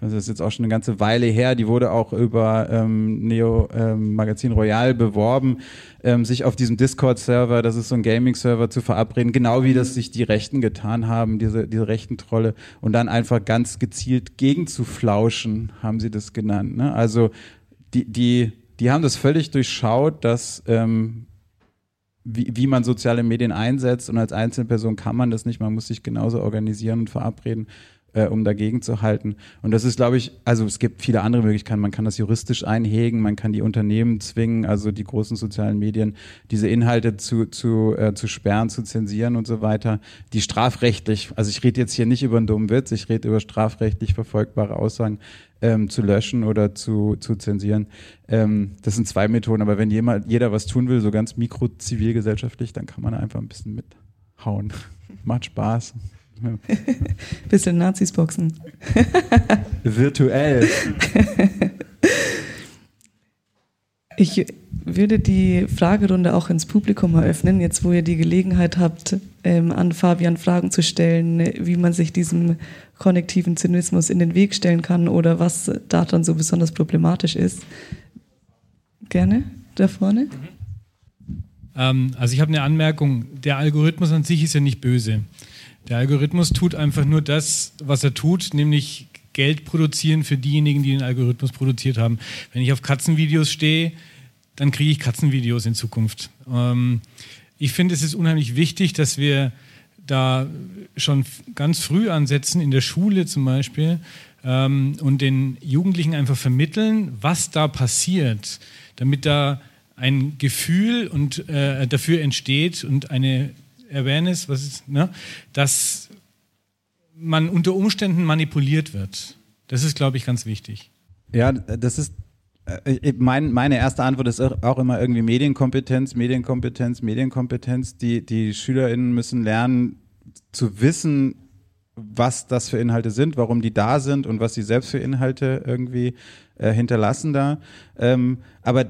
H: das ist jetzt auch schon eine ganze Weile her, die wurde auch über ähm, Neo ähm, Magazin Royal beworben, ähm, sich auf diesem Discord-Server, das ist so ein Gaming-Server, zu verabreden, genau wie das sich die Rechten getan haben, diese, diese rechten Trolle, und dann einfach ganz gezielt gegenzuflauschen, haben sie das genannt. Ne? Also die, die, die haben das völlig durchschaut, dass ähm, wie, wie man soziale Medien einsetzt und als Einzelperson kann man das nicht, man muss sich genauso organisieren und verabreden äh, um dagegen zu halten. Und das ist, glaube ich, also es gibt viele andere Möglichkeiten. Man kann das juristisch einhegen, man kann die Unternehmen zwingen, also die großen sozialen Medien, diese Inhalte zu, zu, äh, zu sperren, zu zensieren und so weiter, die strafrechtlich, also ich rede jetzt hier nicht über einen dummen Witz, ich rede über strafrechtlich verfolgbare Aussagen, ähm, zu löschen oder zu, zu zensieren. Ähm, das sind zwei Methoden, aber wenn jemand, jeder was tun will, so ganz mikro-zivilgesellschaftlich, dann kann man einfach ein bisschen mithauen. <laughs> Macht Spaß. <laughs>
G: Bisschen Nazis boxen. <laughs>
H: Virtuell.
G: Ich würde die Fragerunde auch ins Publikum eröffnen, jetzt wo ihr die Gelegenheit habt, ähm, an Fabian Fragen zu stellen, wie man sich diesem konnektiven Zynismus in den Weg stellen kann oder was daran so besonders problematisch ist. Gerne, da vorne.
J: Ähm, also ich habe eine Anmerkung. Der Algorithmus an sich ist ja nicht böse. Der Algorithmus tut einfach nur das, was er tut, nämlich Geld produzieren für diejenigen, die den Algorithmus produziert haben. Wenn ich auf Katzenvideos stehe, dann kriege ich Katzenvideos in Zukunft. Ähm, ich finde, es ist unheimlich wichtig, dass wir da schon ganz früh ansetzen, in der Schule zum Beispiel, ähm, und den Jugendlichen einfach vermitteln, was da passiert, damit da ein Gefühl und äh, dafür entsteht und eine Awareness, was ist, ne? dass man unter Umständen manipuliert wird. Das ist, glaube ich, ganz wichtig.
H: Ja, das ist äh, mein, meine erste Antwort ist auch immer irgendwie Medienkompetenz, Medienkompetenz, Medienkompetenz. Die, die SchülerInnen müssen lernen zu wissen, was das für Inhalte sind, warum die da sind und was sie selbst für Inhalte irgendwie äh, hinterlassen da. Ähm, aber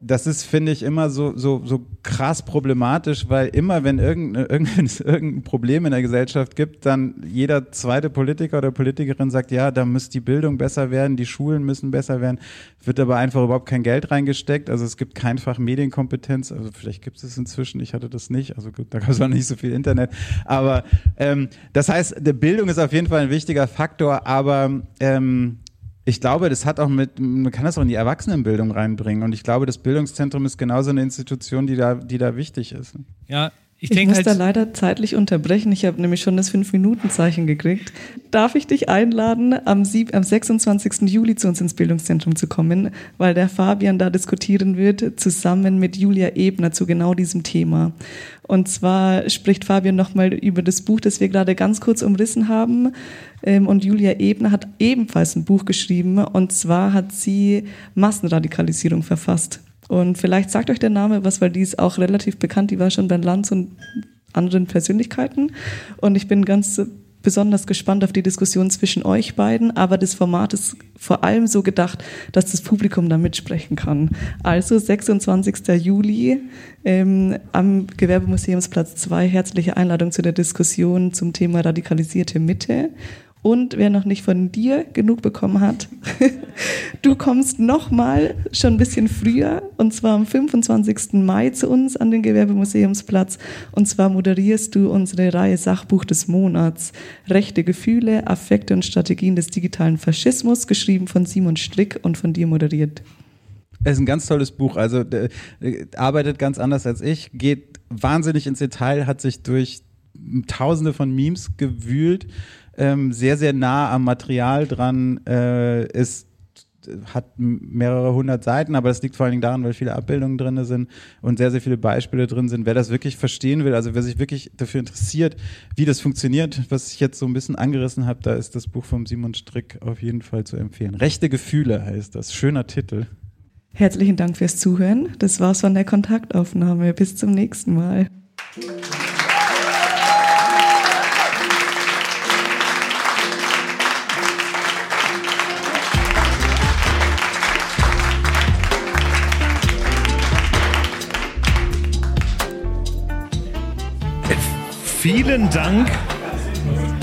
H: das ist, finde ich, immer so, so, so krass problematisch, weil immer, wenn irgendein, <laughs> irgendein Problem in der Gesellschaft gibt, dann jeder zweite Politiker oder Politikerin sagt, ja, da muss die Bildung besser werden, die Schulen müssen besser werden, wird aber einfach überhaupt kein Geld reingesteckt. Also es gibt kein Fach Medienkompetenz, also vielleicht gibt es inzwischen, ich hatte das nicht, also da gab es auch <laughs> nicht so viel Internet. Aber ähm, das heißt, Bildung ist auf jeden Fall ein wichtiger Faktor, aber ähm, ich glaube, das hat auch mit, man kann das auch in die Erwachsenenbildung reinbringen. Und ich glaube, das Bildungszentrum ist genauso eine Institution, die da, die da wichtig ist.
J: Ja,
G: ich, ich muss halt da leider zeitlich unterbrechen. Ich habe nämlich schon das Fünf-Minuten-Zeichen gekriegt. Darf ich dich einladen, am, sieb, am 26. Juli zu uns ins Bildungszentrum zu kommen, weil der Fabian da diskutieren wird, zusammen mit Julia Ebner zu genau diesem Thema. Und zwar spricht Fabian nochmal über das Buch, das wir gerade ganz kurz umrissen haben. Ähm, und Julia Ebner hat ebenfalls ein Buch geschrieben. Und zwar hat sie Massenradikalisierung verfasst. Und vielleicht sagt euch der Name was, weil die ist auch relativ bekannt. Die war schon bei Lanz und anderen Persönlichkeiten. Und ich bin ganz besonders gespannt auf die Diskussion zwischen euch beiden, aber das Format ist vor allem so gedacht, dass das Publikum da mitsprechen kann. Also 26. Juli ähm, am Gewerbemuseumsplatz 2 herzliche Einladung zu der Diskussion zum Thema radikalisierte Mitte. Und wer noch nicht von dir genug bekommen hat, <laughs> du kommst nochmal schon ein bisschen früher und zwar am 25. Mai zu uns an den Gewerbemuseumsplatz. Und zwar moderierst du unsere Reihe Sachbuch des Monats. Rechte Gefühle, Affekte und Strategien des digitalen Faschismus, geschrieben von Simon Strick und von dir moderiert.
H: Es ist ein ganz tolles Buch. Also äh, arbeitet ganz anders als ich, geht wahnsinnig ins Detail, hat sich durch Tausende von Memes gewühlt ähm, sehr, sehr nah am Material dran äh, ist hat mehrere hundert Seiten, aber das liegt vor allen Dingen daran, weil viele Abbildungen drin sind und sehr, sehr viele Beispiele drin sind. Wer das wirklich verstehen will, also wer sich wirklich dafür interessiert, wie das funktioniert, was ich jetzt so ein bisschen angerissen habe, da ist das Buch vom Simon Strick auf jeden Fall zu empfehlen. Rechte Gefühle heißt das. Schöner Titel.
G: Herzlichen Dank fürs Zuhören. Das war's von der Kontaktaufnahme. Bis zum nächsten Mal.
D: Vielen Dank.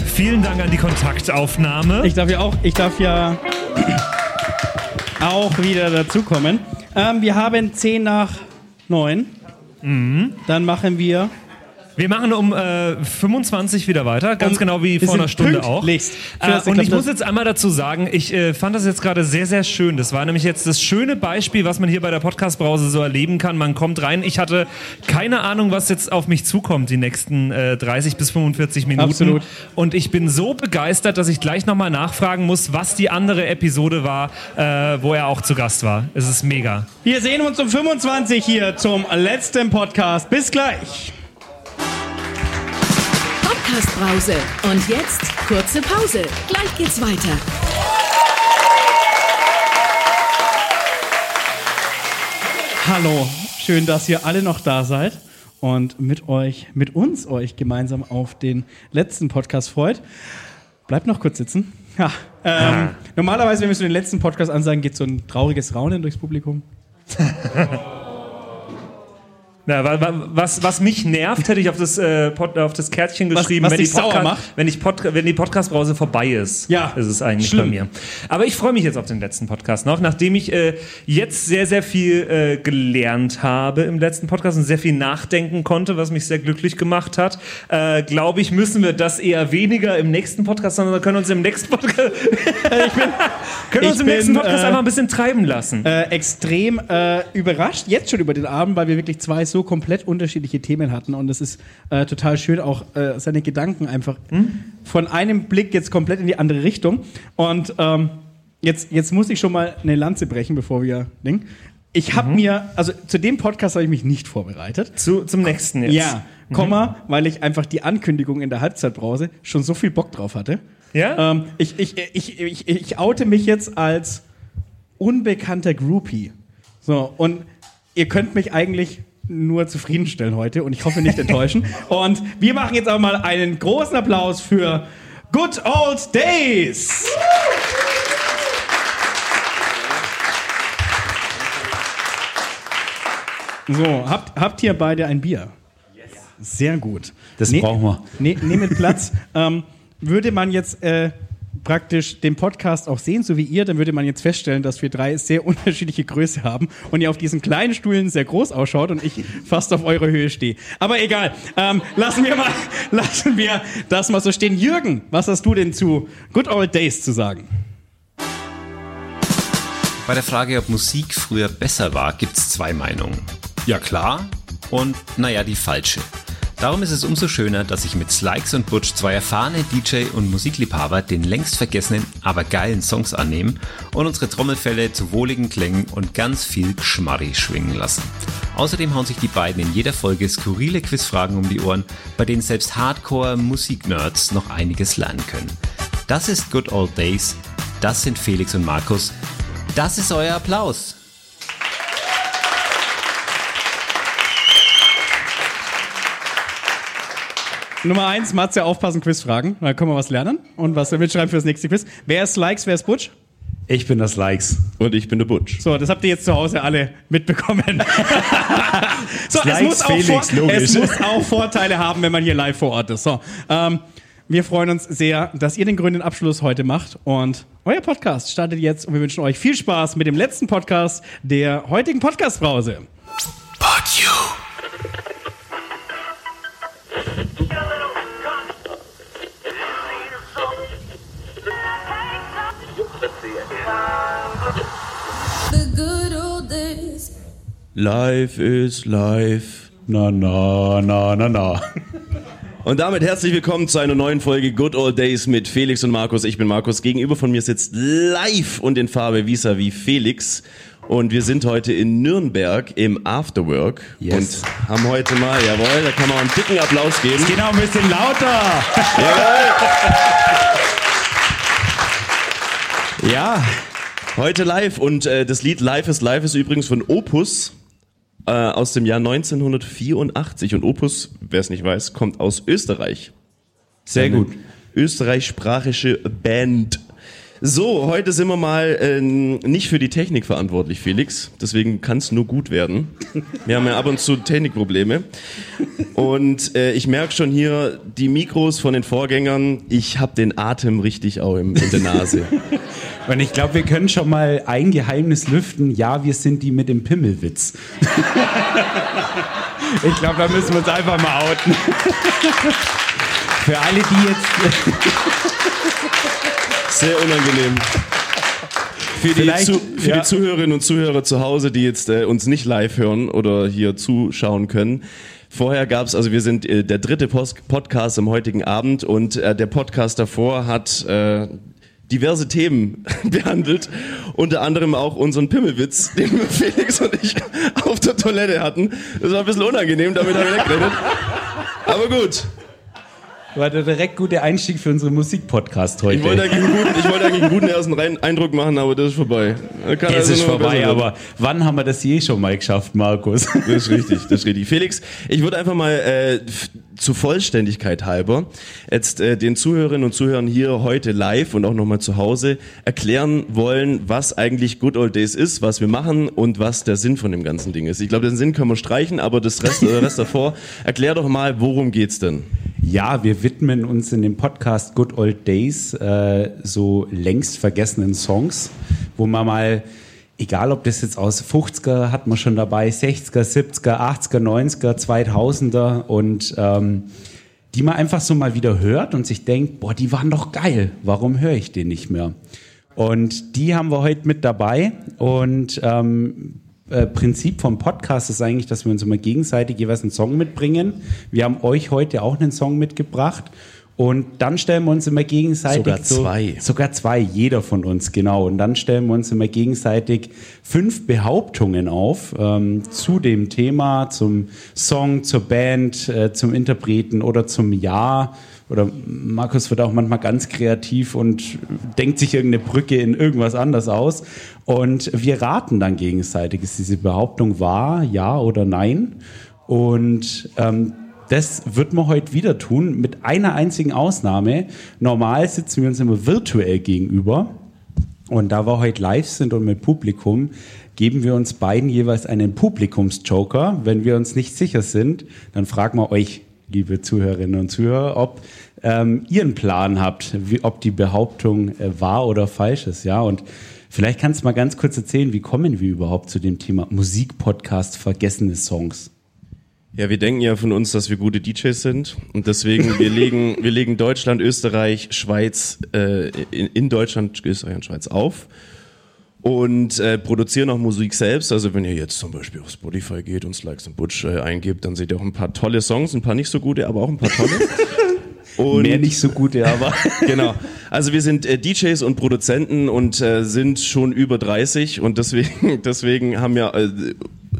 D: Vielen Dank an die Kontaktaufnahme.
C: Ich darf ja auch, ich darf ja <clears throat> auch wieder dazukommen. Ähm, wir haben 10 nach 9.
D: Mhm.
C: Dann machen wir
D: wir machen um äh, 25 wieder weiter, ganz
C: Um-
D: genau wie vor einer Stunde auch. Äh, und ich muss jetzt einmal dazu sagen, ich äh, fand das jetzt gerade sehr, sehr schön. Das war nämlich jetzt das schöne Beispiel, was man hier bei der Podcast-Brause so erleben kann. Man kommt rein. Ich hatte keine Ahnung, was jetzt auf mich zukommt, die nächsten äh, 30 bis 45 Minuten.
C: Absolut.
D: Und ich bin so begeistert, dass ich gleich nochmal nachfragen muss, was die andere Episode war, äh, wo er auch zu Gast war. Es ist mega.
C: Wir sehen uns um 25 hier zum letzten Podcast. Bis gleich.
B: Podcast-Brause. Und jetzt kurze Pause. Gleich geht's weiter.
C: Hallo, schön, dass ihr alle noch da seid und mit euch, mit uns euch gemeinsam auf den letzten Podcast freut. Bleibt noch kurz sitzen. Ja, ähm, Normalerweise, wenn wir so den letzten Podcast ansagen, geht so ein trauriges Raunen durchs Publikum. <laughs>
D: Na, wa- wa- was, was mich nervt, hätte ich auf das, äh, Pod, auf das Kärtchen
C: Was-
D: geschrieben,
C: was
D: wenn, die
C: dich sauer
D: Podca-
C: macht?
D: wenn, ich Pod, wenn die Podcast-Brause vorbei ist.
C: Ja,
D: ist es eigentlich
C: schlimm.
D: bei mir. Aber ich freue mich jetzt auf den letzten Podcast noch, nachdem ich äh, jetzt sehr, sehr viel äh, gelernt habe im letzten Podcast und sehr viel nachdenken konnte, was mich sehr glücklich gemacht hat. Äh, Glaube ich, müssen wir das eher weniger im nächsten Podcast, sondern können uns im nächsten Podcast, <laughs> können uns
C: ich
D: im nächsten
C: bin,
D: Podcast
C: äh,
D: einfach ein bisschen treiben lassen.
C: Äh, extrem äh, überrascht, jetzt schon über den Abend, weil wir wirklich zwei so komplett unterschiedliche Themen hatten. Und es ist äh, total schön, auch äh, seine Gedanken einfach von einem Blick jetzt komplett in die andere Richtung. Und ähm, jetzt, jetzt muss ich schon mal eine Lanze brechen, bevor wir Ding. Ich habe mir, also zu dem Podcast habe ich mich nicht vorbereitet.
D: Zu, zum nächsten jetzt.
C: Ja, Komma, weil ich einfach die Ankündigung in der Halbzeitbrause schon so viel Bock drauf hatte.
D: Ja?
C: Ähm, ich, ich, ich, ich, ich oute mich jetzt als unbekannter Groupie. So, und ihr könnt mich eigentlich nur zufriedenstellen heute und ich hoffe nicht enttäuschen. <laughs> Und wir machen jetzt aber mal einen großen Applaus für Good Old Days! So, habt, habt ihr beide ein Bier? Sehr gut.
H: Das
C: Ne-
H: brauchen wir.
C: Ne, nehmt Platz. <laughs> ähm, würde man jetzt äh, praktisch den Podcast auch sehen, so wie ihr, dann würde man jetzt feststellen, dass wir drei sehr <laughs> unterschiedliche Größe haben und ihr auf diesen kleinen Stühlen sehr groß ausschaut und ich fast auf eure Höhe stehe. Aber egal, ähm, lassen wir mal, <laughs> lassen wir das mal so stehen. Jürgen, was hast du denn zu Good Old Days zu sagen?
A: Bei der Frage, ob Musik früher besser war, gibt es zwei Meinungen. Ja klar und naja, die falsche. Darum ist es umso schöner, dass ich mit Slikes und Butch zwei erfahrene DJ und Musikliebhaber den längst vergessenen, aber geilen Songs annehmen und unsere Trommelfälle zu wohligen Klängen und ganz viel Geschmarri schwingen lassen. Außerdem hauen sich die beiden in jeder Folge skurrile Quizfragen um die Ohren, bei denen selbst Hardcore-Musik-Nerds noch einiges lernen können. Das ist Good Old Days, das sind Felix und Markus, das ist euer Applaus.
C: Nummer eins, Matze, aufpassen, Quizfragen. Da können wir was lernen und was mitschreiben für das nächste Quiz. Wer ist Likes, wer ist Butch?
K: Ich bin das Likes.
L: Und ich bin der Butch.
C: So, das habt ihr jetzt zu Hause alle mitbekommen. <laughs> so, es
K: Likes
C: muss, auch
K: Felix,
C: vor,
K: logisch.
C: es muss auch Vorteile haben, wenn man hier live vor Ort ist. So, ähm, wir freuen uns sehr, dass ihr den grünen Abschluss heute macht und euer Podcast startet jetzt und wir wünschen euch viel Spaß mit dem letzten Podcast der heutigen Podcast-Brause.
M: The
L: Life is life.
K: Na, na, na, na, na.
L: Und damit herzlich willkommen zu einer neuen Folge Good Old Days mit Felix und Markus. Ich bin Markus. Gegenüber von mir sitzt live und in Farbe vis-à-vis Felix. Und wir sind heute in Nürnberg im Afterwork
K: Yes.
L: und haben heute mal, jawohl, da kann man einen dicken Applaus geben.
K: Genau, ein bisschen lauter.
L: Ja, heute live und äh, das Lied Life is Life ist übrigens von Opus äh, aus dem Jahr 1984 und Opus, wer es nicht weiß, kommt aus Österreich.
K: Sehr
L: Eine
K: gut.
L: Österreichsprachige Band. So, heute sind wir mal äh, nicht für die Technik verantwortlich, Felix. Deswegen kann es nur gut werden. Wir haben ja ab und zu Technikprobleme. Und äh, ich merke schon hier die Mikros von den Vorgängern. Ich habe den Atem richtig auch im, in der Nase.
K: Und ich glaube, wir können schon mal ein Geheimnis lüften. Ja, wir sind die mit dem Pimmelwitz. <laughs> ich glaube, da müssen wir uns einfach mal outen. Für alle, die jetzt. <laughs>
L: Sehr unangenehm. Für die, zu, für
K: ja.
L: die Zuhörerinnen und Zuhörer zu Hause, die jetzt äh, uns nicht live hören oder hier zuschauen können. Vorher gab's, also wir sind äh, der dritte Post Podcast am heutigen Abend und äh, der Podcast davor hat äh, diverse Themen <laughs> behandelt, unter anderem auch unseren Pimmelwitz, <laughs> den Felix und ich auf der Toilette hatten. Das war ein bisschen unangenehm, damit habe ich nicht geredet. Aber gut,
K: War der direkt gute Einstieg für unseren Musikpodcast heute.
L: ich wollte eigentlich einen guten, ich wollte eigentlich einen guten ersten Eindruck machen, aber das ist vorbei. Kann
K: es
L: also
K: ist vorbei, aber wann haben wir das je schon mal geschafft, Markus?
L: Das ist richtig, das ist richtig. Felix, ich würde einfach mal äh, zur Vollständigkeit halber jetzt äh, den Zuhörerinnen und Zuhörern hier heute live und auch nochmal zu Hause erklären wollen, was eigentlich Good Old Days ist, was wir machen und was der Sinn von dem ganzen Ding ist. Ich glaube, den Sinn können wir streichen, aber das Rest, äh, Rest davor, <laughs> erklär doch mal, worum geht's denn?
K: Ja, wir widmen uns in dem Podcast Good Old Days äh, so längst vergessenen Songs, wo man mal, egal ob das jetzt aus 50er hat man schon dabei, 60er, 70er, 80er, 90er, 2000er und ähm, die man einfach so mal wieder hört und sich denkt, boah, die waren doch geil, warum höre ich den nicht mehr? Und die haben wir heute mit dabei und ähm, äh, Prinzip vom Podcast ist eigentlich, dass wir uns immer gegenseitig jeweils einen Song mitbringen. Wir haben euch heute auch einen Song mitgebracht. Und dann stellen wir uns immer gegenseitig.
L: Sogar zwei.
K: So, sogar zwei, jeder von uns, genau. Und dann stellen wir uns immer gegenseitig fünf Behauptungen auf ähm, zu dem Thema, zum Song, zur Band, äh, zum Interpreten oder zum Jahr. Oder Markus wird auch manchmal ganz kreativ und denkt sich irgendeine Brücke in irgendwas anders aus. Und wir raten dann gegenseitig, ist diese Behauptung wahr, ja oder nein? Und ähm, das wird man heute wieder tun, mit einer einzigen Ausnahme. Normal sitzen wir uns immer virtuell gegenüber. Und da wir heute live sind und mit Publikum, geben wir uns beiden jeweils einen Publikumsjoker. Wenn wir uns nicht sicher sind, dann fragen wir euch, liebe Zuhörerinnen und Zuhörer, ob ähm, ihr einen Plan habt, wie, ob die Behauptung äh, wahr oder falsch ist. Ja, und vielleicht kannst du mal ganz kurz erzählen, wie kommen wir überhaupt zu dem Thema Musikpodcast vergessene Songs?
L: Ja, wir denken ja von uns, dass wir gute DJs sind und deswegen wir <laughs> legen wir legen Deutschland, Österreich, Schweiz äh, in, in Deutschland, Österreich und Schweiz auf und äh, produzieren auch Musik selbst. Also wenn ihr jetzt zum Beispiel auf Spotify geht und Slikes and Butch äh, eingibt, dann seht ihr auch ein paar tolle Songs, ein paar nicht so gute, aber auch ein paar tolle. <laughs> Und
K: Mehr nicht so gute, aber <laughs>
L: genau. Also wir sind äh, DJs und Produzenten und äh, sind schon über 30 und deswegen, deswegen haben wir äh,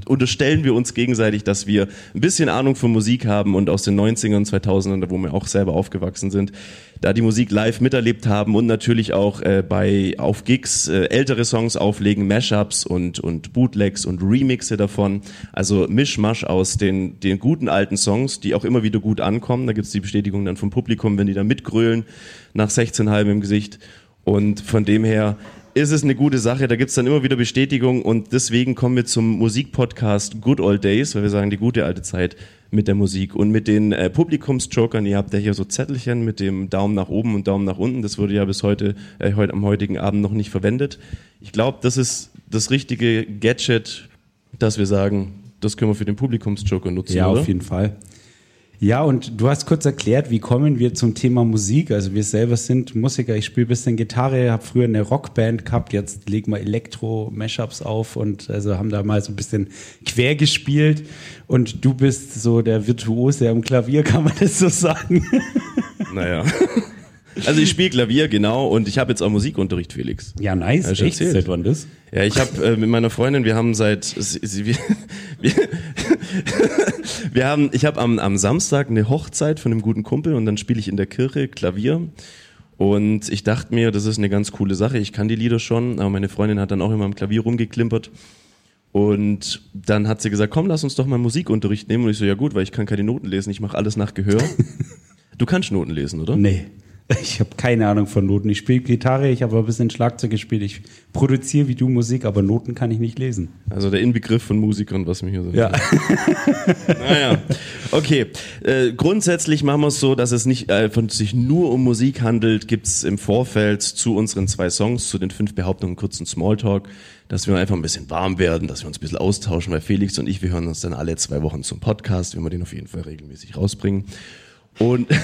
L: unterstellen wir uns gegenseitig, dass wir ein bisschen Ahnung von Musik haben und aus den 90ern und 2000ern, wo wir auch selber aufgewachsen sind, da die Musik live miterlebt haben und natürlich auch äh, bei auf Gigs äh, ältere Songs auflegen, Mashups und und Bootlegs und Remixe davon. Also Mischmasch aus den den guten alten Songs, die auch immer wieder gut ankommen. Da gibt's die Bestätigung dann vom Publikum, wenn die da mitgrölen nach 16 halben im Gesicht. Und von dem her ist es eine gute Sache. Da gibt's dann immer wieder Bestätigung und deswegen kommen wir zum Musikpodcast Good Old Days, weil wir sagen, die gute alte Zeit mit der Musik und mit den äh, Publikumsjokern. Ihr habt ja hier so Zettelchen mit dem Daumen nach oben und Daumen nach unten. Das wurde ja bis heute, äh, heute am heutigen Abend noch nicht verwendet. Ich glaube, das ist das richtige Gadget, dass wir sagen, das können wir für den Publikumsjoker nutzen.
K: Ja,
L: oder?
K: auf jeden Fall. Ja, und du hast kurz erklärt, wie kommen wir zum Thema Musik. Also wir selber sind Musiker, ich spiele ein bisschen Gitarre, habe früher eine Rockband gehabt, jetzt legen wir Elektro-Mashups auf und also haben da mal so ein bisschen quer gespielt. Und du bist so der Virtuose am Klavier, <laughs> kann man das so sagen?
L: Naja. <laughs> Also ich spiele Klavier, genau, und ich habe jetzt auch Musikunterricht, Felix.
K: Ja, nice. Echt?
L: erzählt.
K: Seit wann das?
L: Ja, ich habe äh, mit meiner Freundin, wir haben seit, sie, sie, wir, wir, <laughs> wir haben, ich habe am, am Samstag eine Hochzeit von einem guten Kumpel und dann spiele ich in der Kirche Klavier. Und ich dachte mir, das ist eine ganz coole Sache. Ich kann die Lieder schon, aber meine Freundin hat dann auch immer am Klavier rumgeklimpert. Und dann hat sie gesagt, komm, lass uns doch mal Musikunterricht nehmen. Und ich so, ja gut, weil ich kann keine Noten lesen, ich mache alles nach Gehör. <laughs> du kannst Noten lesen, oder?
K: Nee. Ich habe keine Ahnung von Noten. Ich spiele Gitarre, ich habe ein bisschen Schlagzeug gespielt. Ich produziere wie du Musik, aber Noten kann ich nicht lesen.
L: Also der Inbegriff von Musikern, was mir hier so.
K: Ja.
L: naja. Okay. Äh, grundsätzlich machen wir es so, dass es nicht äh, von sich nur um Musik handelt. Gibt es im Vorfeld zu unseren zwei Songs, zu den fünf Behauptungen, kurzen Smalltalk, dass wir einfach ein bisschen warm werden, dass wir uns ein bisschen austauschen, weil Felix und ich, wir hören uns dann alle zwei Wochen zum Podcast, wenn wir den auf jeden Fall regelmäßig rausbringen. Und <laughs>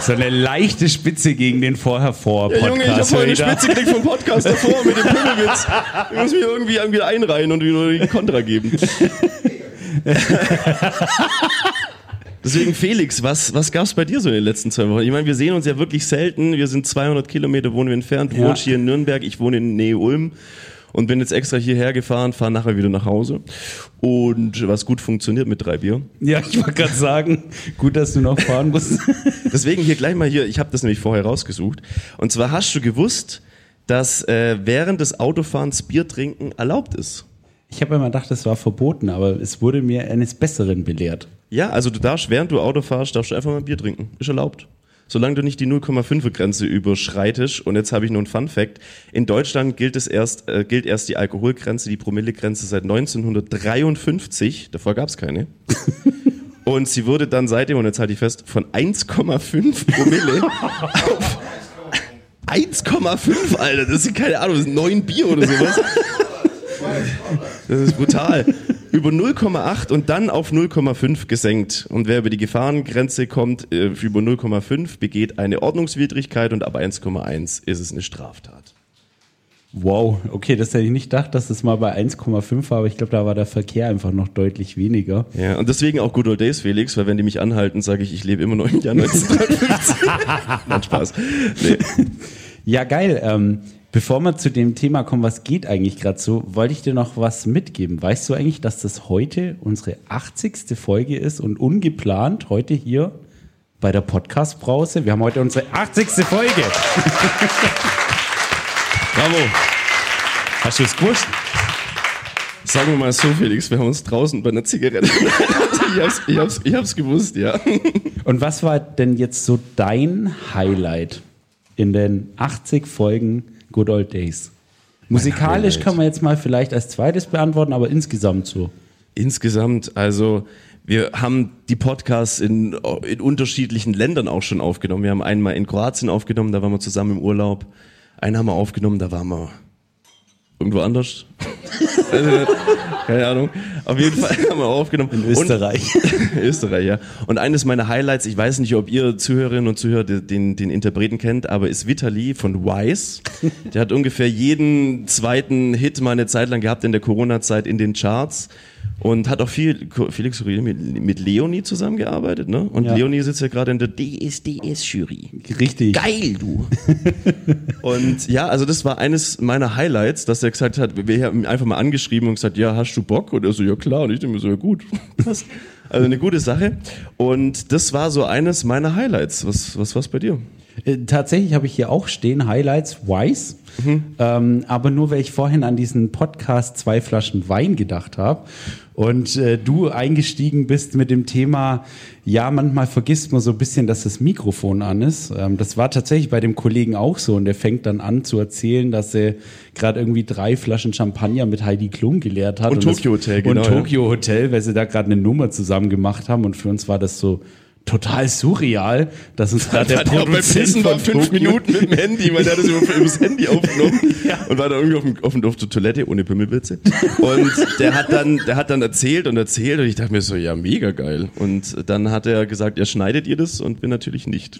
K: so eine leichte Spitze gegen den vorher vor
L: Ja, Junge, ich habe
K: Podcast.
L: vorhin eine? Spitze gekriegt vom Podcast davor mit dem Pimmelwitz. Ich muss mich irgendwie, irgendwie einreihen und wieder die Kontra geben. <laughs> Deswegen Felix, was, was gab's bei dir so in den letzten zwei Wochen? Ich meine, wir sehen uns ja wirklich selten. Wir sind 200 Kilometer wohnen wir entfernt. Du
K: Ja.
L: wohnst hier in Nürnberg, ich wohne in Nähe Ulm und bin jetzt extra hierher gefahren, fahre nachher wieder nach Hause. Und was gut funktioniert mit drei Bier.
K: Ja, ich wollte gerade sagen, gut, dass du noch fahren musst. <laughs>
L: Deswegen hier gleich mal hier, ich habe das nämlich vorher rausgesucht. Und zwar hast du gewusst, dass äh, während des Autofahrens Bier trinken erlaubt ist.
K: Ich habe immer gedacht, das war verboten, aber es wurde mir eines Besseren belehrt.
L: Ja, also du darfst, während du Auto fährst, darfst du einfach mal Bier trinken. Ist erlaubt. Solange du nicht die 0,5er Grenze überschreitest. Und jetzt habe ich nur einen Fun Fact. In Deutschland gilt es erst, äh, gilt erst die Alkoholgrenze, die Promillegrenze seit 1953. Davor gab es keine. <laughs> Und sie wurde dann seitdem, und jetzt halte ich fest, von 1,5 Promille <laughs> auf 1,5, Alter. Das sind keine Ahnung, das sind neun Bier oder sowas. <laughs> Das ist brutal. Über 0,8 und dann auf 0,5 gesenkt. Und wer über die Gefahrengrenze kommt, äh, über 0,5, begeht eine Ordnungswidrigkeit und ab 1,1 ist es eine Straftat.
K: Wow, okay, das hätte ich nicht gedacht, dass das mal bei 1,5 war, aber ich glaube, da war der Verkehr einfach noch deutlich weniger.
L: Ja, und deswegen auch Good Old Days, Felix, weil wenn die mich anhalten, sage ich, ich lebe immer noch im Jahr 1953. <laughs> Nein, Spaß. Nee.
K: Ja, geil. Ähm, bevor wir zu dem Thema kommen, was geht eigentlich gerade so, wollte ich dir noch was mitgeben. Weißt du eigentlich, dass das heute unsere 80. Folge ist und ungeplant heute hier bei der Podcast-Brause? Wir haben heute unsere 80. Folge. <laughs>
L: Bravo. Hast du es gewusst? Sagen wir mal so, Felix, wir haben uns draußen bei einer Zigarette. ich, hab's, ich, hab's, ich hab's gewusst, ja.
K: Und was war denn jetzt so dein Highlight in den 80 Folgen Good Old Days? Musikalisch kann man jetzt mal vielleicht als zweites beantworten, aber insgesamt so.
L: Insgesamt, also wir haben die Podcasts in, in unterschiedlichen Ländern auch schon aufgenommen. Wir haben einmal in Kroatien aufgenommen, da waren wir zusammen im Urlaub. Einen haben wir aufgenommen, da waren wir irgendwo anders. <laughs> also, keine Ahnung. Auf jeden Fall haben wir aufgenommen.
K: In Österreich.
L: Und, <laughs> Österreich, ja. Und eines meiner Highlights, ich weiß nicht, ob ihr Zuhörerinnen und Zuhörer den, den Interpreten kennt, aber ist Vitali von Wise. Der hat ungefähr jeden zweiten Hit mal eine Zeit lang gehabt in der Corona-Zeit in den Charts. Und hat auch viel, Felix Kurier mit, mit Leonie zusammengearbeitet, ne? Und
K: Ja.
L: Leonie sitzt ja gerade in der DSDS-Jury.
K: Richtig.
L: Geil, du. <laughs> und ja, also das war eines meiner Highlights, dass er gesagt hat, wir haben ihn einfach mal angeschrieben und gesagt, ja, hast du Bock? Und er so, ja klar. Und ich denke mir so, ja gut. <laughs> Passt. Also eine gute Sache. Und das war so eines meiner Highlights. Was, was war's bei dir?
K: Äh, Tatsächlich habe ich hier auch stehen, Highlights Wise. Ähm, aber nur, weil ich vorhin an diesen Podcast zwei Flaschen Wein gedacht habe und äh, du eingestiegen bist mit dem Thema, ja, manchmal vergisst man so ein bisschen, dass das Mikrofon an ist. Ähm, das war tatsächlich bei dem Kollegen auch so und der fängt dann an zu erzählen, dass er gerade irgendwie drei Flaschen Champagner mit Heidi Klum geleert hat.
L: Und
K: das-
L: Tokyo Hotel, genau,
K: Und. Tokyo Hotel, weil sie da gerade eine Nummer zusammen gemacht haben und für uns war das so total surreal, dass uns gerade der
L: er auch beim
K: Produzent
L: Pissen war
K: von
L: fünf Minuten mit dem Handy, weil der hat das über, über das Handy aufgenommen <laughs> und war da irgendwie auf, dem, auf, auf der Toilette ohne Pimmelwitze. Und der hat dann, der hat dann erzählt und erzählt und ich dachte mir so, ja, mega geil. Und dann hat er gesagt, ja, schneidet ihr das? Und wir natürlich nicht.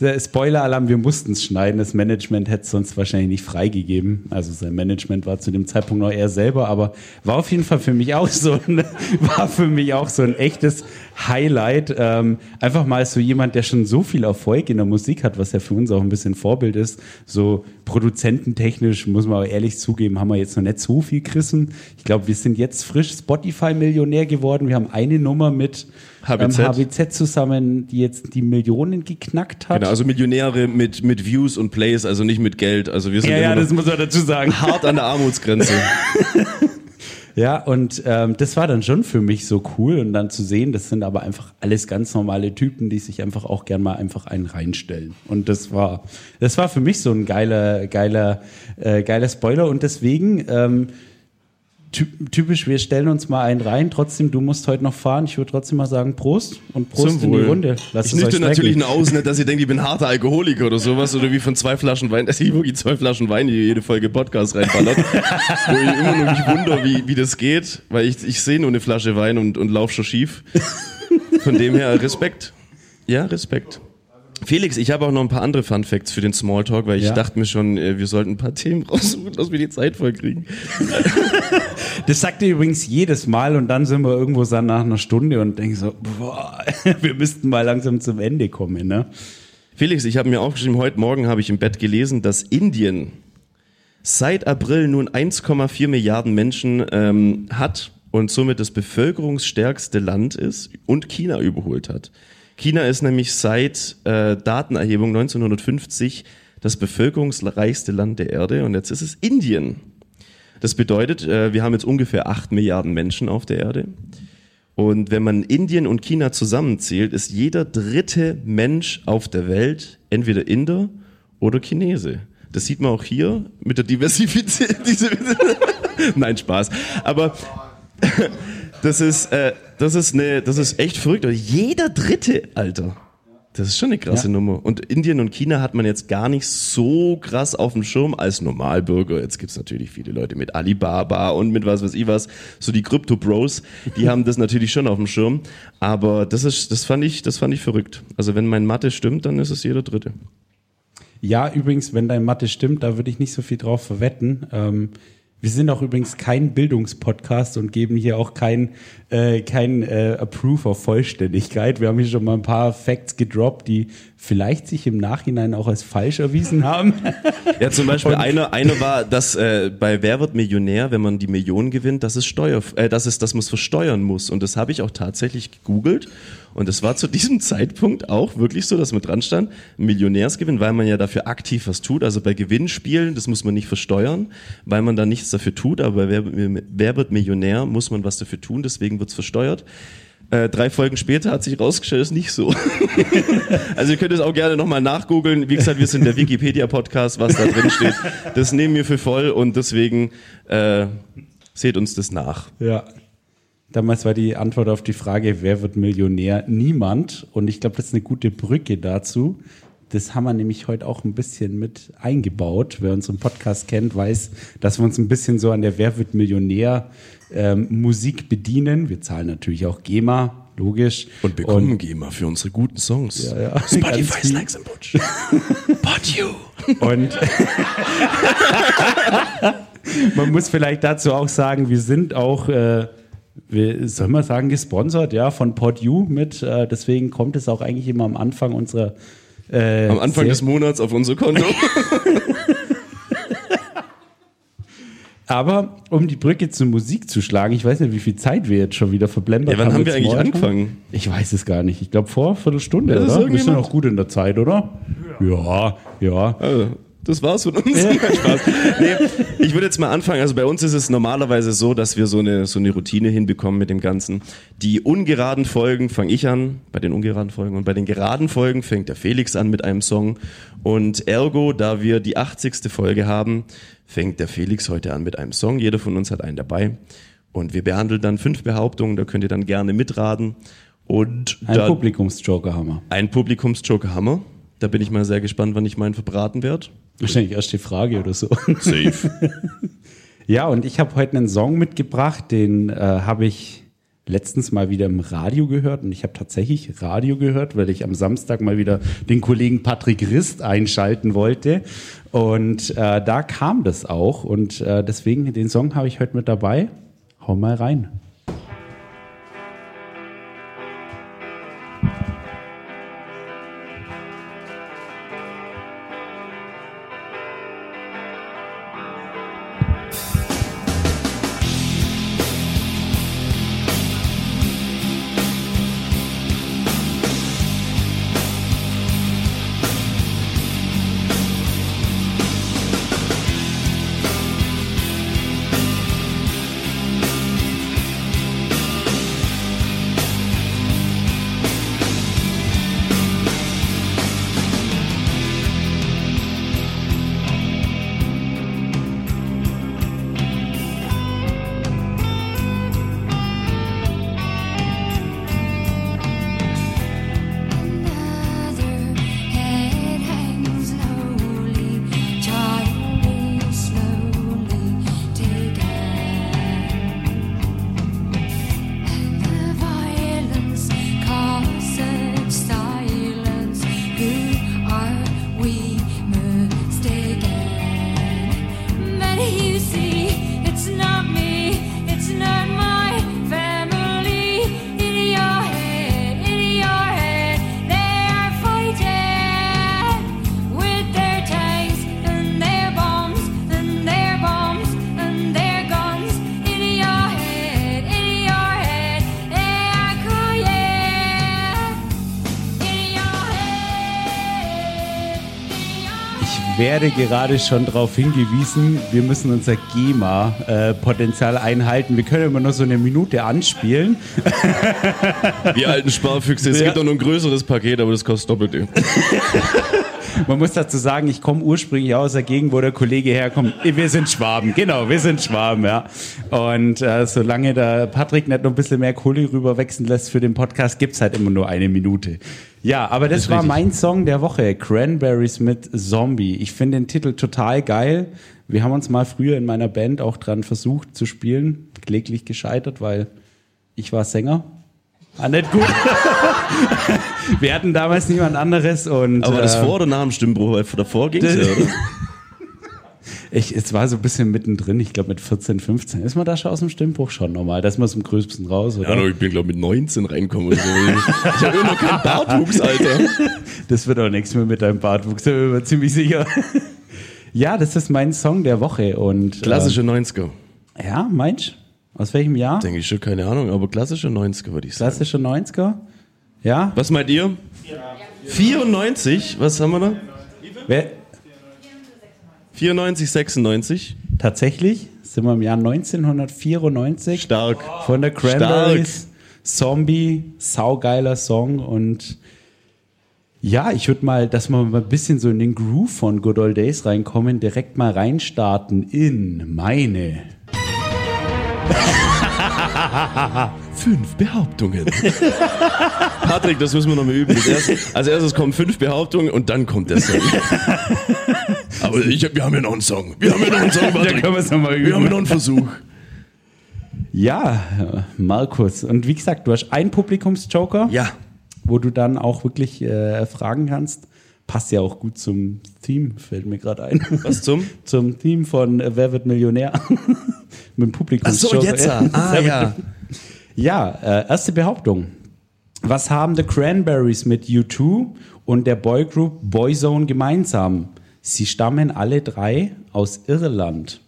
L: <laughs>
K: Spoiler-Alarm, wir mussten es schneiden. Das Management hätte es sonst wahrscheinlich nicht freigegeben. Also sein Management war zu dem Zeitpunkt noch er selber, aber war auf jeden Fall für mich auch so ein, <laughs> war für mich auch so ein echtes Highlight. Ähm, einfach mal so jemand, der schon so viel Erfolg in der Musik hat, was ja für uns auch ein bisschen Vorbild ist. So produzententechnisch, muss man aber ehrlich zugeben, haben wir jetzt noch nicht so viel gerissen. Ich glaube, wir sind jetzt frisch Spotify-Millionär geworden. Wir haben eine Nummer mit
L: HBZ.
K: Ähm, HBZ zusammen, die jetzt die Millionen geknackt hat.
L: Genau, also Millionäre mit, mit Views und Plays, also nicht mit Geld. Also wir sind
K: Ja, ja, das muss man dazu sagen.
L: hart an der Armutsgrenze. <laughs>
K: Ja, und ähm, das war dann schon für mich so cool und dann zu sehen, das sind aber einfach alles ganz normale Typen, die sich einfach auch gern mal einfach einen reinstellen. Und das war, das war für mich so ein geiler, geiler, äh, geiler Spoiler und deswegen ähm, typisch, wir stellen uns mal einen rein. Trotzdem, du musst heute noch fahren. Ich würde trotzdem mal sagen Prost und Prost in die Runde. Lasst
L: ich nüchte natürlich nur aus, nicht, <laughs> dass ihr denkt, ich bin harter Alkoholiker oder sowas oder wie von zwei Flaschen Wein, dass ich wirklich zwei Flaschen Wein in jede Folge Podcast reinballert. <laughs> wo ich immer nur mich wundere, wie, wie das geht, weil ich, ich sehe nur eine Flasche Wein und, und lauf schon schief. Von dem her Respekt. Ja, Respekt. Felix, ich habe auch noch ein paar andere Fun Facts für den Smalltalk, weil ich
K: Ja.
L: dachte mir schon, äh, wir sollten ein paar Themen <laughs> raussuchen, dass wir die Zeit voll kriegen. <laughs>
K: Das sagt ihr übrigens jedes Mal und dann sind wir irgendwo so nach einer Stunde und denken so, boah, <laughs> wir müssten mal langsam zum Ende kommen, ne?
L: Felix, ich habe mir aufgeschrieben, heute Morgen habe ich im Bett gelesen, dass Indien seit April nun 1,4 Milliarden Menschen ähm, hat und somit das bevölkerungsstärkste Land ist und China überholt hat. China ist nämlich seit äh, Datenerhebung 1950 das bevölkerungsreichste Land der Erde und jetzt ist es Indien. Das bedeutet, äh, wir haben jetzt ungefähr 8 Milliarden Menschen auf der Erde. Und wenn man Indien und China zusammenzählt, ist jeder dritte Mensch auf der Welt entweder Inder oder Chinese. Das sieht man auch hier mit der Diversifizierung. <laughs> <laughs> Nein, Spaß. Aber <laughs> das ist, äh, das ist, eine, das ist echt verrückt. Jeder dritte, Alter. Das ist schon eine krasse
K: Ja.
L: Nummer. Und Indien und China hat man jetzt gar nicht so krass auf dem Schirm als Normalbürger. Jetzt gibt's natürlich viele Leute mit Alibaba und mit was weiß ich was. So die Crypto-Bros, die <laughs> haben das natürlich schon auf dem Schirm. Aber das ist, das fand ich, das fand ich verrückt. Also wenn mein Mathe stimmt, dann ist es jeder Dritte.
K: Ja, übrigens, wenn dein Mathe stimmt, da würde ich nicht so viel drauf verwetten. Ähm, wir sind auch übrigens kein Bildungspodcast und geben hier auch kein, äh, kein äh, Approve auf Vollständigkeit. Wir haben hier schon mal ein paar Facts gedroppt, die vielleicht sich im Nachhinein auch als falsch erwiesen haben. <laughs>
L: Ja, zum Beispiel
K: Und-
L: einer, einer war, dass äh, bei Wer wird Millionär, wenn man die Million gewinnt, dass es Steuer, äh, dass es, dass man es versteuern muss. Und das habe ich auch tatsächlich gegoogelt. Und es war zu diesem Zeitpunkt auch wirklich so, dass man dran stand, Millionärsgewinn, weil man ja dafür aktiv was tut. Also bei Gewinnspielen, das muss man nicht versteuern, weil man da nichts dafür tut. Aber Wer, Wer wird Millionär, muss man was dafür tun, deswegen wird es versteuert. Äh, drei Folgen später hat sich rausgestellt, ist nicht so. <laughs> also ihr könnt es auch gerne nochmal nachgoogeln. Wie gesagt, wir sind der Wikipedia-Podcast, was da drin steht. Das nehmen wir für voll und deswegen äh, seht uns das nach.
K: Ja. Damals war die Antwort auf die Frage, wer wird Millionär? Niemand. Und ich glaube, das ist eine gute Brücke dazu. Das haben wir nämlich heute auch ein bisschen mit eingebaut. Wer unseren Podcast kennt, weiß, dass wir uns ein bisschen so an der Wer wird Millionär ähm, Musik bedienen. Wir zahlen natürlich auch GEMA, logisch.
L: Und bekommen GEMA für unsere guten Songs.
K: Ja, ja.
L: Spotify. Likes and Butch. But you.
K: Und <laughs> man muss vielleicht dazu auch sagen, wir sind auch äh, wir, soll man sagen, gesponsert, ja, von PodU mit. Äh, deswegen kommt es auch eigentlich immer am Anfang unserer. Äh,
L: Am Anfang des Monats auf unser Konto. <laughs>
K: Aber um die Brücke zur Musik zu schlagen, ich weiß nicht, wie viel Zeit wir jetzt schon wieder verblempert
L: Ja, wann haben
K: mit
L: wir eigentlich
K: Smalltalk.
L: angefangen?
K: Ich weiß es gar nicht. Ich glaube vor einer Viertelstunde,
L: Ja, ist
K: oder? Wir sind noch gut in der Zeit, oder? Ja, ja.
L: Also, das war's von uns. <laughs> Spaß. Nee, ich würde jetzt mal anfangen. Also bei uns ist es normalerweise so, dass wir so eine, so eine Routine hinbekommen mit dem Ganzen. Die ungeraden Folgen fange ich an, bei den ungeraden Folgen. Und bei den geraden Folgen fängt der Felix an mit einem Song. Und ergo, da wir die 80. Folge haben, fängt der Felix heute an mit einem Song. Jeder von uns hat einen dabei. Und wir behandeln dann fünf Behauptungen, da könnt ihr dann gerne mitraten. Und
K: Ein Publikumsjoker haben wir.
L: ein Publikumsjoker haben wir. Da bin ich mal sehr gespannt, wann ich meinen verbraten werde.
K: Wahrscheinlich erst die Frage oder so.
L: Safe. <laughs>
K: Ja, und ich habe heute einen Song mitgebracht, den äh, habe ich letztens mal wieder im Radio gehört und ich habe tatsächlich Radio gehört, weil ich am Samstag mal wieder den Kollegen Patrick Rist einschalten wollte und äh, da kam das auch und äh, deswegen den Song habe ich heute mit dabei. Hau mal rein. Werde gerade schon darauf hingewiesen, wir müssen unser GEMA-Potenzial einhalten. Wir können immer nur so eine Minute anspielen. <laughs>
L: Die alten Sparfüchse. Es
K: Ja.
L: gibt auch noch ein größeres Paket, aber das kostet doppelte. <laughs>
K: Man muss dazu sagen, ich komme ursprünglich aus der Gegend, wo der Kollege herkommt. Wir sind Schwaben, genau, wir sind Schwaben, ja. Und äh, solange der Patrick nicht noch ein bisschen mehr Kohle rüberwechseln lässt für den Podcast, gibt's halt immer nur eine Minute. Ja, aber das
L: Ist
K: war
L: richtig.
K: mein Song der Woche, Cranberries mit Zombie. Ich finde den Titel total geil. Wir haben uns mal früher in meiner Band auch dran versucht zu spielen, kläglich gescheitert, weil ich war Sänger. Ah, nicht gut. <laughs> Wir hatten damals niemand anderes und.
L: Aber das
K: äh,
L: vor oder nach dem Stimmbruch? Weil davor ging es ja, oder? <laughs>
K: Ich, es war so ein bisschen mittendrin, ich glaube mit 14, 15. Ist man da schon aus dem Stimmbruch schon normal? Da ist man dem größten raus, oder?
L: Ja, no, ich bin, glaube ich, mit 19 reinkommen oder so. Ich habe immer noch keinen Bartwuchs, Alter. <laughs>
K: Das wird auch nichts mehr mit deinem Bartwuchs, da bin ich mir ziemlich sicher. Ja, das ist mein Song der Woche und.
L: Klassische 90er.
K: Äh, ja, meinst Aus welchem Jahr?
L: Denke ich schon, keine Ahnung, aber klassische 90er würde ich sagen.
K: Klassische 90er? Ja?
L: Was meint ihr? 94? Was haben wir da?
K: Wer,
L: 94, 96?
K: tatsächlich sind wir im Jahr 1994.
L: Stark.
K: Von der Cranberries. Zombie, saugeiler Song und ja, ich würde mal, dass wir mal ein bisschen so in den Groove von Good Old Days reinkommen, direkt mal reinstarten in meine. <laughs>
L: Fünf Behauptungen. <laughs> Patrick, das müssen wir noch mal üben. Als erstes, als erstes kommen fünf Behauptungen und dann kommt der Song. <laughs> Aber ich, wir haben ja noch einen Song. Wir haben ja noch einen Song, Patrick.
K: können wir
L: haben ja noch einen Versuch.
K: Ja, Markus. Und wie gesagt, du hast einen Publikumsjoker,
L: Ja.
K: wo du dann auch wirklich äh, fragen kannst. Passt ja auch gut zum Theme, fällt mir gerade ein.
L: Was zum? <laughs>
K: Zum Theme von äh, Wer wird Millionär? <laughs> Mit dem
L: Ach
K: Publikumsjoker.
L: so, jetzt. Ah, ja.
K: Ja, äh, erste Behauptung. Was haben The Cranberries mit U2 und der Boygroup Boyzone gemeinsam? Sie stammen alle drei aus Irland.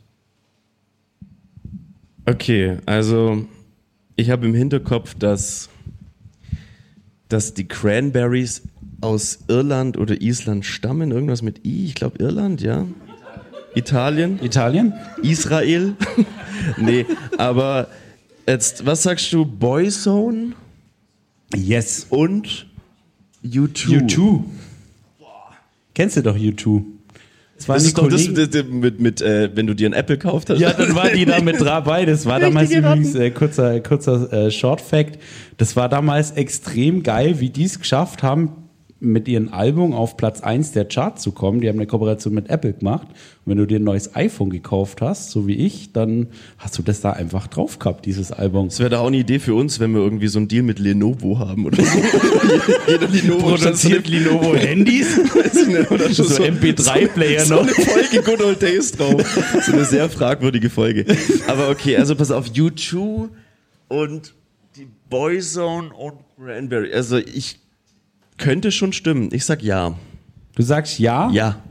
L: Okay, also ich habe im Hinterkopf, dass, dass die Cranberries aus Irland oder Island stammen. Irgendwas mit I, ich glaube Irland, ja. Italien?
K: Italien?
L: Israel? <laughs> nee, aber jetzt, was sagst du? Boyzone?
K: Yes.
L: Und U2.
K: U2. Kennst du doch U2? Das, waren
L: Das ist doch das, das mit, mit äh, wenn du dir ein Apple gekauft hast.
K: Ja, dann war die da mit dabei. Das war <laughs> damals übrigens äh, kurzer, kurzer äh, Short Fact. Das war damals extrem geil, wie die es geschafft haben, mit ihrem Album auf Platz 1 der Chart zu kommen. Die haben eine Kooperation mit Apple gemacht. Und wenn du dir ein neues iPhone gekauft hast, so wie ich, dann hast du das da einfach drauf gehabt, dieses Album.
L: Das wäre da auch eine Idee für uns, wenn wir irgendwie so einen Deal mit Lenovo haben oder so. <laughs> Jeder Lenovo
K: Produziert Lenovo Handys? <laughs>
L: Oder schon
K: So MP3-Player
L: so,
K: noch.
L: So eine Folge Good Old Days drauf. So eine sehr fragwürdige Folge. Aber okay, also pass auf, U2 und die Boyzone und Cranberry. Also ich könnte schon stimmen. Ich sag ja.
K: Du sagst ja?
L: Ja.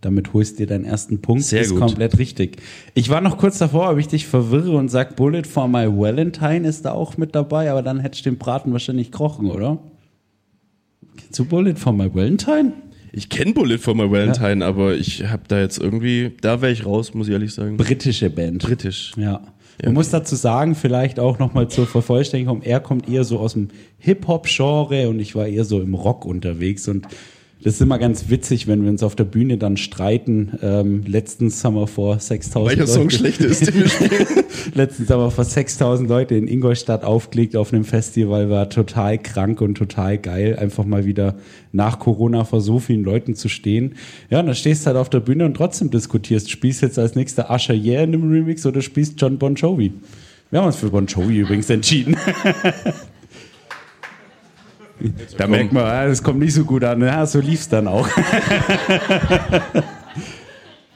K: Damit holst du dir deinen ersten Punkt.
L: Sehr
K: ist
L: gut.
K: komplett richtig. Ich war noch kurz davor, ob ich dich verwirre und sag, Bullet for my Valentine ist da auch mit dabei, aber dann hättest du den Braten wahrscheinlich krochen, oder? Kennst du Bullet for my Valentine?
L: Ich kenne Bullet for my Valentine, aber ich habe da jetzt irgendwie, da wäre ich raus, muss ich ehrlich sagen.
K: Britische Band.
L: Britisch.
K: Ja. Man muss dazu sagen, vielleicht auch nochmal zur Vervollständigung, er kommt eher so aus dem Hip-Hop-Genre und ich war eher so im Rock unterwegs und das ist immer ganz witzig, wenn wir uns auf der Bühne dann streiten. Ähm, letztens haben wir vor 6000
L: Weil der Song schlecht ist, den wir spielen. <laughs>
K: Letztens haben wir vor 6000 Leute in Ingolstadt aufgelegt auf einem Festival, war total krank und total geil, einfach mal wieder nach Corona vor so vielen Leuten zu stehen. Ja, und dann stehst du halt auf der Bühne und trotzdem diskutierst. Spielst jetzt als nächster Usher Yeah in einem Remix oder spielst John Bon Jovi? Wir haben uns für Bon Jovi übrigens entschieden. <laughs> da merkt man, ah, das kommt nicht so gut an. Ja, so lief's dann auch. <laughs>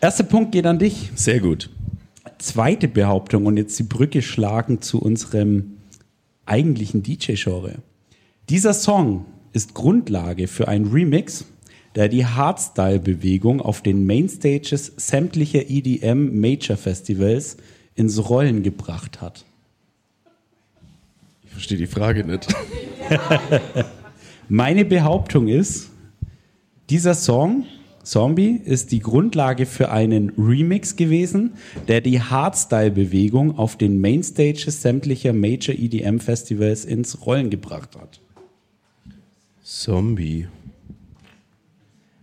K: Erster Punkt geht an dich.
L: Sehr gut.
K: Zweite Behauptung und jetzt die Brücke schlagen zu unserem eigentlichen DJ-Genre. Dieser Song ist Grundlage für einen Remix, der die Hardstyle-Bewegung auf den Mainstages sämtlicher EDM-Major-Festivals ins Rollen gebracht hat.
L: Ich verstehe die Frage nicht. <laughs>
K: Meine Behauptung ist, dieser Song, Zombie, ist die Grundlage für einen Remix gewesen, der die Hardstyle-Bewegung auf den Mainstages sämtlicher Major EDM-Festivals ins Rollen gebracht hat.
L: Zombie.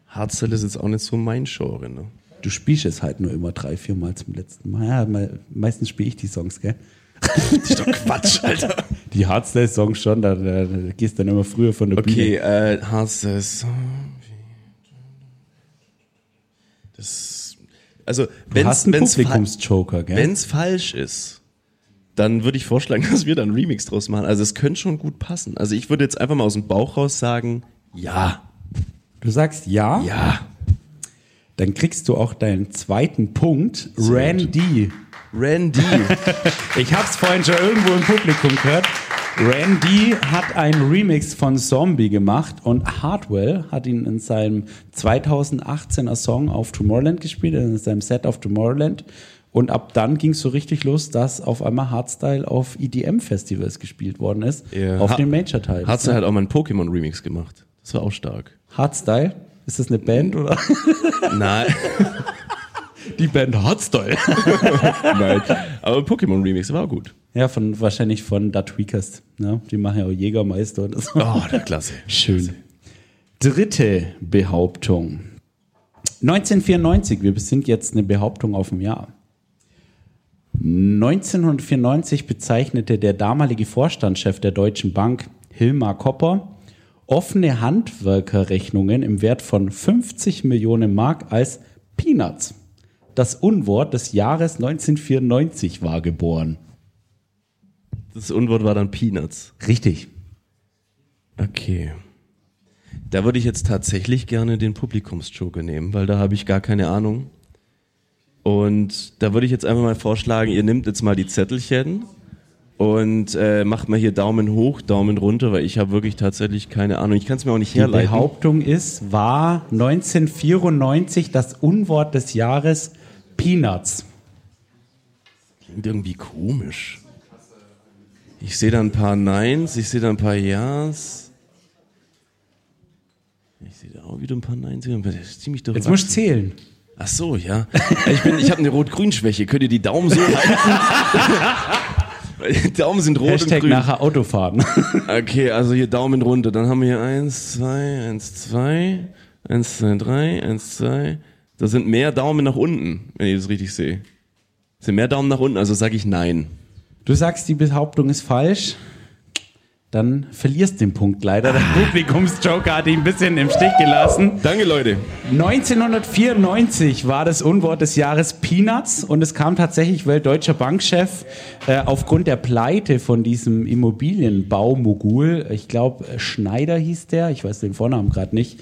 L: Hardstyle ist jetzt auch nicht so mein Genre, ne?
K: Du spielst es halt nur immer drei, vier Mal zum letzten Mal. Ja, me- meistens spiele ich die Songs, gell?
L: Das ist doch Quatsch, Alter.
K: Die Hardstyle-Songs schon, da, da, da gehst du dann immer früher von der
L: Okay,
K: Bühne.
L: äh, Hardstyle Zombie. Das, also,
K: gell?
L: wenn's falsch ist, dann würde ich vorschlagen, <laughs> dass wir da einen Remix draus machen. Also, es könnte schon gut passen. Also, ich würde jetzt einfach mal aus dem Bauch raus sagen, ja.
K: Du sagst ja?
L: Ja.
K: Dann kriegst du auch deinen zweiten Punkt. Randy.
L: Randy. <laughs>
K: ich hab's vorhin schon irgendwo im Publikum gehört. Randy hat einen Remix von Zombie gemacht und Hardwell hat ihn in seinem 2018er Song auf Tomorrowland gespielt, in seinem Set auf Tomorrowland. Und ab dann ging es so richtig los, dass auf einmal Hardstyle auf EDM-Festivals gespielt worden ist.
L: Ja.
K: Auf
L: Ha-
K: den Major-Teilen.
L: Hardstyle hat auch mal einen Pokémon-Remix gemacht. Das war auch stark.
K: Hardstyle? Ist das eine Band oder?
L: Nein. <laughs> <laughs>
K: Die Band Hardstyle. <laughs>
L: Nein. Aber Pokémon-Remix war auch gut.
K: Ja, von, wahrscheinlich von Da Tweakers. Ne? Die machen ja auch Jägermeister und so.
L: Oh, der Klasse.
K: Schön. Dritte Behauptung. 1994, wir sind jetzt eine Behauptung auf dem Jahr. 1994 bezeichnete der damalige Vorstandschef der Deutschen Bank, Hilmar Kopper, offene Handwerkerrechnungen im Wert von 50 Millionen Mark als Peanuts. Das Unwort des Jahres 1994 war geboren.
L: Das Unwort war dann Peanuts.
K: Richtig.
L: Okay. Da würde ich jetzt tatsächlich gerne den Publikumsjoker nehmen, weil da habe ich gar keine Ahnung. Und da würde ich jetzt einfach mal vorschlagen, ihr nehmt jetzt mal die Zettelchen Und äh, macht mal hier Daumen hoch, Daumen runter, weil ich habe wirklich tatsächlich keine Ahnung. Ich kann es mir auch nicht
K: Die
L: herleiten.
K: Behauptung ist, war 1994 das Unwort des Jahres Peanuts.
L: Klingt irgendwie komisch. Ich sehe da ein paar Neins, ich sehe da ein paar Ja's. Ich sehe da auch wieder ein paar Neins.
K: Jetzt musst du zählen.
L: Ach so, ja. Ich, bin- ich habe eine Rot-Grün-Schwäche. Könnt ihr die Daumen so halten? die <laughs> Daumen sind rot
K: Hashtag
L: und grün.
K: nachher Autofahren.
L: Okay, also hier Daumen runter. Dann haben wir hier eins, zwei, eins, zwei, eins, zwei, drei, eins, zwei. Da sind mehr Daumen nach unten, wenn ich das richtig sehe. Sind mehr Daumen nach unten, also sage ich nein.
K: Du sagst, die Behauptung ist falsch. Dann verlierst den Punkt leider. Der Publikumsjoker hat ihn ein bisschen im Stich gelassen.
L: Danke, Leute.
K: 1994 war das Unwort des Jahres Peanuts und es kam tatsächlich, weil deutscher Bankchef äh, aufgrund der Pleite von diesem Immobilienbaumogul, ich glaube Schneider hieß der, ich weiß den Vornamen gerade nicht,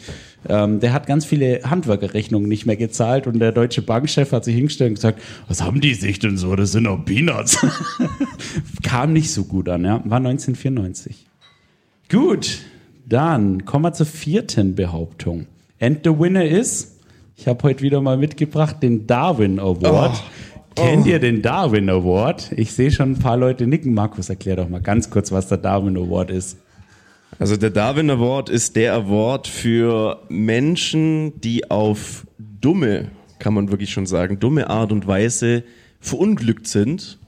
K: ähm, der hat ganz viele Handwerkerrechnungen nicht mehr gezahlt und der deutsche Bankchef hat sich hingestellt und gesagt, was haben die sich denn so, das sind doch Peanuts. <laughs> kam nicht so gut an, ja, war 1994. Gut, dann kommen wir zur vierten Behauptung. And the winner is, ich habe heute wieder mal mitgebracht, den Darwin Award. Kennt ihr den Darwin Award? Ich sehe schon ein paar Leute nicken. Markus, erklär doch mal ganz kurz, was der Darwin Award ist.
L: Also der Darwin Award ist der Award für Menschen, die auf dumme, kann man wirklich schon sagen, dumme Art und Weise verunglückt sind.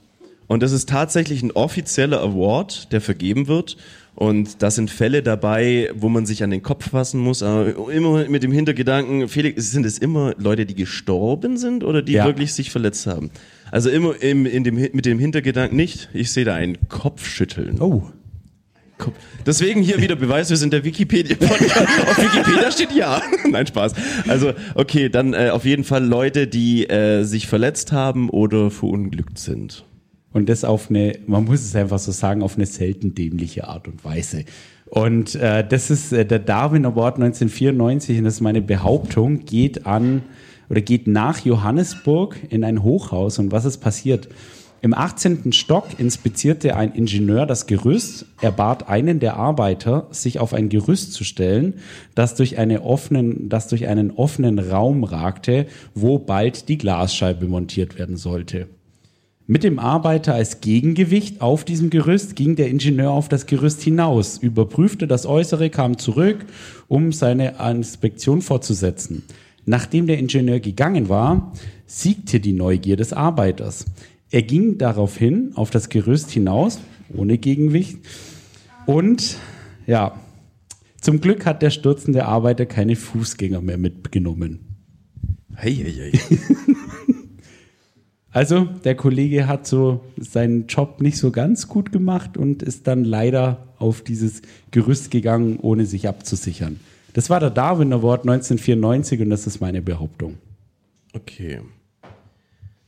L: Und das ist tatsächlich ein offizieller Award, der vergeben wird. Und da sind Fälle dabei, wo man sich an den Kopf fassen muss, aber immer mit dem Hintergedanken, Felix, sind es immer Leute, die gestorben sind oder die
K: Ja.
L: wirklich sich verletzt haben? Also immer im, in dem, mit dem Hintergedanken nicht, ich sehe da ein Kopfschütteln.
K: Oh.
L: Deswegen hier wieder Beweis, wir sind der Wikipedia-Podcast. <laughs> auf Wikipedia steht ja. <laughs> Nein, Spaß. Also, okay, dann äh, auf jeden Fall Leute, die äh, sich verletzt haben oder verunglückt sind.
K: Und das auf eine, man muss es einfach so sagen, auf eine selten dämliche Art und Weise. Und äh, das ist äh, der Darwin Award 1994 und das ist meine Behauptung, geht an oder geht nach Johannesburg in ein Hochhaus. Und was ist passiert? Im 18. Stock inspizierte ein Ingenieur das Gerüst. Er bat einen der Arbeiter, sich auf ein Gerüst zu stellen, das durch, eine offenen, das durch einen offenen Raum ragte, wo bald die Glasscheibe montiert werden sollte. Mit dem Arbeiter als Gegengewicht auf diesem Gerüst ging der Ingenieur auf das Gerüst hinaus, überprüfte das Äußere, kam zurück, um seine Inspektion fortzusetzen. Nachdem der Ingenieur gegangen war, siegte die Neugier des Arbeiters. Er ging daraufhin auf das Gerüst hinaus, ohne Gegengewicht, und ja, zum Glück hat der stürzende Arbeiter keine Fußgänger mehr mitgenommen.
L: Hey, hey, hey. <laughs>
K: Also, der Kollege hat so seinen Job nicht so ganz gut gemacht und ist dann leider auf dieses Gerüst gegangen, ohne sich abzusichern. Das war der Darwin Award 1994 und das ist meine Behauptung.
L: Okay.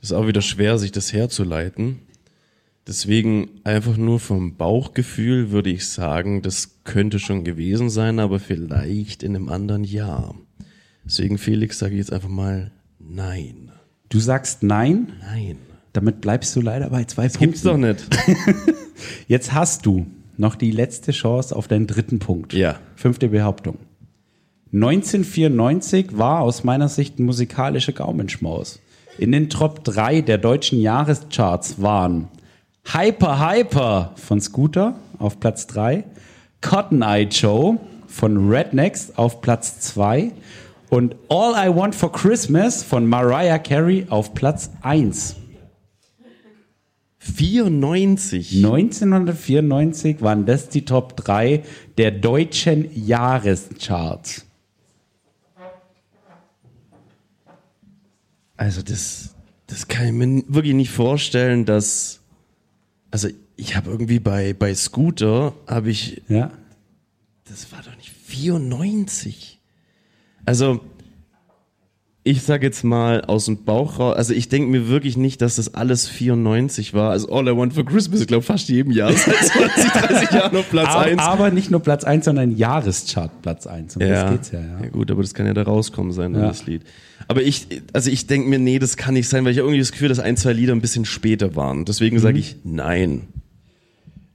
L: Das ist auch wieder schwer, sich das herzuleiten. Deswegen einfach nur vom Bauchgefühl würde ich sagen, das könnte schon gewesen sein, aber vielleicht in einem anderen Jahr. Deswegen, Felix, sage ich jetzt einfach mal nein.
K: Du sagst nein?
L: Nein.
K: Damit bleibst du leider bei zwei Punkten.
L: Gibt's doch nicht. <laughs>
K: Jetzt hast du noch die letzte Chance auf deinen dritten Punkt.
L: Ja.
K: Fünfte Behauptung. 1994 war aus meiner Sicht ein musikalischer Gaumenschmaus. In den Top 3 der deutschen Jahrescharts waren Hyper Hyper von Scooter auf Platz 3, Cotton Eye Joe von Rednecks auf Platz 2 und All I Want for Christmas von Mariah Carey auf Platz 1.
L: 94.
K: 1994 waren das die Top 3 der deutschen Jahrescharts.
L: Also das, das kann ich mir wirklich nicht vorstellen, dass, also ich habe irgendwie bei, bei Scooter, habe ich,
K: ja.
L: das war doch nicht 94. Also ich sage jetzt mal aus dem Bauch raus, also ich denke mir wirklich nicht, dass das alles 94 war. Also All I Want for Christmas, ich glaube fast jedem Jahr seit <laughs> 20, 30 Jahren auf Platz
K: aber,
L: 1.
K: aber nicht nur Platz 1, sondern Jahreschart Platz 1. Um
L: Ja.
K: das geht's ja, ja.
L: ja gut, aber das kann ja da rauskommen sein,
K: Ja.
L: das Lied. Aber ich, also ich denke mir, nee, das kann nicht sein, weil ich irgendwie das Gefühl, dass ein, zwei Lieder ein bisschen später waren. Deswegen
K: Mhm.
L: sage ich nein.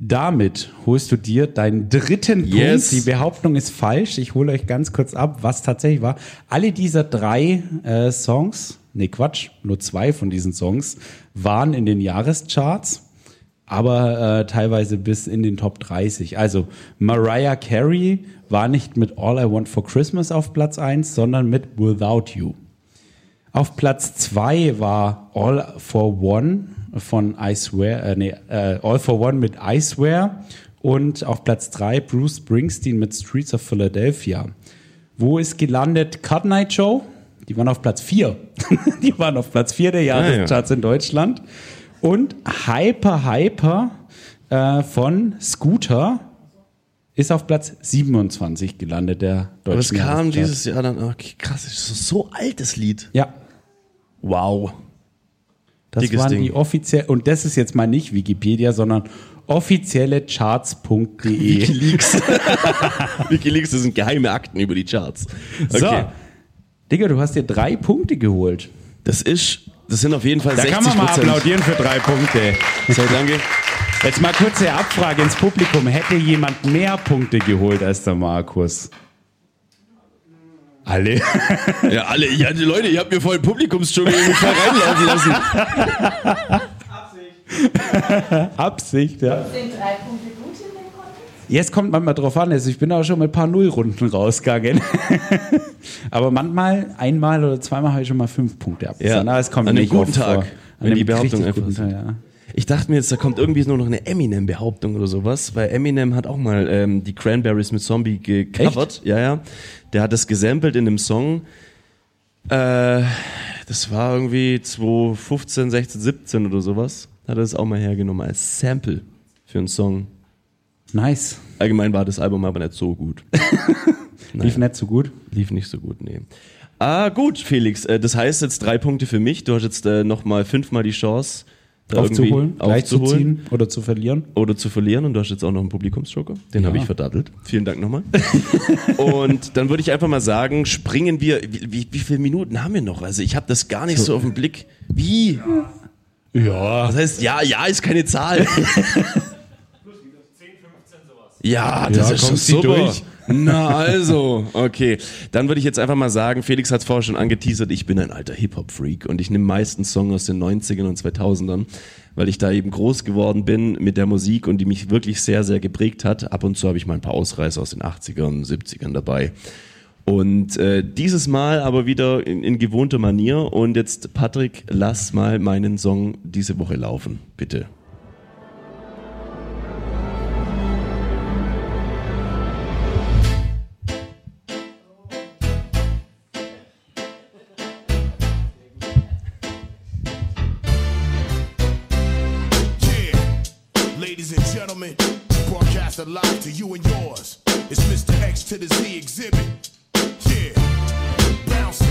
K: Damit holst du dir deinen dritten
L: Yes.
K: Punkt. Die Behauptung ist falsch. Ich hole euch ganz kurz ab, was tatsächlich war. Alle dieser drei äh, Songs, nee Quatsch, nur zwei von diesen Songs waren in den Jahrescharts, aber äh, teilweise bis in den Top 30. Also Mariah Carey war nicht mit All I Want for Christmas auf Platz 1, sondern mit Without You. Auf Platz 2 war All for One von I Swear, äh, nee, äh, All for One mit I Swear und auf Platz 3 Bruce Springsteen mit Streets of Philadelphia. Wo ist gelandet Cut Night Show? Die waren auf Platz 4. <laughs> Die waren auf Platz 4 der Jahrescharts in Deutschland. Und Hyper Hyper äh, von Scooter ist auf Platz 27 gelandet, der deutschen
L: Aber es kam dieses Jahr dann, okay, krass, das ist so altes Lied.
K: Ja.
L: Wow.
K: Das
L: Dickes
K: waren
L: Ding.
K: die offiziell, und das ist jetzt mal nicht Wikipedia, sondern offizielle Charts.de. <laughs>
L: Wikileaks. <laughs> Wikileaks, das sind geheime Akten über die Charts.
K: So. Digga, du hast dir drei Punkte geholt.
L: Das ist, das sind auf jeden Fall
K: Da
L: 60
K: kann man mal applaudieren für drei Punkte.
L: So, danke.
K: Jetzt mal kurze Abfrage ins Publikum. Hätte jemand mehr Punkte geholt als der Markus? Alle.
L: Ja, alle, ja, die Leute, ihr habt mir vorhin Publikumsdschungel irgendwie voll reinlaufen lassen.
K: Absicht, ja.
N: Sind drei Punkte gut in dem Kontext?
K: Jetzt kommt manchmal drauf an, also ich bin auch schon mit ein paar Nullrunden rausgegangen. <laughs> Aber manchmal, einmal oder zweimal habe ich schon mal fünf Punkte abgesandt. Aber es kommt
L: an einem
K: nicht
L: guten
K: oft vor.
L: Tag,
K: An
L: wenn
K: einem
L: die Behauptung einfach.
K: Tag, ja.
L: Ich dachte mir jetzt, da kommt irgendwie nur noch eine Eminem-Behauptung oder sowas, weil Eminem hat auch mal ähm, die Cranberries mit Zombie gecovert. Ja, ja. Der hat das gesampelt in einem Song. Äh, das war irgendwie 2015, 16, 17 oder sowas. Hat er das auch mal hergenommen als Sample für einen Song.
K: Nice.
L: Allgemein war das Album aber nicht so gut. <laughs>
K: Lief nicht so gut?
L: Lief nicht so gut, nee. Ah, gut, Felix. Äh, das heißt jetzt drei Punkte für mich. Du hast jetzt äh, nochmal fünfmal die Chance,
K: Aufzuholen,
L: aufzuholen.
K: oder zu verlieren.
L: Oder zu verlieren und du hast jetzt auch noch einen Publikumsjoker. Den
K: Ja.
L: habe ich verdattelt. Vielen Dank nochmal. <laughs> und dann würde ich einfach mal sagen, springen wir, wie, wie, wie viele Minuten haben wir noch? Also ich habe das gar nicht so auf den Blick. Wie?
K: Ja.
L: Das heißt, ja, ja ist keine Zahl. <laughs> Ja, das
K: Ja,
L: ist schon super.
K: durch.
L: Na also, okay. Dann würde ich jetzt einfach mal sagen, Felix hat es vorher schon angeteasert, ich bin ein alter Hip-Hop-Freak und ich nehme meistens Songs aus den 90ern und 2000ern, weil ich da eben groß geworden bin mit der Musik und die mich wirklich sehr, sehr geprägt hat. Ab und zu habe ich mal ein paar Ausreißer aus den 80ern, 70ern dabei. Und äh, dieses Mal aber wieder in, in gewohnter Manier. Und jetzt, Patrick, lass mal meinen Song diese Woche laufen, bitte.
O: To the Z exhibit. Yeah, bouncing.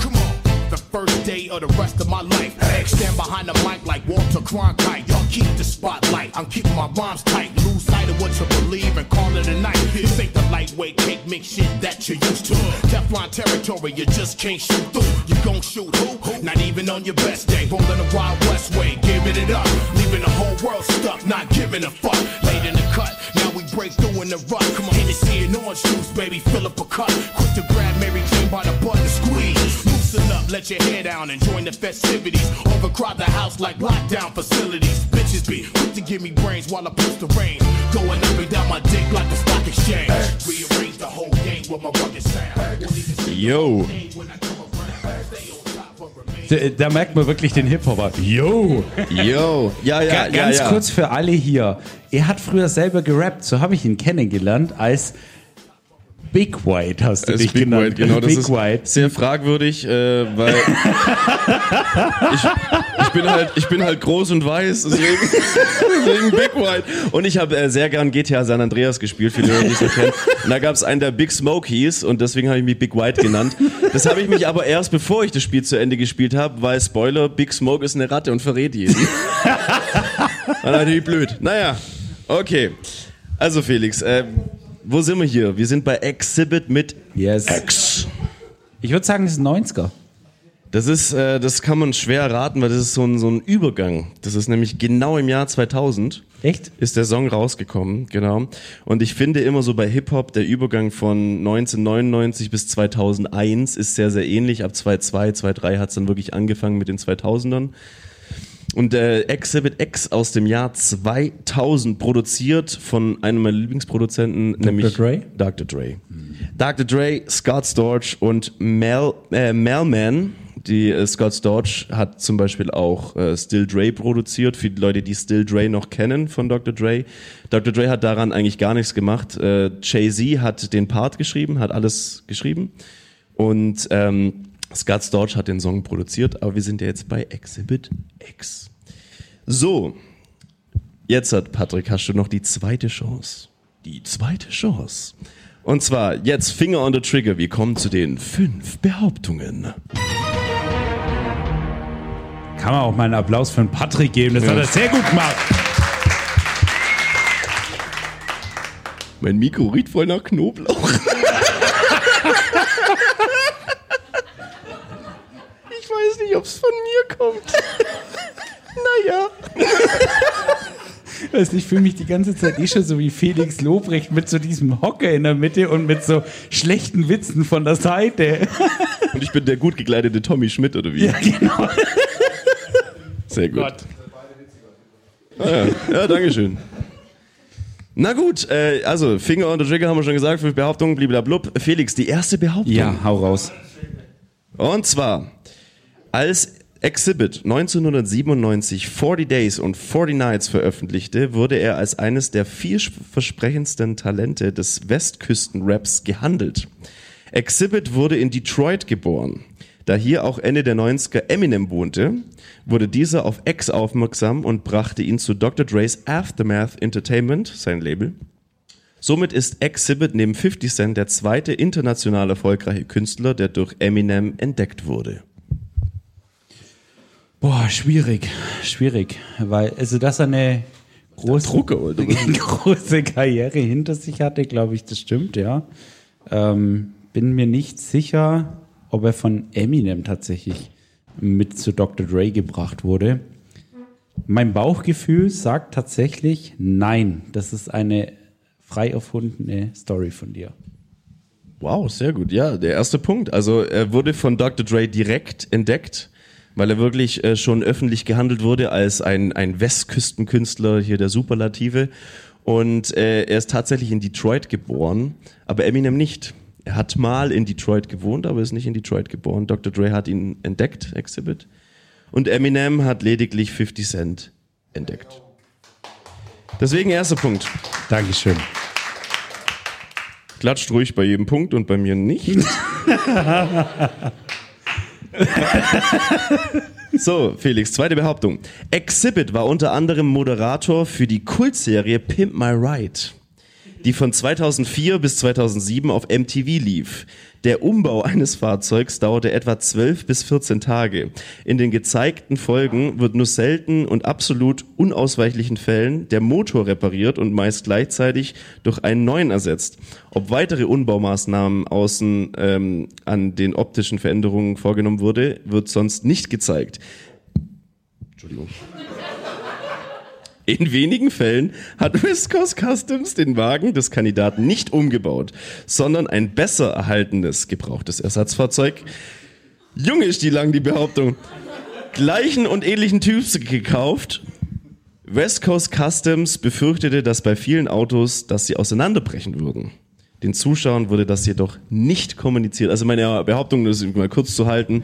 O: Come on, the first day of the rest of my life. X stand behind the mic like Walter Cronkite. Y'all keep the spotlight. I'm keeping my rhymes tight. Lose sight of what you believe and call it a night. This ain't the lightweight cake mix shit that you used to. Teflon territory, you just can't shoot through. You gon' shoot who? Not even on your best day. Rolling the Wild West way, giving it up. Leaving the whole world stuck, not giving a fuck. Late in the cut, break through in the rut. Come on, Hennessy and orange juice, baby, fill up a cup. Quick to grab Mary Jane by the butt and squeeze. Loosen up, let your hair down and join the festivities. Overcrowd the house like lockdown facilities. Bitches be quick to give me brains while I push the rain. Going up and down my dick like the stock exchange. Rearrange the whole game with my rugged sound.
L: Yo.
K: Da, da merkt man wirklich den Hip-Hopper. Yo!
L: Yo! Ja, ja,
K: Ga-
L: ja,
K: Ganz
L: ja.
K: kurz für alle hier. Er hat früher selber gerappt, so habe ich ihn kennengelernt als Big White, hast du
L: Das
K: dich
L: Big
K: genannt.
L: White, genau. Das
K: Big
L: ist
K: White.
L: sehr fragwürdig, äh, weil <laughs> ich, bin halt, ich bin halt groß und weiß, deswegen, <laughs> deswegen Big White. Und ich habe äh, sehr gern GTA San Andreas gespielt, viele Leute, die es noch kennen. Und da gab es einen, der Big Smoke hieß und deswegen habe ich mich Big White genannt. Das habe ich mich aber erst, bevor ich das Spiel zu Ende gespielt habe, weil Spoiler, Big Smoke ist eine Ratte und verrät jeden. <laughs> War natürlich blöd. Naja, okay. Also Felix, äh, wo sind wir hier? Wir sind bei Exhibit mit
K: yes.
L: X.
K: Ich würde sagen, das ist 90er.
L: Das ist, äh, das kann man schwer erraten, weil das ist so ein, so ein Übergang. Das ist nämlich genau im Jahr 2000.
P: Echt?
L: Ist der Song rausgekommen, genau. Und ich finde immer so bei Hip-Hop, der Übergang von 1999 bis 2001 ist sehr, sehr ähnlich. Ab 2002, 2003 hat es dann wirklich angefangen mit den 2000ern. Und der Exhibit X aus dem Jahr 2000 produziert von einem meiner Lieblingsproduzenten, nämlich
P: Dre?
L: Dr. Dre. Dr. Dre, Scott Storch und Mel, äh, Melman. Die äh, Scott Storch hat zum Beispiel auch äh, Still Dre produziert, für die Leute, die Still Dre noch kennen von Dr. Dre. Dr. Dre hat daran eigentlich gar nichts gemacht. Äh, Jay-Z hat den Part geschrieben, hat alles geschrieben. Und ähm, Scott Storch hat den Song produziert, aber wir sind ja jetzt bei Exhibit X. So, jetzt hat Patrick, hast du noch die zweite Chance. Die zweite Chance. Und zwar jetzt Finger on the Trigger. Wir kommen zu den fünf Behauptungen.
K: Kann man auch mal einen Applaus für den Patrick geben. Das
L: Ja.
K: hat er sehr gut gemacht.
L: Mein Mikro riecht voll nach Knoblauch. Ich weiß nicht, ob es von mir kommt. naja.
K: Weißt du, ich fühle mich die ganze Zeit eh schon so wie Felix Lobrecht mit so diesem Hocker in der Mitte und mit so schlechten Witzen von der Seite.
L: Und ich bin der gut gekleidete Tommy Schmidt, oder wie?
K: Ja, genau.
L: Sehr gut. Ah, ja. ja, danke schön. Na gut, äh, also Finger on the Trigger haben wir schon gesagt, fünf Behauptungen, bliblablub. Felix, die erste Behauptung.
K: Ja, hau raus.
L: Und zwar, als Exhibit 1997 40 Days und 40 Nights veröffentlichte, wurde er als eines der vielversprechendsten Talente des Westküsten-Raps gehandelt. Exhibit wurde in Detroit geboren. Da hier auch Ende der 90er Eminem wohnte, wurde dieser auf X aufmerksam und brachte ihn zu Dr. Dre's Aftermath Entertainment, sein Label. Somit ist Exhibit neben 50 Cent der zweite international erfolgreiche Künstler, der durch Eminem entdeckt wurde.
K: Boah, schwierig, schwierig, weil also dass er eine große,
L: Drucker, oder? <laughs>
K: große Karriere hinter sich hatte, glaube ich, das stimmt, ja. Ähm, bin mir nicht sicher, ob er von Eminem tatsächlich mit zu Dr. Dre gebracht wurde. Mein Bauchgefühl sagt tatsächlich nein. Das ist eine frei erfundene Story von dir.
L: Wow, sehr gut. Ja, der erste Punkt. Also er wurde von Dr. Dre direkt entdeckt, weil er wirklich äh, schon öffentlich gehandelt wurde als ein, ein Westküstenkünstler, hier der Superlative. Und äh, er ist tatsächlich in Detroit geboren, aber Eminem nicht. Er hat mal in Detroit gewohnt, aber ist nicht in Detroit geboren. Dr. Dre hat ihn entdeckt, Exhibit. Und Eminem hat lediglich 50 Cent entdeckt. Deswegen erster Punkt.
K: Dankeschön.
L: Klatscht ruhig bei jedem Punkt und bei mir nicht. <laughs> So, Felix, zweite Behauptung. Exhibit war unter anderem Moderator für die Kultserie Pimp My Ride, die von 2004 bis 2007 auf MTV lief. Der Umbau <laughs> eines Fahrzeugs dauerte etwa 12 bis 14 Tage. In den gezeigten Folgen wird nur selten und absolut unausweichlichen Fällen der Motor repariert und meist gleichzeitig durch einen neuen ersetzt. Ob weitere Unbaumaßnahmen außen ähm, an den optischen Veränderungen vorgenommen wurde, wird sonst nicht gezeigt. Entschuldigung. In wenigen Fällen hat <laughs> West Coast Customs den Wagen des Kandidaten nicht umgebaut, sondern ein besser erhaltenes gebrauchtes Ersatzfahrzeug. Junge ist die lang die Behauptung. Gleichen und ähnlichen Typs gekauft. West Coast Customs befürchtete, dass bei vielen Autos, dass sie auseinanderbrechen würden. Den Zuschauern wurde das jedoch nicht kommuniziert. Also meine Behauptung, das ist mal kurz zu halten,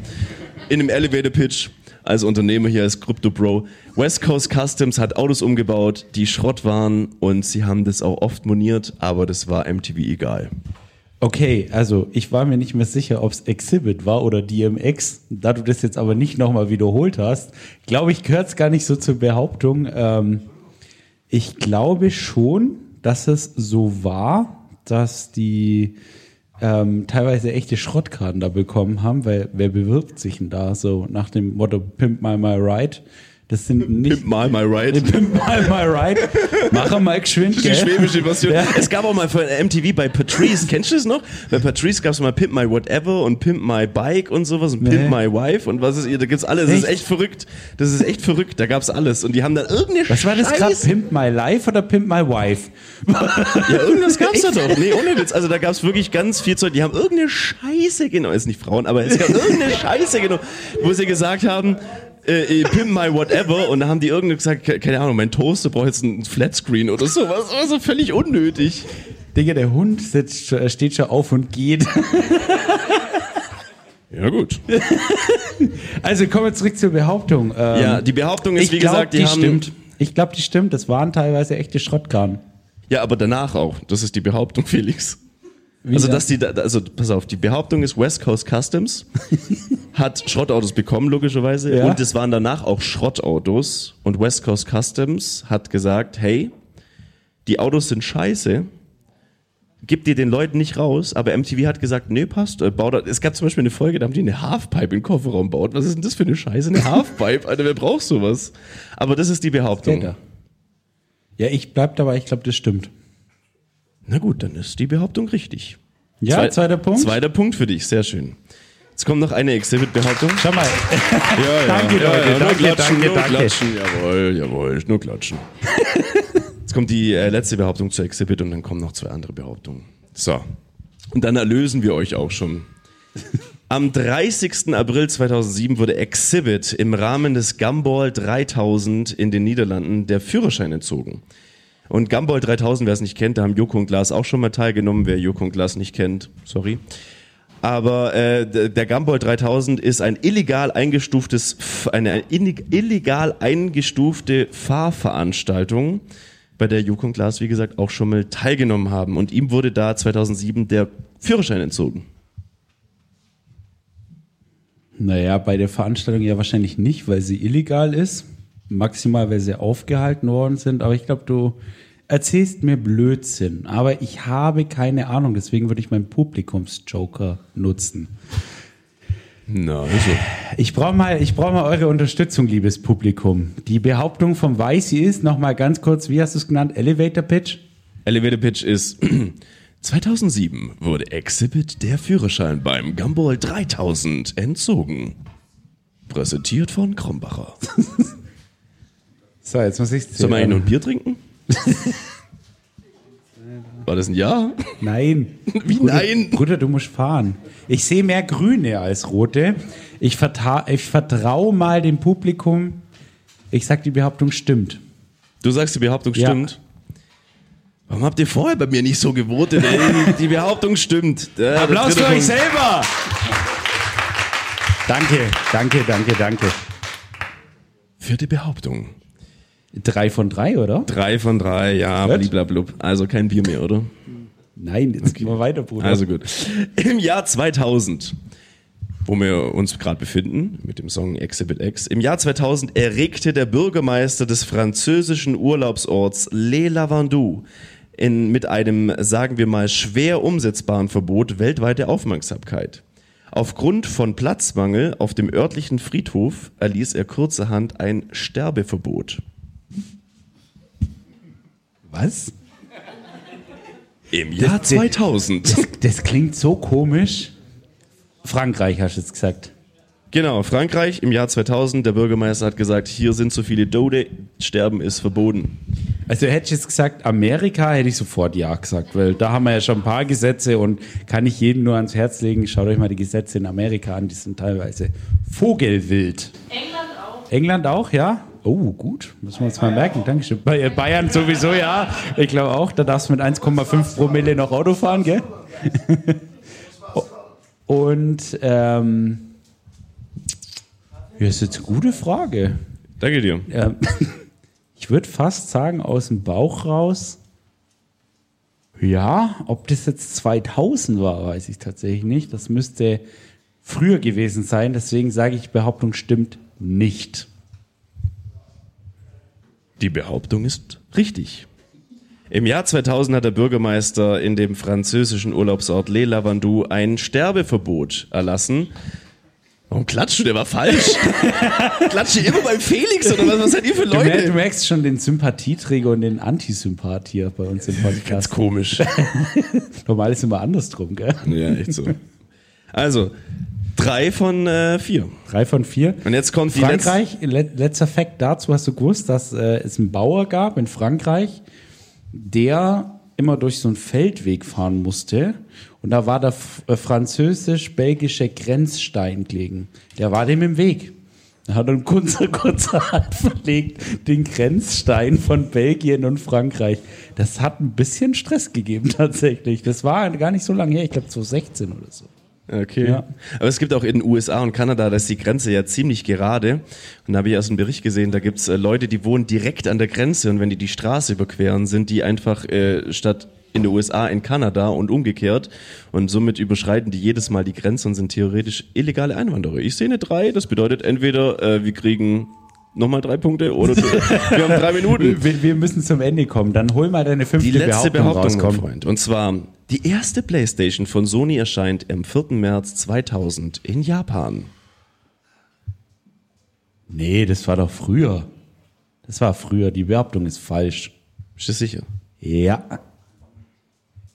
L: in einem Elevator Pitch als Unternehmer hier als Crypto Bro. West Coast Customs hat Autos umgebaut, die Schrott waren und sie haben das auch oft moniert, aber das war MTV egal.
K: Okay, also ich war mir nicht mehr sicher, ob es Exhibit war oder DMX. Da du das jetzt aber nicht nochmal wiederholt hast, glaube ich, gehört es gar nicht so zur Behauptung. Ähm, ich glaube schon, dass es so war, dass die ähm, teilweise echte Schrottkarten da bekommen haben, weil wer bewirbt sich denn da so nach dem Motto Pimp My My Ride? Das sind nicht.
L: Pimp mal my ride.
K: Pimp mal my ride. Mach mal geschwind,
L: Die
K: gell?
L: schwäbische Version.
K: Ja.
L: Es gab auch mal von MTV bei Patrice, kennst du das noch? Bei Patrice gab es mal Pimp My Whatever und Pimp My Bike und sowas und Pimp
K: Nee.
L: My Wife und was ist ihr, da gibt's alles. Das ist
K: Echt?
L: echt verrückt. Das ist echt verrückt. Da gab's alles. Und die haben dann irgendeine
K: Was war das gerade? Pimp my life oder Pimp my wife?
L: Ja, irgendwas gab's <laughs> da doch. Nee, ohne Witz. Also da gab's wirklich ganz viel Zeug. Die haben irgendeine Scheiße genommen. Ist nicht Frauen, aber es gab irgendeine Scheiße genommen, wo sie gesagt haben, äh, äh, Pimp my whatever und da haben die irgendwie gesagt, ke- keine Ahnung, mein Toaster braucht jetzt einen Flatscreen oder sowas. Also völlig unnötig.
K: Digga, der Hund sitzt, schon- steht schon auf und geht. <laughs>
L: Ja, gut. <laughs>
K: Also kommen wir zurück zur Behauptung. Ähm,
L: Ja, die Behauptung ist, wie
K: glaub,
L: gesagt, die
K: die
L: haben-
K: stimmt. Ich glaube, die stimmt. Das waren teilweise echte Schrottkarren.
L: Ja, aber danach auch. Das ist die Behauptung, <laughs> Felix.
K: Wie
L: also, dass die, da- also, pass auf, die Behauptung ist, West Coast Customs <laughs> hat Schrottautos bekommen, logischerweise.
K: Ja.
L: Und es waren danach auch Schrottautos. Und West Coast Customs hat gesagt, hey, die Autos sind scheiße. Gib die den Leuten nicht raus, aber MTV hat gesagt, nee, passt. Äh, bau da, es gab zum Beispiel eine Folge, da haben die eine Halfpipe den Kofferraum baut. Was ist denn das für eine Scheiße? Eine <laughs> Halfpipe? Alter, wer braucht sowas? Aber das ist die Behauptung.
K: Ja, ich bleib dabei. Ich glaube, das stimmt.
L: Na gut, dann ist die Behauptung richtig.
K: Ja, zweiter Punkt.
L: Zweiter Punkt für dich, sehr schön. Jetzt kommt noch eine Exhibit-Behauptung.
K: Schau mal.
L: Ja, <laughs> ja,
K: Danke,
L: ja,
K: Leute.
L: ja, nur
K: Danke,
L: klatschen,
K: danke,
L: nur
K: danke.
L: klatschen. Jawohl, jawohl, nur klatschen. <laughs> Jetzt kommt die äh, letzte Behauptung zur Exhibit und dann kommen noch zwei andere Behauptungen. So. Und dann erlösen wir euch auch schon. Am 30. April 2007 wurde Exhibit im Rahmen des Gumball 3000 in den Niederlanden der Führerschein entzogen. Und Gumball 3000, wer es nicht kennt, da haben Joko und Glas auch schon mal teilgenommen. Wer Joko und Glas nicht kennt, sorry. Aber äh, der Gumball 3000 ist ein illegal eingestuftes, eine illeg- illegal eingestufte Fahrveranstaltung, bei der Joko und Glas, wie gesagt, auch schon mal teilgenommen haben. Und ihm wurde da 2007 der Führerschein entzogen.
K: Naja, bei der Veranstaltung ja wahrscheinlich nicht, weil sie illegal ist. Maximal, weil sie aufgehalten worden sind. Aber ich glaube, du erzählst mir Blödsinn. Aber ich habe keine Ahnung. Deswegen würde ich meinen Publikumsjoker nutzen.
L: Na, also.
K: Ich brauche mal, ich brauche mal eure Unterstützung, liebes Publikum. Die Behauptung vom Weißi ist, noch mal ganz kurz, wie hast du es genannt? Elevator Pitch?
L: Elevator Pitch ist <clears throat> 2007 wurde Exhibit der Führerschein beim Gumball 3000 entzogen. Präsentiert von Krombacher. <laughs>
K: So, jetzt muss ich
L: Soll man ein Bier trinken? <laughs> War das ein Ja?
K: Nein. <laughs>
L: Wie
K: Bruder,
L: nein?
K: Bruder, du musst fahren. Ich sehe mehr Grüne als Rote. Ich, vertra ich vertraue mal dem Publikum. Ich sag, die Behauptung stimmt.
L: Du sagst, die Behauptung
K: Ja.
L: stimmt. Warum habt ihr vorher bei mir nicht so gewotet? Ey? <laughs> Die Behauptung stimmt. Der
K: Applaus für euch selber! Danke, danke, danke, danke.
L: Vierte Behauptung.
K: Drei von drei, oder?
L: Drei von drei, ja,
K: Gut.
L: bliblablub. Also kein Bier mehr, oder?
K: Nein, jetzt gehen wir weiter, Bruder.
L: Also gut. Im Jahr 2000, wo wir uns gerade befinden, mit dem Song Exhibit X, im Jahr 2000 erregte der Bürgermeister des französischen Urlaubsorts Les Lavandous in, mit einem, sagen wir mal, schwer umsetzbaren Verbot weltweite Aufmerksamkeit. Aufgrund von Platzmangel auf dem örtlichen Friedhof erließ er kurzerhand ein Sterbeverbot.
K: Was?
L: Im Jahr 2000.
K: Das, das klingt so komisch. Frankreich hast du jetzt gesagt.
L: Genau, Frankreich im Jahr 2000, der Bürgermeister hat gesagt, hier sind zu viele Tode, Sterben ist verboten.
K: Also hätte ich jetzt gesagt, Amerika, hätte ich sofort Ja gesagt, weil da haben wir ja schon ein paar Gesetze und kann ich jedem nur ans Herz legen, schaut euch mal die Gesetze in Amerika an, die sind teilweise vogelwild.
Q: England auch.
K: England auch, ja? Oh, gut, müssen wir uns mal merken, Dankeschön. Bei Bayern sowieso, ja. Ich glaube auch, da darfst du mit 1,5 Promille noch Auto fahren, gell? <laughs> Und, ähm, ja, ist jetzt eine gute Frage.
L: Danke dir.
K: Ähm, <laughs> ich würde fast sagen, aus dem Bauch raus. Ja, ob das jetzt 2000 war, weiß ich tatsächlich nicht. Das müsste früher gewesen sein. Deswegen sage ich, Behauptung stimmt nicht.
L: Die Behauptung ist richtig. Im Jahr 2000 hat der Bürgermeister in dem französischen Urlaubsort Les Lavandous ein Sterbeverbot erlassen. Warum klatscht du? Der war falsch. <laughs> Klatscht ihr immer beim Felix oder was? Was seid ihr für
K: Du, mer- du
L: Leute?
K: merkst schon den Sympathieträger und den Antisympath hier bei uns im Podcast.
L: Ganz komisch. <laughs>
K: Normal ist immer andersrum, gell?
L: Ja, echt so. Also, drei von äh, vier.
K: Drei von vier.
L: Und jetzt kommt
K: Frankreich, le letzter Fakt dazu, hast du gewusst, dass äh, es einen Bauer gab in Frankreich, der immer durch so einen Feldweg fahren musste und da war der äh, französisch-belgische Grenzstein gelegen. Der war dem im Weg. Da hat ein Kunze <laughs> kurzerhand verlegt den Grenzstein von Belgien und Frankreich. Das hat ein bisschen Stress gegeben <laughs> tatsächlich. Das war gar nicht so lange her, ich glaube 2016 oder so.
L: Okay.
K: Ja.
L: Aber es gibt auch in den USA und Kanada, da ist die Grenze ja ziemlich gerade. Und da habe ich erst einen Bericht gesehen, da gibt's äh, Leute, die wohnen direkt an der Grenze und wenn die die Straße überqueren, sind die einfach äh, statt in den USA in Kanada und umgekehrt. Und somit überschreiten die jedes Mal die Grenze und sind theoretisch illegale Einwanderer. Ich sehe eine drei, das bedeutet entweder äh, wir kriegen nochmal drei Punkte oder <laughs> wir haben drei Minuten.
K: Wir, wir müssen zum Ende kommen. Dann hol mal deine fünfte
L: Die letzte
K: Behauptung,
L: Behauptung, mein
K: raus. komm.
L: Freund. Und zwar, die erste Playstation von Sony erscheint am 4. März 2000 in Japan.
K: Nee, das war doch früher. Das war früher. Die Behauptung ist falsch.
L: Bist du sicher?
K: Ja.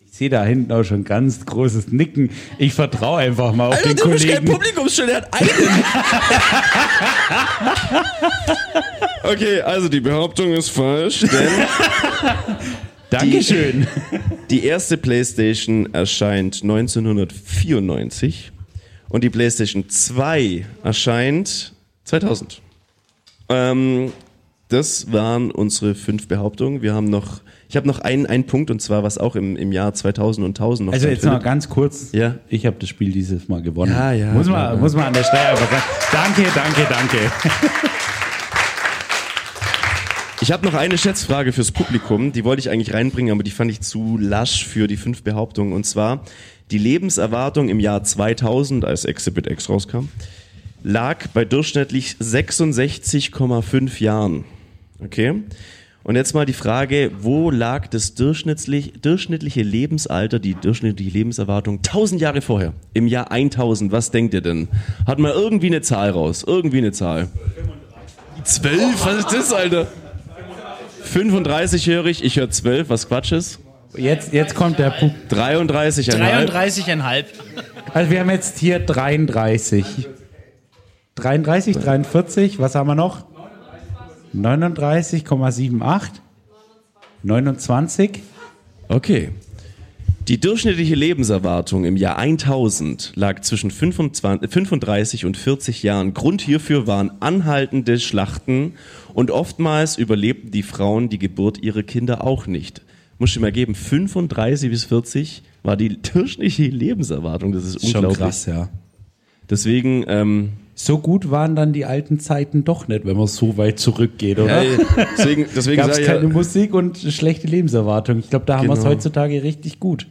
K: Ich sehe da hinten auch schon ganz großes Nicken. Ich vertraue einfach mal auf den
L: du bist kein
K: Kollegen.
L: Publikumsstelle, der hat einen. <laughs> okay, also die Behauptung ist falsch, denn <laughs>
K: Dankeschön.
L: die erste Playstation erscheint 1994 und die Playstation 2 erscheint 2000. Ähm, das waren unsere fünf Behauptungen. Wir haben noch, ich habe noch einen, einen Punkt und zwar was auch im, im Jahr 2000 und 1000 noch
K: Also jetzt noch ganz kurz.
L: Ja.
K: Ich habe das Spiel dieses Mal gewonnen.
L: Ja, ja,
K: Muss man,
L: ja.
K: muss man an der Stelle einfach sagen. Danke, danke, danke. <laughs>
L: Ich habe noch eine Schätzfrage fürs Publikum, die wollte ich eigentlich reinbringen, aber die fand ich zu lasch für die fünf Behauptungen. Und zwar, die Lebenserwartung im Jahr 2000, als Exhibit X rauskam, lag bei durchschnittlich 66,5 Jahren. Okay? Und jetzt mal die Frage, wo lag das durchschnittlich, durchschnittliche Lebensalter, die durchschnittliche Lebenserwartung 1000 Jahre vorher? Im Jahr 1000, was denkt ihr denn? Hat mal irgendwie eine Zahl raus? Irgendwie eine Zahl. 12? Was ist das, Alter? 35-jährig, ich höre 12, was Quatsch ist.
K: Jetzt, jetzt kommt der Punkt.
L: 33,
D: 33,5.
K: Also wir haben jetzt hier 33. 33, 43, was haben wir noch? 39,78. 29.
L: Okay. Die durchschnittliche Lebenserwartung im Jahr 1000 lag zwischen 25, 35 und 40 Jahren. Grund hierfür waren anhaltende Schlachten und oftmals überlebten die Frauen die Geburt ihrer Kinder auch nicht. Muss ich mal geben, 35 bis 40 war die <laughs> durchschnittliche Lebenserwartung. Das ist,
K: ist schon
L: unglaublich.
K: krass, ja.
L: Deswegen, ähm,
K: So gut waren dann die alten Zeiten doch nicht, wenn man so weit zurückgeht, oder?
L: Ja, deswegen- deswegen <laughs>
K: Gab es
L: ich ja-
K: keine Musik und schlechte Lebenserwartung. Ich glaube, da haben wir es
L: Genau.
K: heutzutage richtig gut.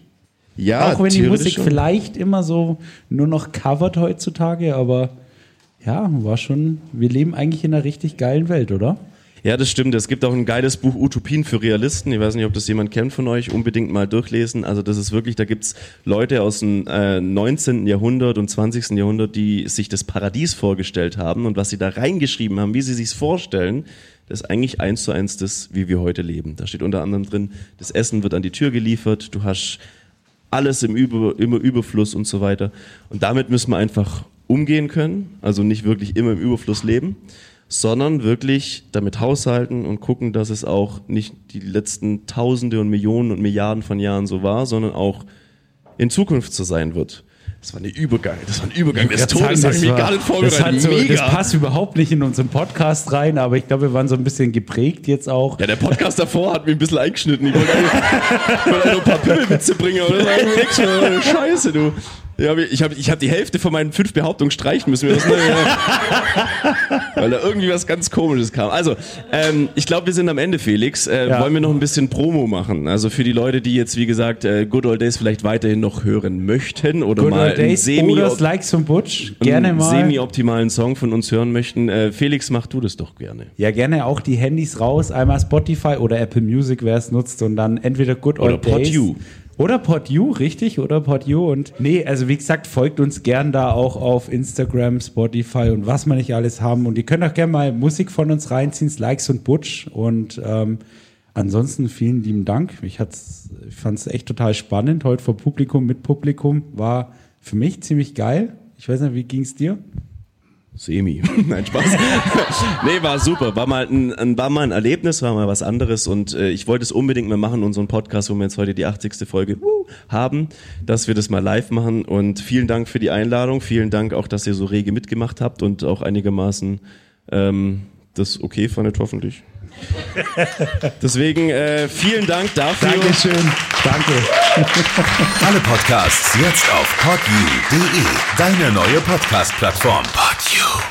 L: Ja,
K: Auch wenn die Musik
L: schon.
K: vielleicht immer so nur noch covert heutzutage, aber ja, war schon, wir leben eigentlich in einer richtig geilen Welt, oder?
L: Ja, das stimmt. Es gibt auch ein geiles Buch Utopien für Realisten. Ich weiß nicht, ob das jemand kennt von euch. Unbedingt mal durchlesen. Also das ist wirklich, da gibt's Leute aus dem äh, 19. Jahrhundert und 20. Jahrhundert, die sich das Paradies vorgestellt haben und was sie da reingeschrieben haben, wie sie sich's vorstellen, das ist eigentlich eins zu eins das, wie wir heute leben. Da steht unter anderem drin, das Essen wird an die Tür geliefert, du hast alles im, Über, immer Überfluss und so weiter. Und damit müssen wir einfach umgehen können, also nicht wirklich immer im Überfluss leben, sondern wirklich damit haushalten und gucken, dass es auch nicht die letzten Tausende und Millionen und Milliarden von Jahren so war, sondern auch in Zukunft so sein wird. Das war eine Übergang, das war ein Übergang des Todes,
K: sagen,
L: das habe ich
K: war-
L: gar nicht
K: das,
L: vorbereitet.
K: hat so, das passt überhaupt nicht in unseren Podcast rein, aber ich glaube, wir waren so ein bisschen geprägt jetzt auch.
L: Ja, der Podcast davor hat mich ein bisschen eingeschnitten. Ich wollte noch ein paar Pimmelwitze bringen, das nichts mehr. Scheiße, du. Ja, ich habe ich hab die Hälfte von meinen fünf Behauptungen streichen müssen. Ja. <laughs> Weil da irgendwie was ganz Komisches kam. Also, ähm, ich glaube, wir sind am Ende, Felix. Äh,
K: Ja.
L: Wollen wir noch ein bisschen Promo machen? Also für die Leute, die jetzt, wie gesagt, äh, Good Old Days vielleicht weiterhin noch hören möchten oder
K: Good
L: mal einen semi
K: oder Likes von Butch. Gerne
L: einen
K: mal.
L: semi-optimalen Song von uns hören möchten. Äh, Felix, mach du das doch gerne.
K: Ja, gerne auch die Handys raus, einmal Spotify oder Apple Music, wer es nutzt, und dann entweder Good
L: Oder
K: Old Days
L: PodU.
H: Oder PodU, richtig? Oder PodU und nee, also wie gesagt, folgt uns gern da auch auf Instagram, Spotify und was wir nicht alles haben. Und ihr könnt auch gerne mal Musik von uns reinziehen, Likes und Butch. Und ähm, ansonsten vielen lieben Dank. Ich, ich fand es echt total spannend. Heute vor Publikum, mit Publikum. War für mich ziemlich geil. Ich weiß nicht, wie ging es dir?
L: Semi. <laughs> Nein, Spaß. <laughs> nee, war super. War mal ein, war mal ein Erlebnis, war mal was anderes und äh, ich wollte es unbedingt mal machen, unseren Podcast, wo wir jetzt heute die 80. Folge uh, haben, dass wir das mal live machen und vielen Dank für die Einladung. Vielen Dank auch, dass ihr so rege mitgemacht habt und auch einigermaßen ähm, das okay fandet, hoffentlich. <laughs> Deswegen äh, vielen Dank dafür.
H: Dankeschön. Danke. <laughs>
K: Alle Podcasts jetzt auf podyou.de, deine neue Podcast-Plattform. Podyou.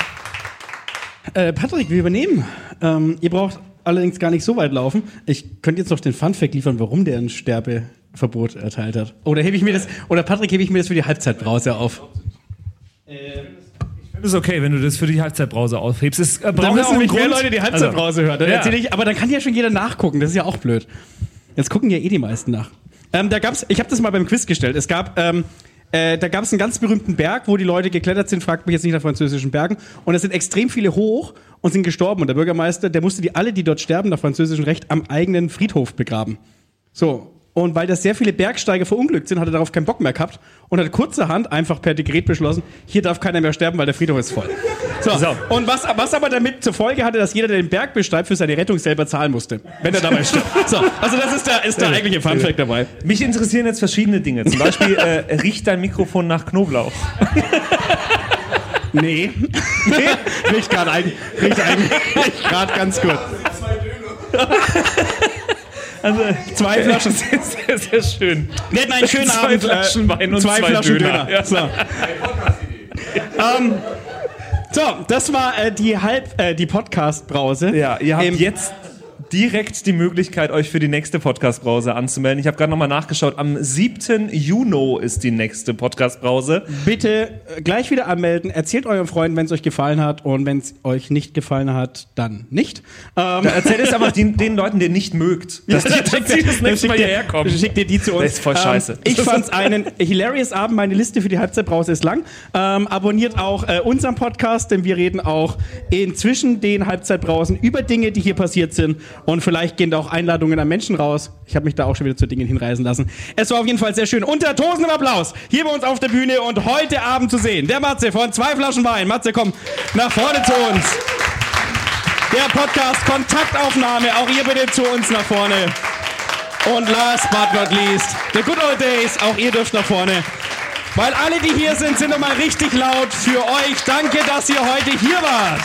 C: Äh, Patrick, wir übernehmen. Ähm, ihr braucht allerdings gar nicht so weit laufen. Ich könnte jetzt noch den Funfact liefern, warum der ein Sterbeverbot erteilt hat. Oder hebe ich mir das, oder Patrick, hebe ich mir das für die Halbzeitbrause auf?
D: Das ist okay, wenn du das für die Halbzeitbrause aufhebst. Es äh,
C: Dann müssen nämlich mehr. Leute die Halbzeitbrause hören. Dann
D: ja.
C: ich, aber dann kann ja schon jeder nachgucken. Das ist ja auch blöd. Jetzt gucken ja eh die meisten nach. Ähm, da gab's, ich habe das mal beim Quiz gestellt. Es gab, ähm, äh, da gab es einen ganz berühmten Berg, wo die Leute geklettert sind. Fragt mich jetzt nicht nach französischen Bergen. Und es sind extrem viele hoch und sind gestorben. Und der Bürgermeister, der musste die alle, die dort sterben, nach französischem Recht, am eigenen Friedhof begraben. So. Und weil da sehr viele Bergsteiger verunglückt sind, hat er darauf keinen Bock mehr gehabt und hat kurzerhand einfach per Dekret beschlossen, hier darf keiner mehr sterben, weil der Friedhof ist voll. So.
D: So.
C: Und was, was aber damit zur Folge hatte, dass jeder, der den Berg besteigt, für seine Rettung selber zahlen musste, wenn er dabei stirbt. <laughs> So. Also das ist der, ist der eigentliche Funfact dabei.
D: Mich interessieren jetzt verschiedene Dinge. Zum Beispiel, äh, riecht dein Mikrofon nach Knoblauch? <laughs>
C: Nee. nee. Riecht gerade eigentlich, riecht eigentlich gerade ganz gut. <laughs>
D: Also,
C: Zwei Flaschen.
D: Sehr, sehr, sehr schön.
C: Wir hatten einen schönen
D: zwei
C: Abend.
D: Flaschen Wein und
C: zwei,
D: zwei,
C: Flaschen
D: Döner.
C: Döner.
D: Ja.
C: So. ähm, so, das war äh, die Halb, äh, die Podcast-Brause.
D: Ja, ihr habt
C: Im-
D: jetzt direkt die Möglichkeit, euch für die nächste Podcast-Brause anzumelden. Ich habe gerade nochmal nachgeschaut. Am 7. Juni ist die nächste Podcast-Brause.
C: Bitte äh, gleich wieder anmelden. Erzählt euren Freunden, wenn es euch gefallen hat. Und wenn es euch nicht gefallen hat, dann nicht. Ähm,
D: erzählt es einfach den, den Leuten, die ihr nicht mögt, <laughs> dass die, dass die das nächste Mal
C: Schickt ihr-
D: hierher kommen.
C: Schickt ihr die zu uns.
D: Das ist voll scheiße.
C: Ähm, ich fand's einen hilarious Abend. Meine Liste für die Halbzeitbrause ist lang. Ähm, abonniert auch äh, unseren Podcast, denn wir reden auch inzwischen den Halbzeitbrausen über Dinge, die hier passiert sind. Und vielleicht gehen da auch Einladungen an Menschen raus. Ich habe mich da auch schon wieder zu Dingen hinreisen lassen. Es war auf jeden Fall sehr schön. Unter tosendem Applaus hier bei uns auf der Bühne und heute Abend zu sehen. Der Matze von zwei Flaschen Wein. Matze, komm nach vorne zu uns. Der Podcast Kontaktaufnahme. Auch ihr bitte zu uns nach vorne. Und last but not least, The Good Old Days, auch ihr dürft nach vorne. Weil alle, die hier sind, sind nochmal richtig laut für euch. Danke, dass ihr heute hier wart.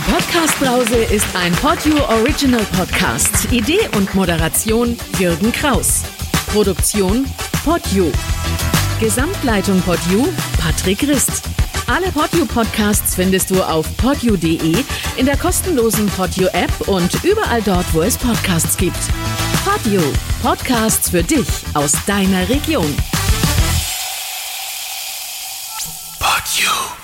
B: Die Podcast-Brause ist ein Podio Original Podcast. Idee und Moderation Jürgen Kraus. Produktion Podio. Gesamtleitung Podio Patrick Rist. Alle Podio Podcasts findest du auf podio.de, in der kostenlosen Podio App und überall dort, wo es Podcasts gibt. Podio Podcasts für dich aus deiner Region. Podio.